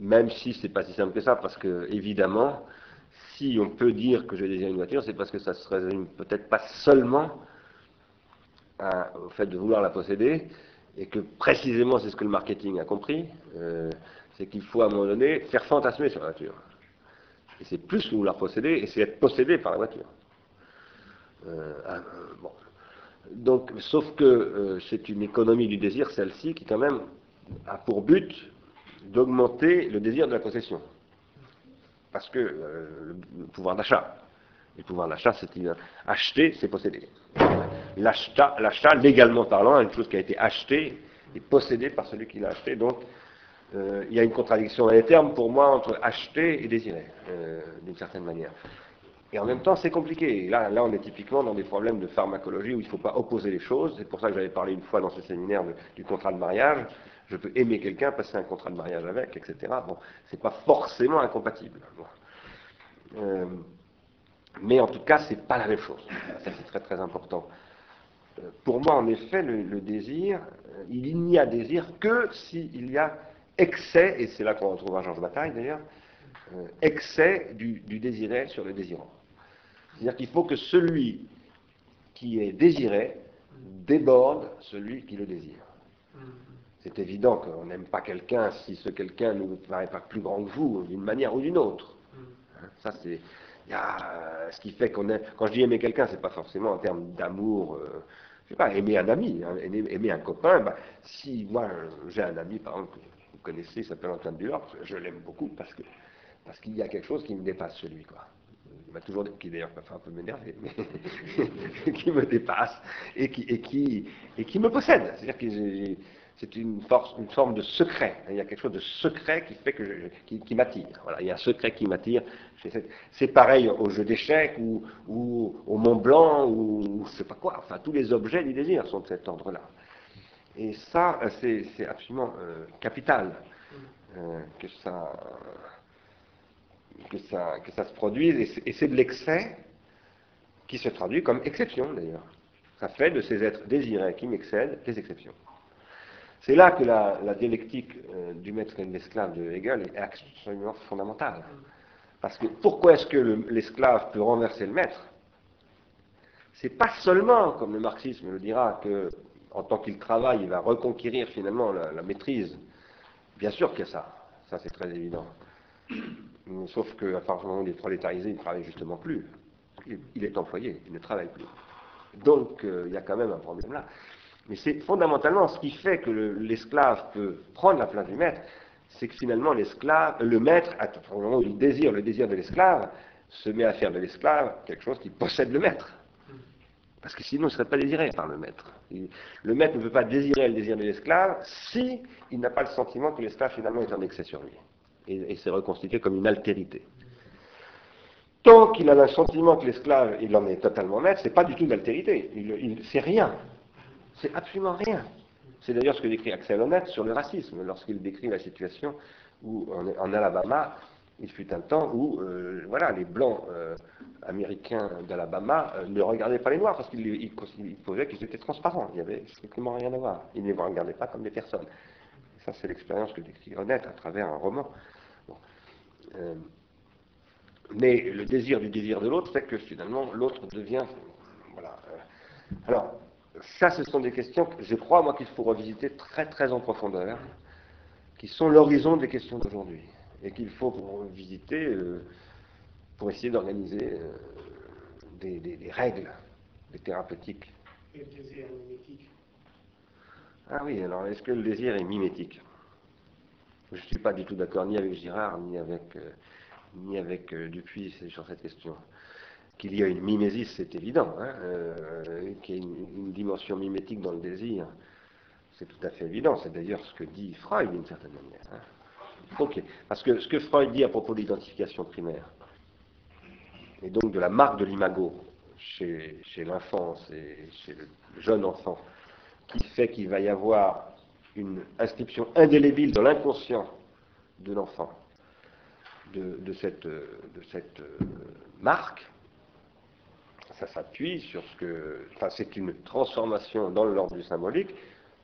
même si c'est pas si simple que ça, parce que, évidemment, si on peut dire que je désire une voiture, c'est parce que ça se résume peut-être pas seulement au fait de vouloir la posséder, et que précisément c'est ce que le marketing a compris, euh, c'est qu'il faut à un moment donné faire fantasmer sur la voiture. Et c'est plus vouloir posséder, et c'est être possédé par la voiture. bon, donc, sauf que euh, c'est une économie du désir, celle-ci, qui quand même a pour but d'augmenter le désir de la possession. Parce que euh, le pouvoir d'achat. Le pouvoir d'achat, c'est acheter, c'est posséder. L'achat, légalement parlant, une chose qui a été achetée et possédée par celui qui l'a acheté. Donc, euh, il y a une contradiction dans les termes pour moi entre acheter et désirer, d'une certaine manière. Et en même temps, c'est compliqué. Là, là, on est typiquement dans des problèmes de pharmacologie où il ne faut pas opposer les choses. C'est pour ça que j'avais parlé une fois dans ce séminaire du contrat de mariage. Je peux aimer quelqu'un, passer un contrat de mariage avec, etc. Bon, c'est pas forcément incompatible. Euh, mais en tout cas, c'est pas la même chose. Ça, c'est très très important. Euh, pour moi, en effet, le, désir, euh, il n'y a désir que s'il y a excès, et c'est là qu'on retrouvera Georges Bataille d'ailleurs, excès du, du désiré sur le désirant. C'est-à-dire qu'il faut que celui qui est désiré déborde celui qui le désire. C'est évident qu'on n'aime pas quelqu'un si ce quelqu'un ne vous paraît pas plus grand que vous, d'une manière ou d'une autre. Hein, ça, c'est. ce qui fait qu'on aime. Quand je dis aimer quelqu'un, c'est pas forcément en termes d'amour euh, sais pas, aimer un ami, hein, aimer, un copain, bah, si moi j'ai un ami, par exemple, que vous connaissez, il s'appelle Antoine Dulor, je l'aime beaucoup parce que parce qu'il y a quelque chose qui me dépasse celui, quoi. Il m'a toujours, qui d'ailleurs fait un peu m'énerver, mais qui me dépasse et qui, et qui, et qui me possède. C'est-à-dire que c'est une, force, une forme de secret. Il y a quelque chose de secret qui fait que qui, m'attire. Voilà, il y a un secret qui m'attire. C'est pareil au jeu d'échecs ou, au Mont Blanc ou je sais pas quoi. Enfin, tous les objets du désir sont de cet ordre-là. Et ça, c'est absolument euh, capital euh, que ça que ça, que ça se produise, et c'est de l'excès qui se traduit comme exception d'ailleurs. Ça fait de ces êtres désirés qui m'excèdent des exceptions. C'est là que la, dialectique euh, du maître et de l'esclave de Hegel est absolument fondamentale. Parce que pourquoi est-ce que l'esclave peut renverser le maître? C'est pas seulement, comme le marxisme le dira, que en tant qu'il travaille, il va reconquérir finalement la, maîtrise. Bien sûr qu'il y a ça, ça c'est très évident. Sauf qu'à partir du moment où il est prolétarisé, il ne travaille justement plus. Il est employé, il ne travaille plus. Donc euh, il y a quand même un problème là. Mais c'est fondamentalement ce qui fait que l'esclave peut prendre la place du maître, c'est que finalement l'esclave, le maître, au moment où il désire le désir de l'esclave, se met à faire de l'esclave quelque chose qui possède le maître. Parce que sinon, il ne serait pas désiré par le maître. le maître ne peut pas désirer le désir de l'esclave si il n'a pas le sentiment que l'esclave finalement est en excès sur lui et, s'est reconstitué comme une altérité. Tant qu'il a le sentiment que l'esclave, il en est totalement maître, c'est pas du tout une altérité. Il, c'est rien. C'est absolument rien. C'est d'ailleurs ce que décrit Axel Honneth sur le racisme, lorsqu'il décrit la situation où, en, Alabama, il fut un temps où euh, voilà, les blancs euh, américains d'Alabama euh, ne regardaient pas les noirs parce qu'ils ils, qu'ils étaient transparents. Il n'y avait strictement rien à voir. Ils ne les regardaient pas comme des personnes. Ça, c'est l'expérience que décrit Honnête à travers un roman. Mais le désir du désir de l'autre fait que finalement l'autre devient. Voilà. Alors, ça, ce sont des questions que je crois, moi, qu'il faut revisiter très, très en profondeur, qui sont l'horizon des questions d'aujourd'hui, et qu'il faut visiter euh, pour essayer d'organiser des, règles, des thérapeutiques. Et le désir mimétique? Ah oui, alors est-ce que le désir est mimétique? Je ne suis pas du tout d'accord ni avec Girard, ni avec, euh, ni avec euh, Dupuis sur cette question. Qu'il y a une mimésis, c'est évident, hein, euh, qu'il y a une, dimension mimétique dans le désir, c'est tout à fait évident. C'est d'ailleurs ce que dit Freud d'une certaine manière. Hein. Ok, parce que ce que Freud dit à propos de l'identification primaire, et donc de la marque de l'imago chez, chez l'enfance et chez le jeune enfant, qui fait qu'il va y avoir une inscription indélébile dans l'inconscient de l'enfant de, cette, euh, marque, ça s'appuie sur ce que. Enfin, c'est une transformation dans l'ordre du symbolique,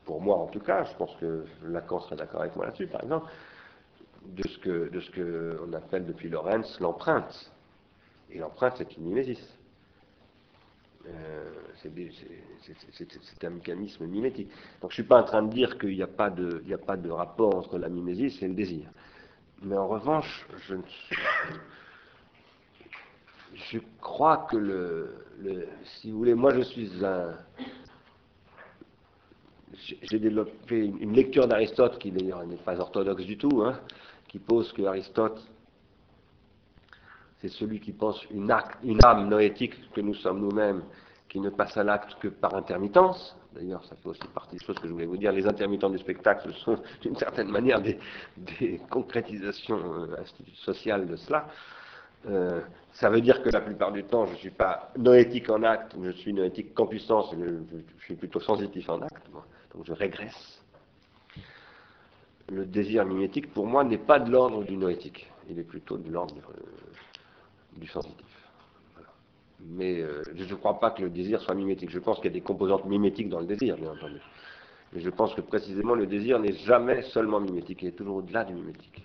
pour moi en tout cas, je pense que Lacan serait d'accord avec moi là-dessus, par exemple, de ce que de ce qu'on appelle depuis Lorenz l'empreinte. Et l'empreinte, c'est une mimésis. Euh, c'est un mécanisme mimétique. Donc je ne suis pas en train de dire qu'il n'y a, pas de, a pas de rapport entre la mimésis et le désir. Mais en revanche, je, je crois que le, si vous voulez, moi je suis un, j'ai développé une lecture d'Aristote qui d'ailleurs n'est pas orthodoxe du tout, hein, qui pose que Aristote c'est celui qui pense une, une âme noétique que nous sommes nous-mêmes, qui ne passe à l'acte que par intermittence. D'ailleurs, ça fait aussi partie des choses que je voulais vous dire. Les intermittents du spectacle sont d'une certaine manière des, concrétisations euh, sociales de cela. Euh, ça veut dire que la plupart du temps, je ne suis pas noétique en acte, je suis noétique qu'en puissance, je, suis plutôt sensitif en acte, donc je régresse. Le désir mimétique, pour moi, n'est pas de l'ordre du noétique, il est plutôt de l'ordre euh, du sensitif. Mais euh, je ne crois pas que le désir soit mimétique. Je pense qu'il y a des composantes mimétiques dans le désir, bien entendu. Mais je pense que précisément le désir n'est jamais seulement mimétique, il est toujours au-delà du mimétique.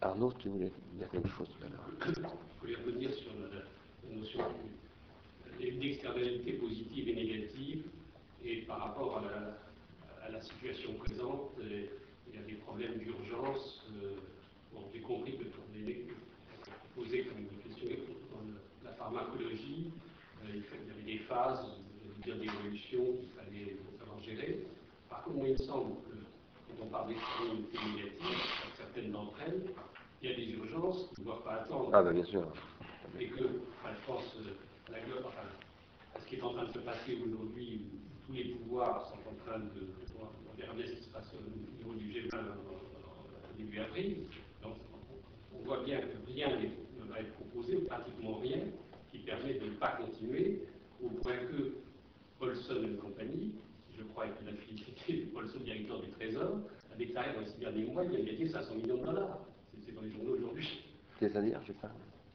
Arnaud, tu voulais dire quelque chose tout à l'heure Je voulais revenir sur la notion d'externalité positive et négative, et par rapport à la, situation présente, euh, il y a des problèmes d'urgence. Euh, j'ai compris que les posé comme une question dans la pharmacologie, euh, il phases dire, d'évolution qu'il fallait savoir gérer. Par contre, il me semble que on parle d'extrémité négative, certaines d'entre elles, il y a des urgences qui ne doivent pas attendre. Ah, ben bien sûr. Et que, enfin, je pense, à, la, enfin, à ce qui est en train de se passer aujourd'hui, tous les pouvoirs sont en train de. On ce qui se passe au niveau du G20 au début avril. Donc, on voit bien que rien ne va être proposé, pratiquement rien, qui permet de ne pas continuer, au point que Paulson et compagnie, je crois avec la félicité Paulson, directeur du Trésor, a déclaré dans les six derniers mois qu'il a gagné 500 millions de dollars. C'est dans les journaux aujourd'hui. C'est-à-dire, je.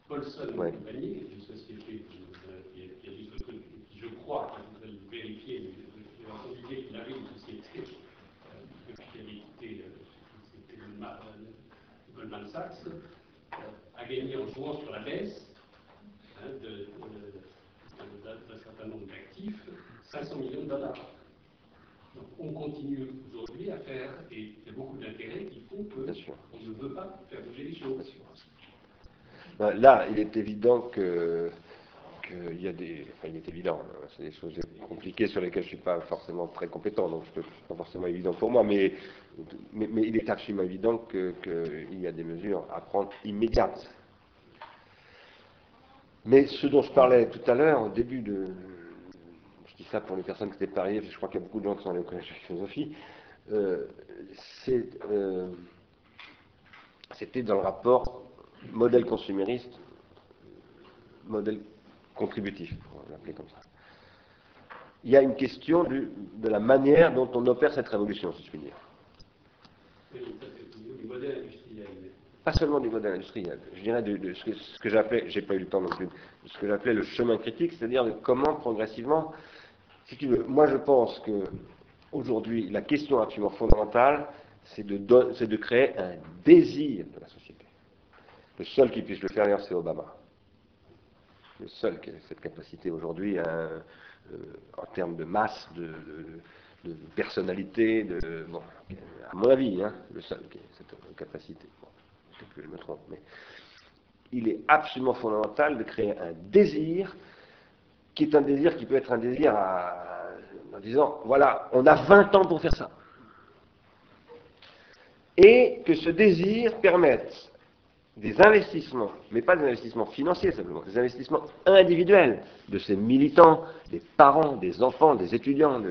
Paulson compagnie, une société euh, qui, qui, a truc, qui je crois, je voudrais le vérifier, j'ai entendu dire qu'il avait une société euh, qu'il avait quitté euh, Goldman Sachs, a gagné en jouant sur la baisse hein, d'un certain nombre d'actifs 500 millions de dollars. Donc on continue aujourd'hui à faire, et il y a beaucoup d'intérêts qui font qu'on ne veut pas faire bouger les choses. Ben, là, il est évident que qu'il y a des. Enfin, il est évident, hein, c'est des choses compliquées sur lesquelles je ne suis pas forcément très compétent, donc ce n'est pas forcément évident pour moi, mais, mais, il est absolument évident qu'il y a des mesures à prendre immédiates. Mais ce dont je parlais tout à l'heure, au début de, ça pour les personnes qui étaient pariées, je crois qu'il y a beaucoup de gens qui sont allés au collège de philosophie, euh, euh, c'était dans le rapport modèle consumériste, modèle contributif, pour l'appeler comme ça. Il y a une question de la manière dont on opère cette révolution, si je puis dire. Pas seulement du modèle industriel, je dirais de, ce que, j'appelais, j'ai pas eu le temps non plus, ce que j'appelais le chemin critique, c'est-à-dire de comment progressivement moi je pense que aujourd'hui, la question absolument fondamentale, c'est de, de, créer un désir de la société. Le seul qui puisse le faire c'est Obama. Le seul qui a cette capacité aujourd'hui, euh, en termes de masse, de, personnalité, de, bon, à mon avis, hein, le seul qui a cette capacité. Je me trompe, mais il est absolument fondamental de créer un désir qui est un désir qui peut être un désir en disant, voilà, on a 20 ans pour faire ça. Et que ce désir permette des investissements, mais pas des investissements financiers simplement, des investissements individuels de ces militants, des parents, des enfants, des étudiants,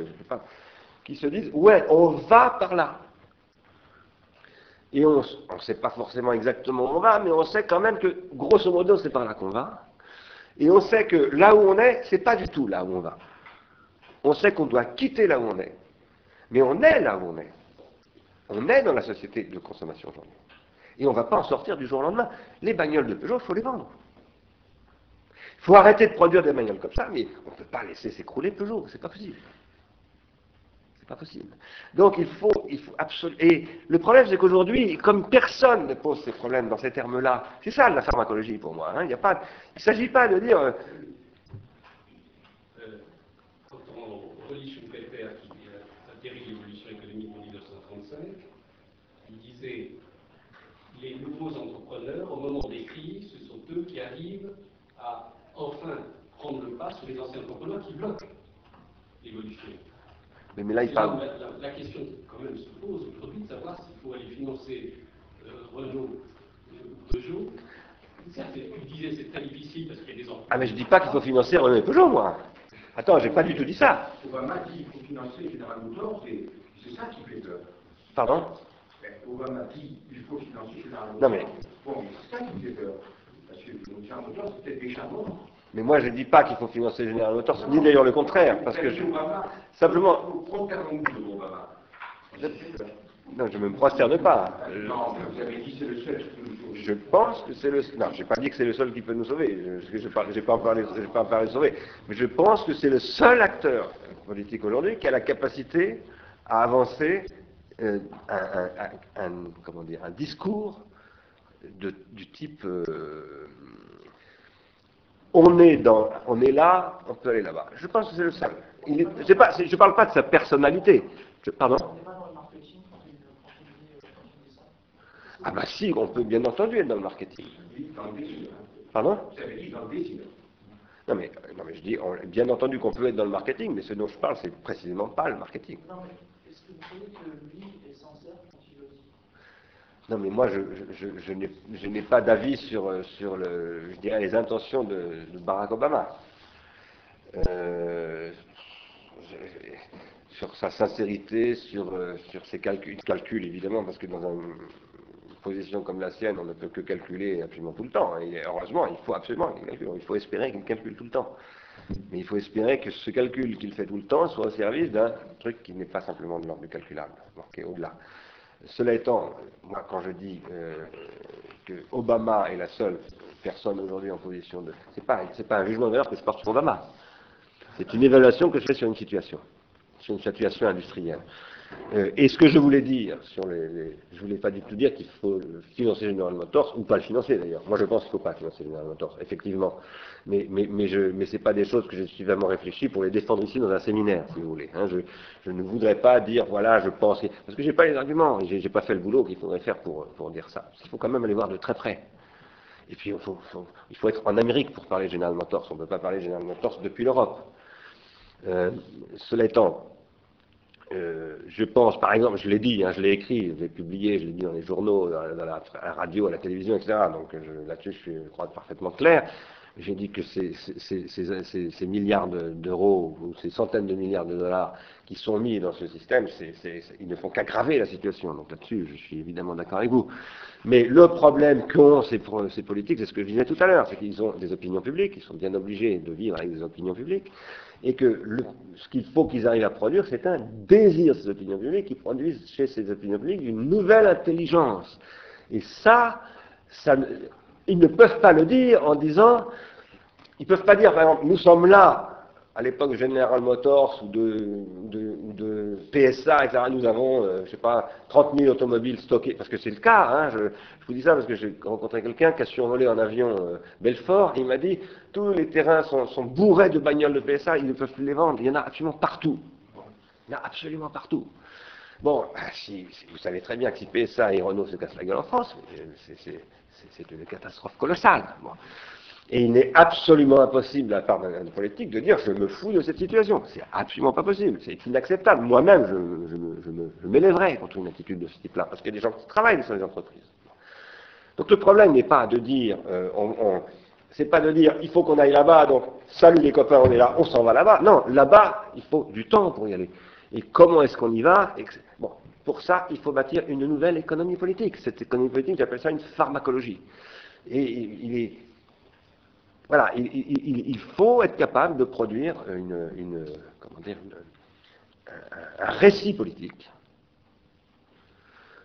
qui se disent, ouais, on va par là. Et on ne sait pas forcément exactement où on va, mais on sait quand même que, grosso modo, c'est par là qu'on va. Et on sait que là où on est, c'est pas du tout là où on va. On sait qu'on doit quitter là où on est. Mais on est là où on est. On est dans la société de consommation aujourd'hui. Et on ne va pas en sortir du jour au lendemain. Les bagnoles de Peugeot, il faut les vendre. Il faut arrêter de produire des bagnoles comme ça, mais on ne peut pas laisser s'écrouler Peugeot, c'est pas possible possible. Donc il faut, absolument. Et le problème, c'est qu'aujourd'hui, comme personne ne pose ces problèmes dans ces termes-là, c'est ça la pharmacologie pour moi. Hein. Il ne s'agit pas de dire. Euh, euh, quand on relit Schumpeter, qui dit la terrible évolution économique en 1935, il disait les nouveaux entrepreneurs, au moment des crises, ce sont eux qui arrivent à enfin prendre le pas sur les anciens entrepreneurs qui bloquent l'évolution. Mais, là, il parle. La, question quand même se pose aujourd'hui de savoir s'il faut aller financer euh, Renault, euh, Peugeot. Tu disais c'est très difficile parce qu'il y a des enfants. Ah, mais je ne dis pas qu'il faut financer Renault et Peugeot, moi. Attends, j'ai pas du tout dit ça. Obama dit qu'il faut financer General Motors, c'est ça qui fait peur. Pardon? Obama dit qu'il faut financer General Motors. Non, mais. Bon, c'est ça qui fait peur. Parce que General Motors, c'est peut-être déjà mort. Mais moi, je ne dis pas qu'il faut financer General Motors, ni d'ailleurs le contraire, parce que. Simplement... Non, je ne me prosterne pas. Le Je pense que c'est le... Non, je n'ai pas dit que c'est le seul qui peut nous sauver, je n'ai pas, pas parlé de sauver, mais je pense que c'est le seul acteur politique aujourd'hui qui a la capacité à avancer euh, un, comment dire, un discours du type... Euh, on est, dans, on est là, on peut aller là-bas. Je pense que c'est le seul. je ne parle pas de sa personnalité. pardon? Ah bah si, on peut bien entendu être dans le marketing. Pardon? Non mais, non mais je dis, bien entendu qu'on peut être dans le marketing, mais ce dont je parle, c'est précisément pas le marketing. Non, mais est-ce que vous croyez que lui est sincère quand il le dit Non mais moi, je, n'ai pas d'avis sur, dirais, les intentions de, Barack Obama. Euh, sur sa sincérité, sur, sur ses calculs, évidemment, parce que dans une position comme la sienne, on ne peut que calculer absolument tout le temps. Et heureusement, il faut absolument qu'il calcule. Il faut espérer qu'il calcule tout le temps. Mais il faut espérer que ce calcul qu'il fait tout le temps soit au service d'un truc qui n'est pas simplement de l'ordre du calculable, qui est au-delà. Cela étant, moi, quand je dis euh, que Obama est la seule personne aujourd'hui en position de... Pas, c'est pas un jugement de valeur que je porte sur Obama. C'est une évaluation que je fais sur une situation, sur une situation industrielle. Euh, et ce que je voulais dire sur les, je voulais pas du tout dire qu'il faut financer General Motors ou pas le financer d'ailleurs. Moi je pense qu'il ne faut pas financer General Motors, effectivement. Mais mais mais je c'est pas des choses que j'ai suffisamment réfléchi pour les défendre ici dans un séminaire, si vous voulez. Hein. Je, je ne voudrais pas dire voilà je pense parce que j'ai pas les arguments, j'ai, pas fait le boulot qu'il faudrait faire pour dire ça. Il faut quand même aller voir de très près. Et puis il faut, faut, il faut être en Amérique pour parler General Motors. On ne peut pas parler General Motors depuis l'Europe. Euh, cela étant, euh, je pense, par exemple, je l'ai dit, hein, je l'ai écrit, je l'ai publié, je l'ai dit dans les journaux, dans, la, la, radio, à la télévision, etc. Donc là-dessus, je, suis, je crois, parfaitement clair. J'ai dit que ces, milliards d'euros ou ces centaines de milliards de dollars qui sont mis dans ce système, ils ne font qu'aggraver la situation. Donc là-dessus, je suis évidemment d'accord avec vous. Mais le problème qu'ont ces politiques, c'est ce que je disais tout à l'heure, c'est qu'ils ont des opinions publiques, ils sont bien obligés de vivre avec des opinions publiques, et que ce qu'il faut qu'ils arrivent à produire, c'est un désir, ces opinions publiques, qui produisent chez ces opinions publiques une nouvelle intelligence. Et ça, ça, ils ne peuvent pas le dire en disant, ils ne peuvent pas dire, par exemple, nous sommes là, à l'époque General Motors ou de, PSA, etc., nous avons, euh, je sais pas, 30 000 automobiles stockées, parce que c'est le cas, hein, je, vous dis ça parce que j'ai rencontré quelqu'un qui a survolé en avion euh, Belfort, et il m'a dit, tous les terrains sont, bourrés de bagnoles de PSA, ils ne peuvent plus les vendre, il y en a absolument partout. Il y en a absolument partout. Bon, si, vous savez très bien que si PSA et Renault se cassent la gueule en France, c'est une catastrophe colossale. Et il n'est absolument impossible, la part d'un politique, de dire je me fous de cette situation. C'est absolument pas possible. C'est inacceptable. Moi-même, je, je, contre une attitude de ce type-là, parce qu'il y a des gens qui travaillent dans les entreprises. Donc le problème n'est pas de dire, euh, c'est pas de dire il faut qu'on aille là-bas, donc salut les copains, on est là, on s'en va là-bas. Non, là-bas, il faut du temps pour y aller. Et comment est-ce qu'on y va Bon, pour ça, il faut bâtir une nouvelle économie politique. Cette économie politique, j'appelle ça une pharmacologie. Et il est voilà, il, faut être capable de produire une, comment dire, un, récit politique.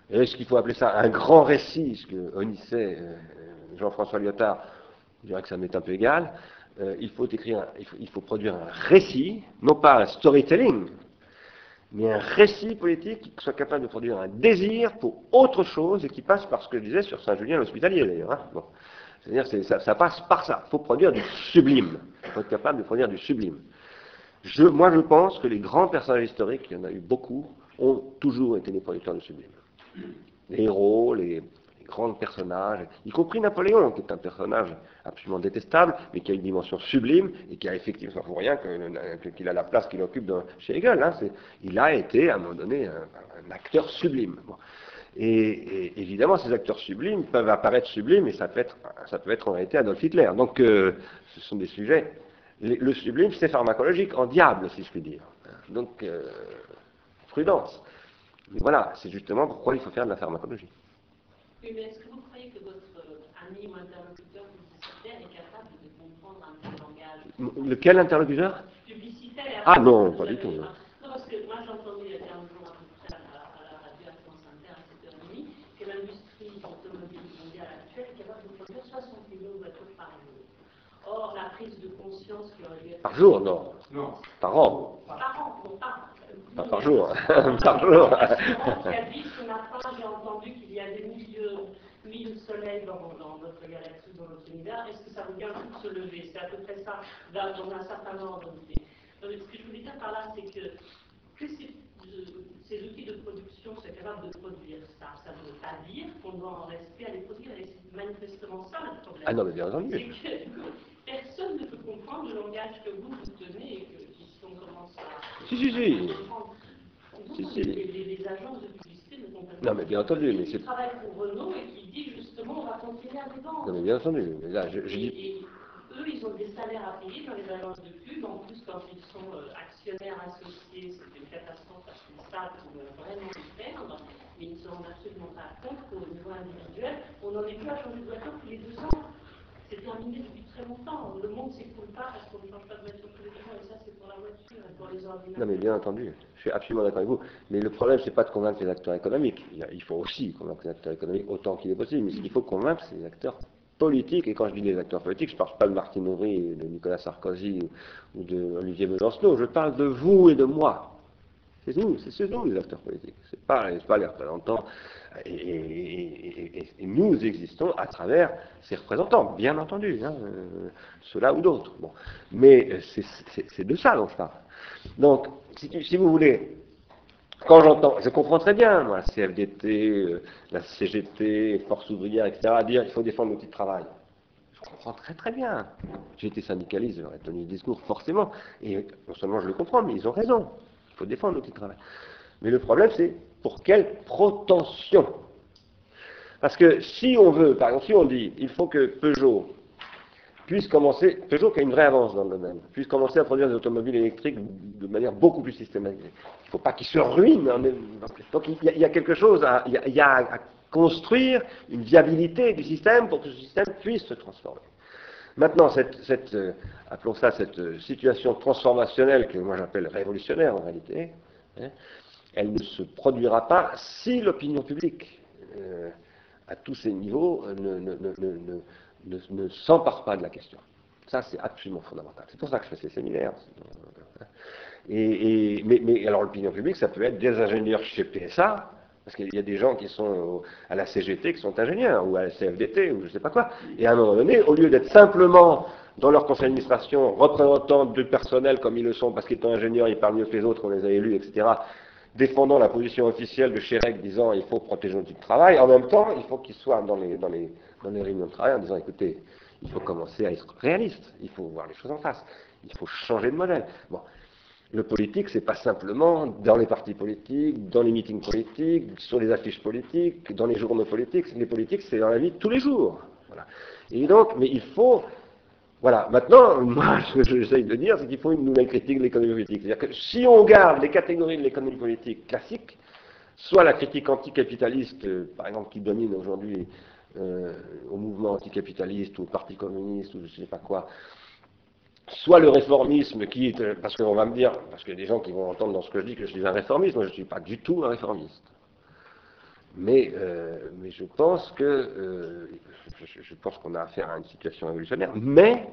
Est-ce qu'il faut appeler ça un grand récit Ce que Onisset, euh, Jean-François Lyotard, je dirais que ça m'est un peu égal. Euh, il faut écrire, il faut, produire un récit, non pas un storytelling, mais un récit politique qui soit capable de produire un désir pour autre chose et qui passe par ce que je disais sur Saint-Julien l'Hospitalier d'ailleurs. Hein. C'est-à-dire ça, ça, passe par ça. Il faut produire du sublime. Il faut être capable de produire du sublime. Moi, je pense que les grands personnages historiques, il y en a eu beaucoup, ont toujours été des producteurs de sublime. Les héros, les, grands personnages, y compris Napoléon, qui est un personnage absolument détestable, mais qui a une dimension sublime et qui a effectivement, pour rien qu'il a la place qu'il occupe chez Hegel. Hein, il a été, à un moment donné, un, acteur sublime. Et, et, évidemment, ces acteurs sublimes peuvent apparaître sublimes et ça peut être, ça peut être en réalité Adolf Hitler. Donc, euh, ce sont des sujets. Le, le sublime, c'est pharmacologique, en diable, si je puis dire. Donc, euh, prudence. Mais voilà, c'est justement pourquoi il faut faire de la pharmacologie. Oui, mais est-ce que vous croyez que votre ami ou interlocuteur publicitaire est capable de comprendre un tel langage? Lequel interlocuteur? Publicitaire. Ah non, pas du tout parce que moi j'ai entendu il y a 15 jours l'industrie automobile mondiale actuelle est capable de produire 60 millions de voitures par jour. Or, la prise de conscience qui aurait dû être... Par jour, non. Non. Par an. Par an, non, par Pas par jour. par jour. ce matin, j'ai entendu qu'il y a des millions, mille soleils dans, dans, notre galaxie, dans notre univers. Est-ce que ça le coup de se lever? C'est à peu près ça, dans, dans un certain ordre d'idées. Ce que je voulais dire par là, c'est que plus ces outils de production soient capables de produire ça. Ça ne veut pas dire qu'on doit en rester à les produire, et c'est manifestement ça le problème. Ah non, mais bien entendu. Personne ne peut comprendre le langage que vous, vous tenez et que si on commence à... Si, si, si. Vous, Si, si. Les, les- les agences de publicité ne comprennent Non, mais bien entendu, mais qui travaille pour Renault et qui dit justement on va continuer à vendre. Non, mais bien entendu. Mais là, je, je Et, dis. et eux, ils ont des salaires à payer dans les agences de pub. En plus, quand ils sont euh, actionnaires associés, c'est une catastrophe parce qu'ils savent qu'ils vont vraiment y perdre. Mais ils ne se rendent absolument pas compte qu'au niveau individuel, on n'en est plus à changer de voiture tous les deux ans. C'est terminé depuis très longtemps. Le monde s'écoule pas parce qu'on ne change pas de voiture tous. Et ça, c'est pour la voiture pour les ordinateurs. Non, mais bien entendu, je suis absolument d'accord avec vous. Mais le problème, c'est pas de convaincre les acteurs économiques. Il faut aussi convaincre les acteurs économiques autant qu'il est possible. Mais ce qu'il faut convaincre, c'est les acteurs politiques. Et quand je dis les acteurs politiques, je ne parle pas de Martine Aubry, de Nicolas Sarkozy ou de Olivier Besancenot. Je parle de vous et de moi. C'est nous, c'est nous les acteurs politiques. C'est pas, c'est pas les représentants. Et, nous existons à travers ces représentants, bien entendu, hein, euh, ceux-là ou d'autres. Bon. Mais euh, c'est- de ça dont je parle. Donc, si, vous voulez, quand j'entends, je comprends très bien, moi, la CFDT, euh, la CGT, Force ouvrière, etc., dire il faut défendre l'outil de travail. Je comprends très très bien. J'ai été syndicaliste, j'aurais tenu le discours, forcément. Et non seulement je le comprends, mais ils ont raison. Il faut défendre l'outil de travail. Mais le problème, c'est pour quelle protension Parce que si on veut, par exemple, si on dit il faut que Peugeot puisse commencer, Peugeot qui a une vraie avance dans le domaine, puisse commencer à produire des automobiles électriques de manière beaucoup plus systématique. Il ne faut pas qu'ils se en même- Donc il y, a, quelque chose, à, il y a- à construire une viabilité du système pour que ce système puisse se transformer. Maintenant, cette, euh, appelons ça cette euh, situation transformationnelle que moi j'appelle révolutionnaire en réalité, hein, elle ne se produira pas si l'opinion publique, euh, à tous ces niveaux, euh, ne, s'empare pas de la question. Ça, c'est absolument fondamental. C'est pour ça que je fais ces séminaires. Mais, alors, l'opinion publique, ça peut être des ingénieurs chez PSA, parce qu'il y a des gens qui sont à la CGT qui sont ingénieurs, ou à la CFDT, ou je ne sais pas quoi. Et à un moment donné, au lieu d'être simplement dans leur conseil d'administration représentants du personnel comme ils le sont, parce qu'ils sont ingénieurs, ils parlent mieux que les autres, on les a élus, etc., défendant la position officielle de Chérec disant il faut protéger de travail, en même temps, il faut qu'ils soient dans les, dans, les, dans les réunions de travail en disant écoutez, il faut commencer à être réaliste, il faut voir les choses en face, il faut changer de modèle. Bon. Le politique, c'est pas simplement dans les partis politiques, dans les meetings politiques, sur les affiches politiques, dans les journaux politiques. Les politiques, c'est dans la vie de tous les jours. Voilà. Et donc, mais il faut voilà, maintenant, moi, ce que j'essaye de dire, c'est qu'il faut une nouvelle critique de l'économie politique. C'est-à-dire que si on garde les catégories de l'économie politique classique, soit la critique anticapitaliste, euh, par exemple, qui domine aujourd'hui euh, au mouvement anticapitaliste ou au Parti communiste ou je ne sais pas quoi, soit le réformisme qui est, euh, parce qu'on va me dire, parce qu'il y a des gens qui vont entendre dans ce que je dis que je suis un réformiste, moi je ne suis pas du tout un réformiste. Mais, mais je pense que je, pense qu'on a affaire à une situation révolutionnaire, mais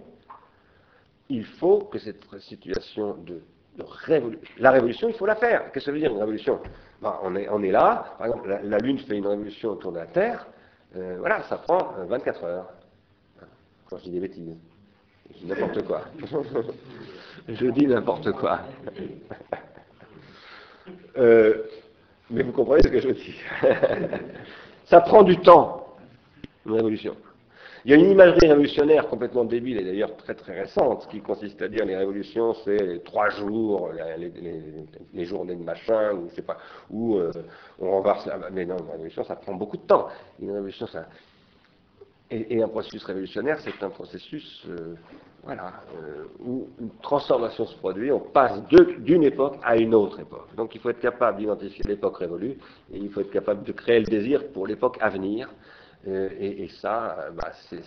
il faut que cette situation de, révolution, la révolution, il faut la faire. Qu'est-ce que ça veut dire une révolution? Ben, on, est, on est là, par exemple, la, Lune fait une révolution autour de la Terre, euh, voilà, ça prend euh, 24 heures. Quand je dis des bêtises, je dis n'importe quoi. je dis n'importe quoi. Euh, mais vous comprenez ce que je dis. ça prend du temps, une révolution. Il y a une imagerie révolutionnaire complètement débile et d'ailleurs très très récente qui consiste à dire les révolutions c'est trois jours, les, journées de machin, ou je sais pas, où euh, on renverse. Mais non, une révolution ça prend beaucoup de temps. Une révolution ça... Et, un processus révolutionnaire c'est un processus euh, voilà, euh, où une transformation se produit, on passe d'une époque à une autre époque. Donc il faut être capable d'identifier l'époque révolue et il faut être capable de créer le désir pour l'époque à venir. Euh, et, et ça, euh, bah, c'est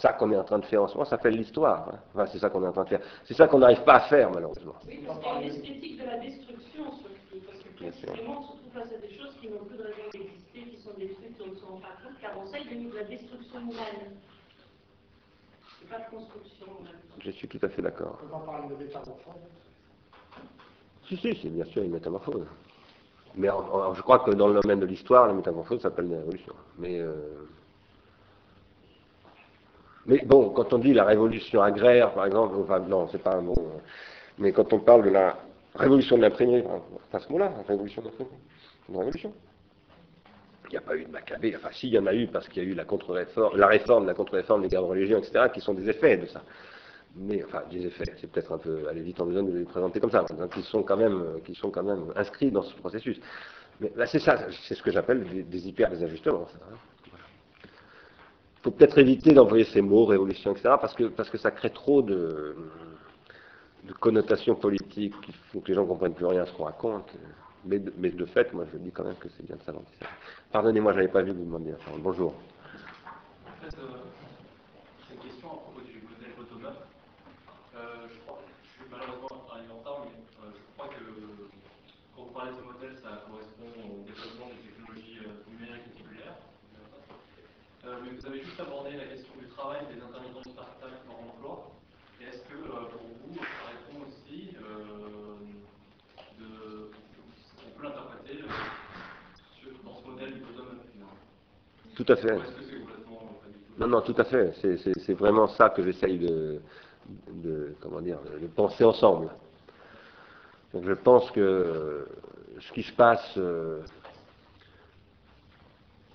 ça qu'on est en train de faire en ce moment, ça s'appelle l'histoire. hein. Enfin, c'est ça qu'on est en train de faire. C'est ça qu'on n'arrive pas à faire, malheureusement. Oui, parce qu'il y a une esthétique de la destruction surtout, parce que précisément on se trouve face à des choses qui n'ont plus de raison d'exister, qui sont détruites, on ne se rend pas compte, car on sait qu'il y a de la destruction humaine. C'est pas de construction. Je suis tout à fait d'accord. On va parler de métamorphose. Si, si, c'est bien sûr une métamorphose. Mais en- je crois que dans le domaine de l'histoire, la métamorphose s'appelle une révolution. Mais, euh, mais bon, quand on dit la révolution agraire, par exemple, enfin, non, c'est pas un mot. euh, Mais quand on parle de la révolution de l'imprimerie, enfin, ce mot-là, révolution de l'imprimerie, une révolution. Il n'y a pas eu de Maccabée, enfin si, il y en a eu parce qu'il y a eu la contre-réforme, la réforme, la contre-réforme des guerres de religion, etc., qui sont des effets de ça. Mais enfin des effets, c'est peut-être un peu aller vite en besoin de les présenter comme ça, sont quand même, qui sont quand même inscrits dans ce processus. Mais là, c'est ça, c'est ce que j'appelle des, hyper désajustements. hein. Il faut peut-être éviter d'envoyer ces mots, révolution, etc., parce que, parce que ça crée trop de, connotations politiques, il faut que les gens ne comprennent plus rien à ce qu'on raconte. Mais de, mais de fait, moi je dis quand même que c'est bien de ça. Pardonnez-moi, je n'avais pas vu vous demander la parole. Bonjour. Euh, c'est une question à propos du modèle bottom-up. Euh, je crois, je suis malheureusement arrivé en retard, mais euh, je crois que quand vous parlez de ce modèle, ça correspond au développement des technologies euh, numériques et titulaires. Euh, mais vous avez juste abordé la question du travail des intermittents du partage leur emploi. Et est-ce que euh, pour vous, ça répond aussi euh, de. On peut l'interpréter euh, sur- dans ce modèle du bottom-up finalement Tout à fait. Non, non, tout à fait. C'est- vraiment ça que j'essaye de, penser ensemble. Donc je pense que euh, ce qui se passe, euh,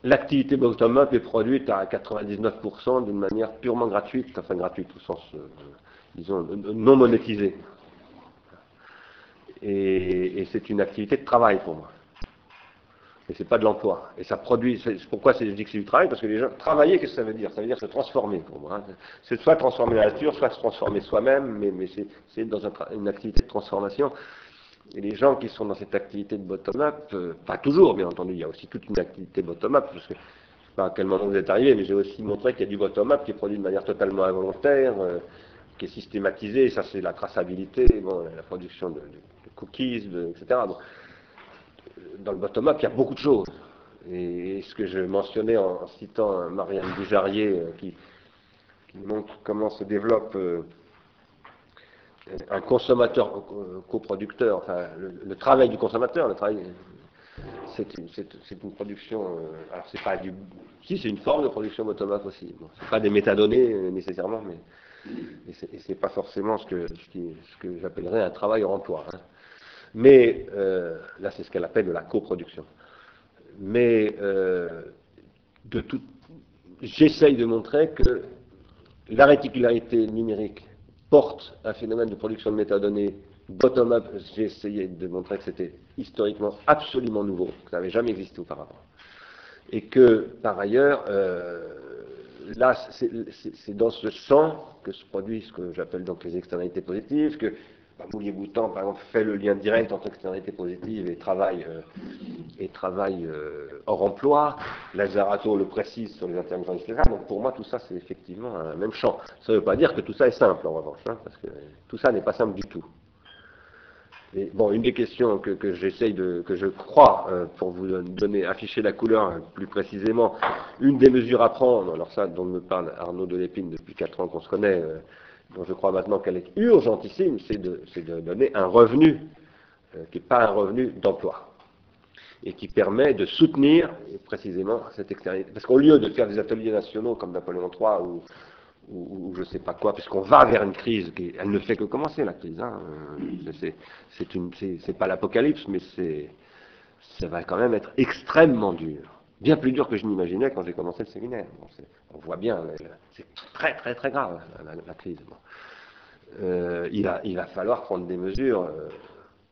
l'activité bottom-up est produite à 99% d'une manière purement gratuite, enfin gratuite au sens, euh, disons, non monétisée. Et, et c'est une activité de travail pour moi. Et c'est pas de l'emploi. Et ça produit. pourquoi je dis que c'est du travail Parce que les gens. Travailler, qu'est-ce que ça veut dire? Ça veut dire se transformer pour moi. hein. C'est soit transformer la nature, soit se transformer soi-même, mais, mais c'est- dans un une activité de transformation. Et les gens qui sont dans cette activité de bottom-up, euh, pas toujours, bien entendu, il y a aussi toute une activité bottom-up, parce que je sais pas à quel moment vous êtes arrivé, mais j'ai aussi montré qu'il y a du bottom-up qui est produit de manière totalement involontaire, euh, qui est systématisé, ça c'est la traçabilité, bon, la production de, de cookies, de- etc. dans le bottom-up, il y a beaucoup de choses. Et, ce que je mentionnais en, citant euh, Marianne Dujarier, euh, qui, qui montre comment se développe euh, un consommateur coproducteur, enfin, le, travail du consommateur, le travail, c'est une, production, alors c'est pas du, si c'est une forme de production bottom-up aussi, bon, c'est pas des métadonnées nécessairement, mais et c'est, pas forcément ce que, ce j'appellerais un travail hors emploi. hein. Mais euh, là, c'est ce qu'elle appelle la coproduction. Mais euh, de tout, j'essaye de montrer que la réticularité numérique porte un phénomène de production de métadonnées bottom-up. J'ai essayé de montrer que c'était historiquement absolument nouveau, que ça n'avait jamais existé auparavant. Et que, par ailleurs, euh, là, c'est dans ce champ que se produisent ce que j'appelle donc les externalités positives, que bah, Moulier-Boutan, par exemple, fait le lien direct entre externalités positives et travail, euh, et travail euh, hors emploi. Lazarato le précise sur les intermittents, etc. Donc pour moi, tout ça, c'est effectivement un même champ. Ça ne veut pas dire que tout ça est simple, en revanche, hein, parce que tout ça n'est pas simple du tout. Et bon, une des questions que, j'essaye de, que je crois, euh, pour vous donner, afficher la couleur plus précisément, une des mesures à prendre, alors ça, dont me parle Arnaud Delépine depuis 4 ans qu'on se connaît, dont je crois maintenant qu'elle est urgentissime, c'est de, de donner un revenu euh, qui n'est pas un revenu d'emploi et qui permet de soutenir précisément cette externalité. Parce qu'au lieu de faire des ateliers nationaux comme Napoléon III ou, je ne sais pas quoi, puisqu'on va vers une crise, qui, elle ne fait que commencer la crise. Hein, euh, c'est- pas l'apocalypse, mais ça va quand même être extrêmement dur. Bien plus dur que je n'imaginais quand j'ai commencé le séminaire. On voit bien, c'est très très très grave la, crise. Euh, il, va, il va falloir prendre des mesures euh,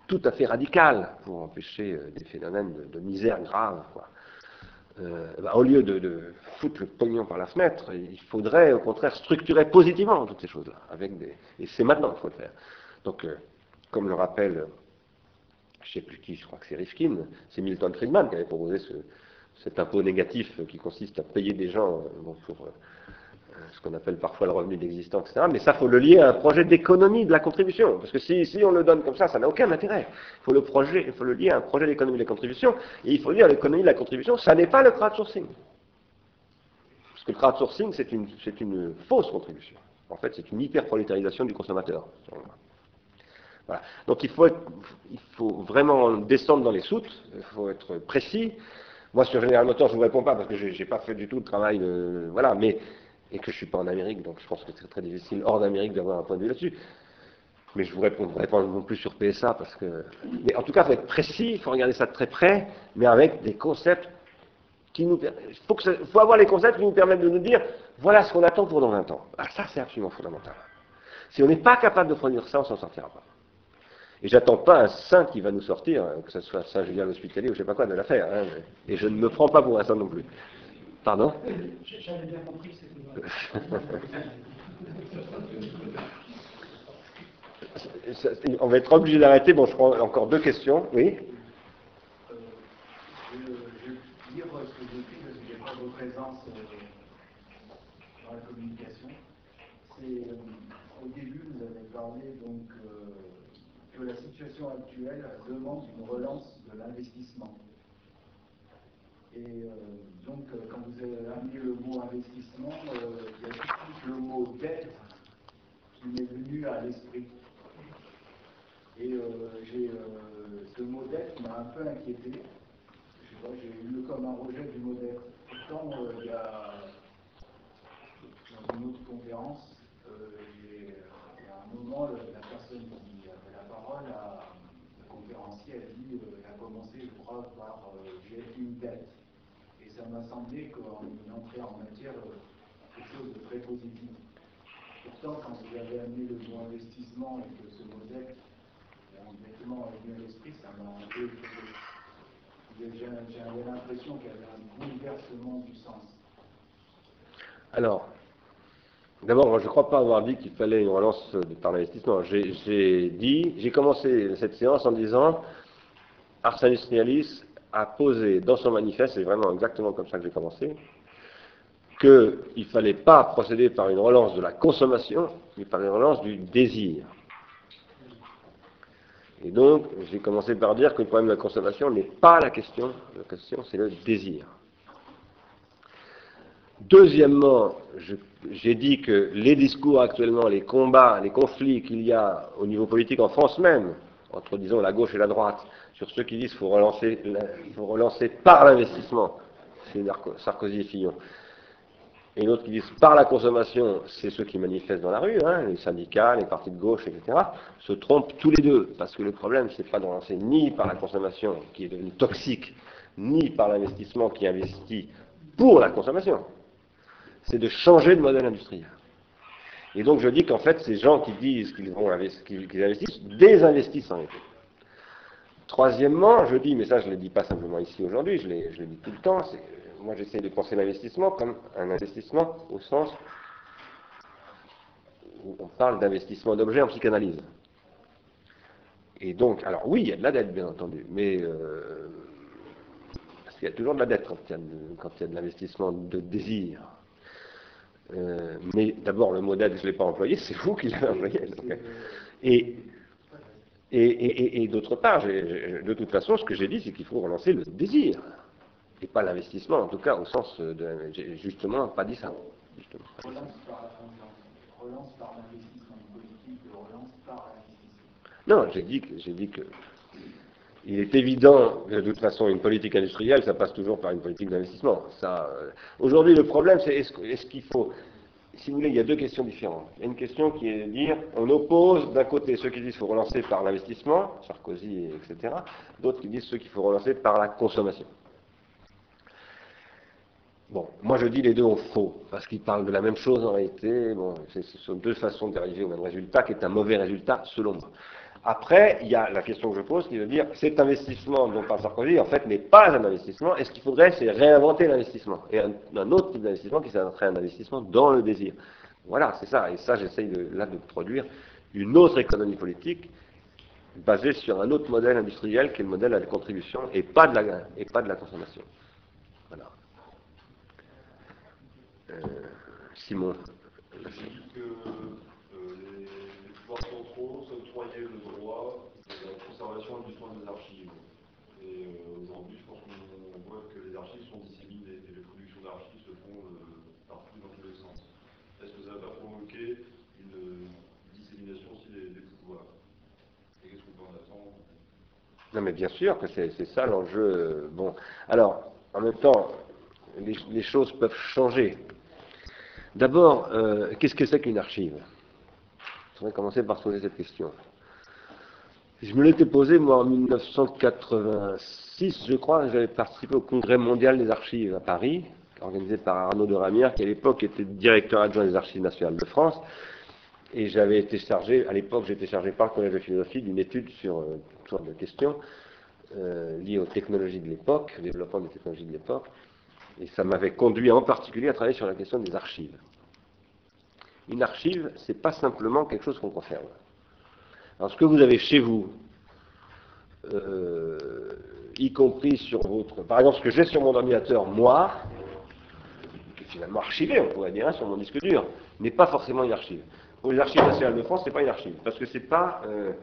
tout à fait radicales pour empêcher euh, des phénomènes de, misère grave. Bah, au lieu de, foutre le pognon par la fenêtre, il faudrait au contraire structurer positivement toutes ces choses-là. Des... Et c'est maintenant qu'il faut le faire. Donc, comme le rappelle, je ne sais plus qui, je crois que c'est Rifkin, c'est Milton Friedman qui avait proposé ce, cet impôt négatif qui consiste à payer des gens euh, pour euh, ce qu'on appelle parfois le revenu d'existence, etc. Mais ça, faut le lier à un projet d'économie de la contribution. Parce que si, on le donne comme ça, ça n'a aucun intérêt. Il faut le, projet, faut le lier à un projet d'économie de la contribution. Et il faut dire l'économie de la contribution, ça n'est pas le crowdsourcing. Parce que le crowdsourcing, c'est une, c'est une fausse contribution. En fait, c'est une hyperprolétarisation du consommateur. Voilà. Donc il faut vraiment descendre dans les soutes, il faut être précis. Moi, sur General Motors, je ne vous réponds pas parce que je n'ai pas fait du tout le travail, de, voilà, mais, et que je ne suis pas en Amérique, donc je pense que c'est très difficile hors d'Amérique d'avoir un point de vue là-dessus. Mais je vous répondrai pas non plus sur PSA parce que. Mais en tout cas, il faut être précis, il faut regarder ça de très près, mais avec des concepts qui nous. Il faut avoir les concepts qui nous permettent de nous dire voilà ce qu'on attend pour dans 20 ans. Ah, ça, c'est absolument fondamental. Si on n'est pas capable de produire ça, on s'en sortira pas. Et j'attends pas un saint qui va nous sortir, hein, que ce soit Saint Julien l'Hospitalier ou je sais pas quoi de l'affaire. Hein, et je ne me prends pas pour un saint non plus. Pardon? J'avais bien compris que c'était On va être obligé d'arrêter. Bon, je prends encore deux questions. Oui? Euh, je, vais dire ce que j'ai parce que j'ai pas de présence euh, dans la communication. C'est euh, au début, vous avez parlé donc situation actuelle demande une relance de l'investissement. Et euh, donc, euh, quand vous avez amené le mot investissement, euh, il y a tout le mot dette qui m'est venu à l'esprit. Et ce mot dette m'a un peu inquiété. J'ai eu comme un rejet du mot dette. Pourtant, il y a dans une autre conférence, il y a un moment, la personne qui la le conférencier a dit, il a commencé, je crois, par j'ai une dette ça m'a semblé qu'on entrait en matière euh, quelque chose de très positif. Pourtant, quand vous avez amené le mot investissement et que ce modèle endettement est venu à l'esprit, ça m'a un peu. J'avais l'impression qu'il y avait un bouleversement du sens. Alors, D'abord, je ne crois pas avoir dit qu'il fallait une relance par l'investissement. J'ai dit, j'ai commencé cette séance en disant Ars Industrialis a posé dans son manifeste, c'est vraiment exactement comme ça que j'ai commencé, qu'il ne fallait pas procéder par une relance de la consommation, mais par une relance du désir. Et donc, j'ai commencé par dire que le problème de la consommation n'est pas la question, la question c'est le désir. Deuxièmement, j'ai dit que les discours actuellement, les combats, les conflits qu'il y a au niveau politique en France même, entre, disons, la gauche et la droite, sur ceux qui disent qu'il faut relancer, par l'investissement, c'est Sarkozy et Fillon. Et d'autres qui disent par la consommation, c'est ceux qui manifestent dans la rue, hein, les syndicats, les partis de gauche, etc., se trompent tous les deux. Parce que le problème, c'est pas de relancer ni par la consommation, qui est devenue toxique, ni par l'investissement qui investit pour la consommation. C'est de changer de modèle industriel. Et donc je dis qu'en fait, ces gens qui disent qu'ils investissent, désinvestissent en effet. Troisièmement, je dis, mais ça je ne le dis pas simplement ici aujourd'hui, je, le dis tout le temps, moi j'essaie de penser l'investissement comme un investissement au sens où on parle d'investissement d'objets en psychanalyse. Et donc, alors oui, il y a de la dette, bien entendu, mais euh, parce qu'il y a toujours de la dette quand il y a de, l'investissement de désir. Euh, mais d'abord, le mot dette, je ne l'ai pas employé, c'est vous qui l'avez employé. et et, d'autre part, de toute façon, ce que j'ai dit, c'est qu'il faut relancer le désir, et pas l'investissement, en tout cas, au sens de. J'ai justement pas dit ça. Relance par l'investissement politique, relance par l'investissement. Non, j'ai dit que. J'ai dit que il est évident que de toute façon, une politique industrielle, ça passe toujours par une politique d'investissement. Euh, aujourd'hui, le problème, c'est est-ce qu'il faut si vous voulez, il y a deux questions différentes. Il y a une question qui est de dire, on oppose d'un côté ceux qui disent qu'il faut relancer par l'investissement, Sarkozy, etc., d'autres qui disent ceux qu'il faut relancer par la consommation. Bon, moi je dis les deux ont faux, parce qu'ils parlent de la même chose en réalité. Bon, ce sont deux façons d'arriver au même résultat, qui est un mauvais résultat selon moi. Après, il y a la question que je pose qui veut dire cet investissement dont parle Sarkozy, en fait, n'est pas un investissement. Et ce qu'il faudrait, c'est réinventer l'investissement? Et un, autre type d'investissement qui serait un investissement dans le désir. Voilà, c'est ça. Et ça, j'essaye de, là de produire une autre économie politique basée sur un autre modèle industriel qui est le modèle à la contribution et pas de la, et pas de la consommation. Voilà. Euh, Simon. Du soin des archives. Et euh, aujourd'hui, je pense qu'on voit que les archives sont disséminées et les productions d'archives se font euh, partout dans tous les sens. Est-ce que ça va provoquer une dissémination aussi des, pouvoirs? Et qu'est-ce qu'on en attend Non, mais bien sûr que c'est ça l'enjeu. Bon, alors, en même temps, les, choses peuvent changer. D'abord, euh, qu'est-ce que c'est qu'une archive? Voudrais commencer par se poser cette question. Je me l'étais posé, moi, en 1986, je crois, j'avais participé au Congrès mondial des archives à Paris, organisé par Arnaud de Ramière, qui à l'époque était directeur adjoint des archives nationales de France. Et j'avais été chargé, à l'époque, j'étais chargé par le Collège de philosophie d'une étude sur euh, toutes sortes de questions euh, liées aux technologies de l'époque, au développement des technologies de l'époque. Et ça m'avait conduit en particulier à travailler sur la question des archives. Une archive, c'est pas simplement quelque chose qu'on conserve. Alors, ce que vous avez chez vous, euh, y compris sur votre. Par exemple, ce que j'ai sur mon ordinateur, moi, qui est finalement archivé, on pourrait dire, hein, sur mon disque dur, n'est pas forcément une archive. Pour les archives nationales de France, c'est pas une archive, parce que c'est pas, euh,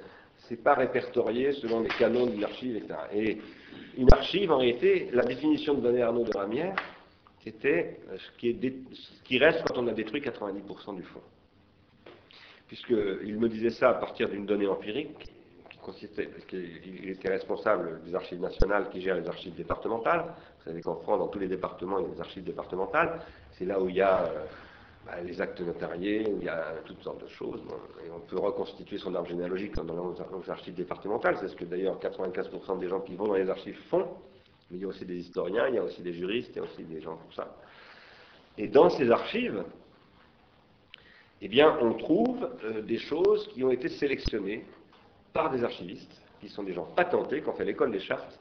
pas répertorié selon les canons d'une archive, etc. Et une archive, en réalité, la définition de données Arnaud de Ramière, c'était euh, ce qui, reste quand on a détruit 90% du fond. Puisqu'il me disait ça à partir d'une donnée empirique, qui consistait, parce qu'il il était responsable des archives nationales qui gèrent les archives départementales. Vous savez qu'en France, dans tous les départements, il y a des archives départementales. C'est là où il y a euh, bah, les actes notariés, où il y a toutes sortes de choses. Et on peut reconstituer son arbre généalogique dans nos, nos archives départementales. C'est ce que d'ailleurs 95% des gens qui vont dans les archives font. Mais il y a aussi des historiens, il y a aussi des juristes, il y a aussi des gens pour ça. Et dans ces archives, eh bien, on trouve euh, des choses qui ont été sélectionnées par des archivistes, qui sont des gens patentés, qui ont fait l'école des chartes,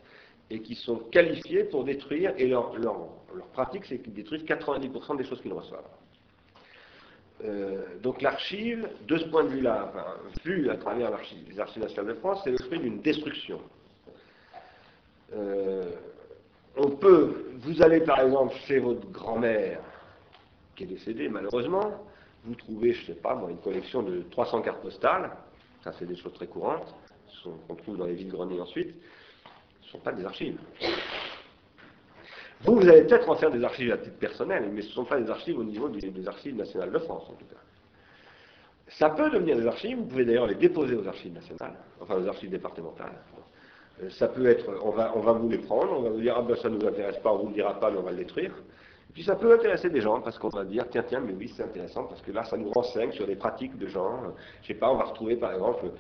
et qui sont qualifiés pour détruire, et leur, leur, leur pratique, c'est qu'ils détruisent 90% des choses qu'ils reçoivent. Euh, donc l'archive, de ce point de vue-là, enfin, vu à travers les archives nationales de France, c'est le fruit d'une destruction. Euh, on peut, vous allez par exemple chez votre grand-mère, qui est décédée malheureusement, vous trouvez, je ne sais pas moi, une collection de 300 cartes postales, ça c'est des choses très courantes, qu'on trouve dans les vides-greniers ensuite, ce ne sont pas des archives. Vous, vous allez peut-être en faire des archives à titre personnel, mais ce ne sont pas des archives au niveau des archives nationales de France en tout cas. Ça peut devenir des archives, vous pouvez d'ailleurs les déposer aux archives nationales, enfin aux archives départementales. Euh, Ça peut être, on va, on va vous les prendre, on va vous dire, ah ben ça ne nous intéresse pas, on vous le dira pas, mais on va le détruire. Et puis ça peut intéresser des gens, parce qu'on va dire, tiens, tiens, mais oui, c'est intéressant, parce que là, ça nous renseigne sur des pratiques de gens. Je sais pas, on va retrouver par exemple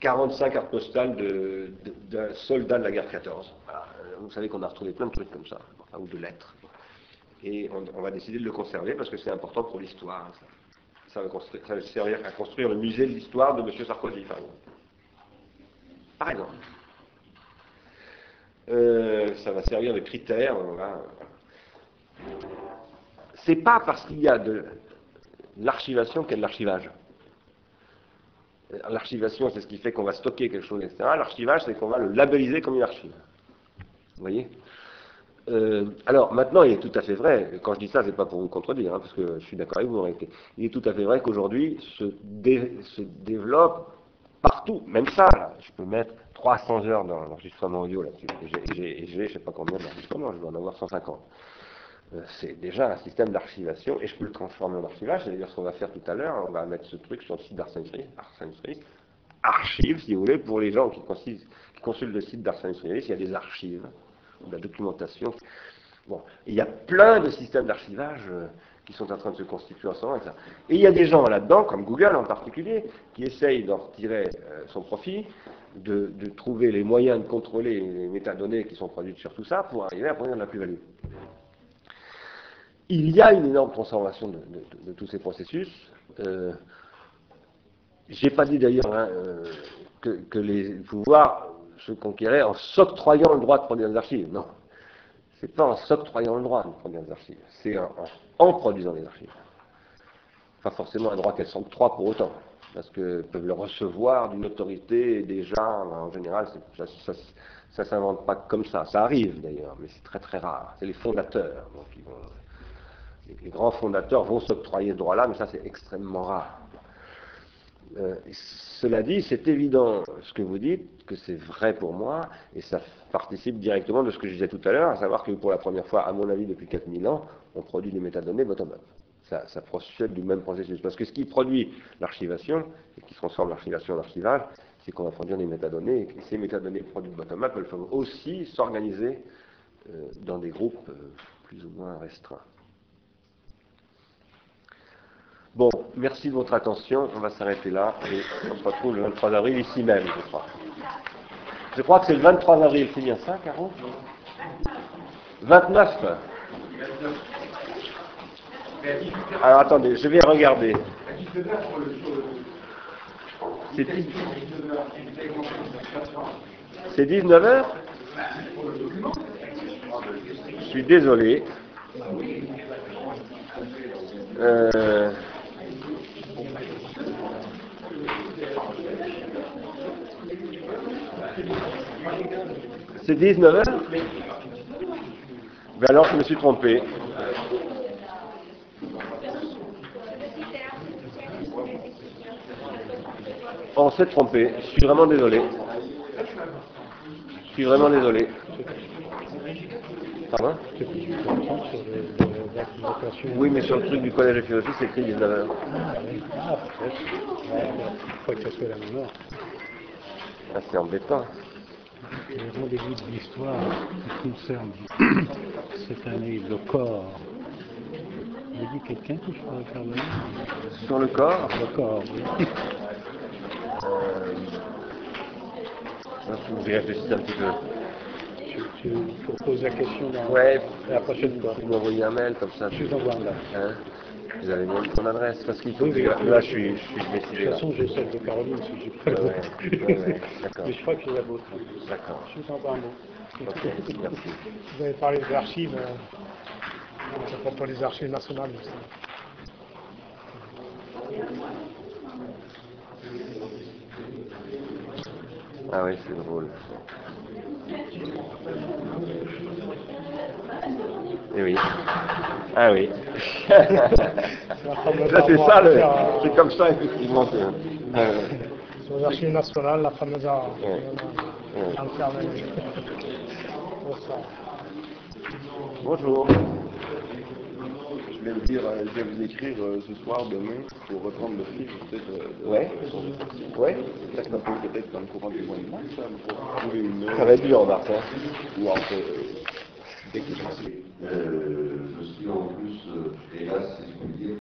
45 cartes postales d'un soldat de la guerre 14. Voilà. Euh, Vous savez qu'on a retrouvé plein de trucs comme ça, ou de lettres. Et on, va décider de le conserver parce que c'est important pour l'histoire. Ça. Ça va servir à construire le musée de l'histoire de M. Sarkozy, par exemple. Par exemple. Euh, ça va servir de critère. Voilà. C'est pas parce qu'il y a de l'archivation qu'il y a de l'archivage. L'archivation, c'est ce qui fait qu'on va stocker quelque chose, etc. L'archivage, c'est qu'on va le labelliser comme une archive. Vous voyez? Euh, alors maintenant, il est tout à fait vrai, quand je dis ça, c'est pas pour vous contredire, hein, parce que je suis d'accord avec vous en réalité. Il est tout à fait vrai qu'aujourd'hui se, dé- développe partout, même ça, je peux mettre 300 heures dans l'enregistrement audio là-dessus, j'ai- je sais pas combien d'enregistrements, je dois en avoir 150. Euh, C'est déjà un système d'archivation, et je peux le transformer en archivage, c'est d'ailleurs ce qu'on va faire tout à l'heure, on va mettre ce truc sur le site d'Arsène archives, si vous voulez, pour les gens qui consultent, le site d'Arsène il y a des archives, de la documentation. Bon, il y a plein de systèmes d'archivage euh, qui sont en train de se constituer en ce moment. Et il y a des gens là-dedans, comme Google en particulier, qui essayent d'en retirer euh, son profit, de, trouver les moyens de contrôler les métadonnées qui sont produites sur tout ça pour arriver à produire de la plus-value. Il y a une énorme transformation de, tous ces processus. Euh, j'ai pas dit d'ailleurs hein, euh, que, les pouvoirs se conquéraient en s'octroyant le droit de produire des archives. Non. C'est pas en s'octroyant le droit de produire des archives. C'est en, en- en produisant des archives. Pas forcément un droit qu'elles s'octroient pour autant. Parce qu'elles peuvent le recevoir d'une autorité déjà, en général, ça, ça, ça s'invente pas comme ça. Ça arrive d'ailleurs, mais c'est très très rare. C'est les fondateurs. Donc ils vont, les, les grands fondateurs vont s'octroyer ce droit-là, mais ça c'est extrêmement rare. Euh, cela dit, c'est évident ce que vous dites, que c'est vrai pour moi, et ça participe directement de ce que je disais tout à l'heure, à savoir que pour la première fois, à mon avis, depuis 4000 ans, on produit des métadonnées bottom-up. Ça, procède du même processus. Parce que ce qui produit l'archivation, et qui transforme l'archivation en archivage, c'est qu'on va produire des métadonnées, et ces métadonnées produites bottom-up, elles peuvent aussi s'organiser euh, dans des groupes euh, plus ou moins restreints. Bon, merci de votre attention. On va s'arrêter là et on se retrouve le 23 avril ici même, je crois. Je crois que c'est le 23 avril, c'est bien ça, Caro? 29 Alors attendez, je vais regarder. C'est 19 heures Je suis désolé. Euh, C'est 19 heures Ben alors je me suis trompé. On s'est trompé. Je suis vraiment désolé. Je suis vraiment désolé. Pardon Oui, mais sur le truc du collège de philosophie, c'est écrit 19 heures. Ah, peut-être. Que ça soit la même heure. C'est embêtant. Le rendez-vous de l'histoire qui concerne cette année le corps. Il y a dit quelqu'un que je pourrais faire venir Sur le corps, Le corps, oui. euh, il faut que j'y réfléchisse un petit peu. Tu, tu, poses la question dans Ouais, la prochaine fois. vous m'envoyez un mail comme ça. Je vous envoie un mail. Hein vous avez ton adresse parce qu'il faut Oui, que oui, je- là je suis, je suis De toute façon, j'ai celle de Caroline si j'ai pas Ouais, le ouais, ouais. Mais je crois que j'ai la vôtre. D'accord. Je vous envoie un mot. Ok, merci. Vous avez parlé des archives, euh, à propos des archives nationales. justement. Ah oui, c'est drôle. Eh oui. Ah oui. ça c'est ça, le... c'est comme ça effectivement. Euh, Sur les archives nationales, la fameuse a- Ouais. Ouais. Pour ça. Bonjour. Je vais, vous dire, euh, je vais vous écrire euh, ce soir, demain, pour reprendre le film, peut-être. euh, Ouais. Ouais. Peut-être un peu, peut-être dans le courant du mois de mars, ça, pour trouver une heure. Ça va être dur, hein. Ou entre, euh, dès que je Euh, je suis en plus, euh, hélas,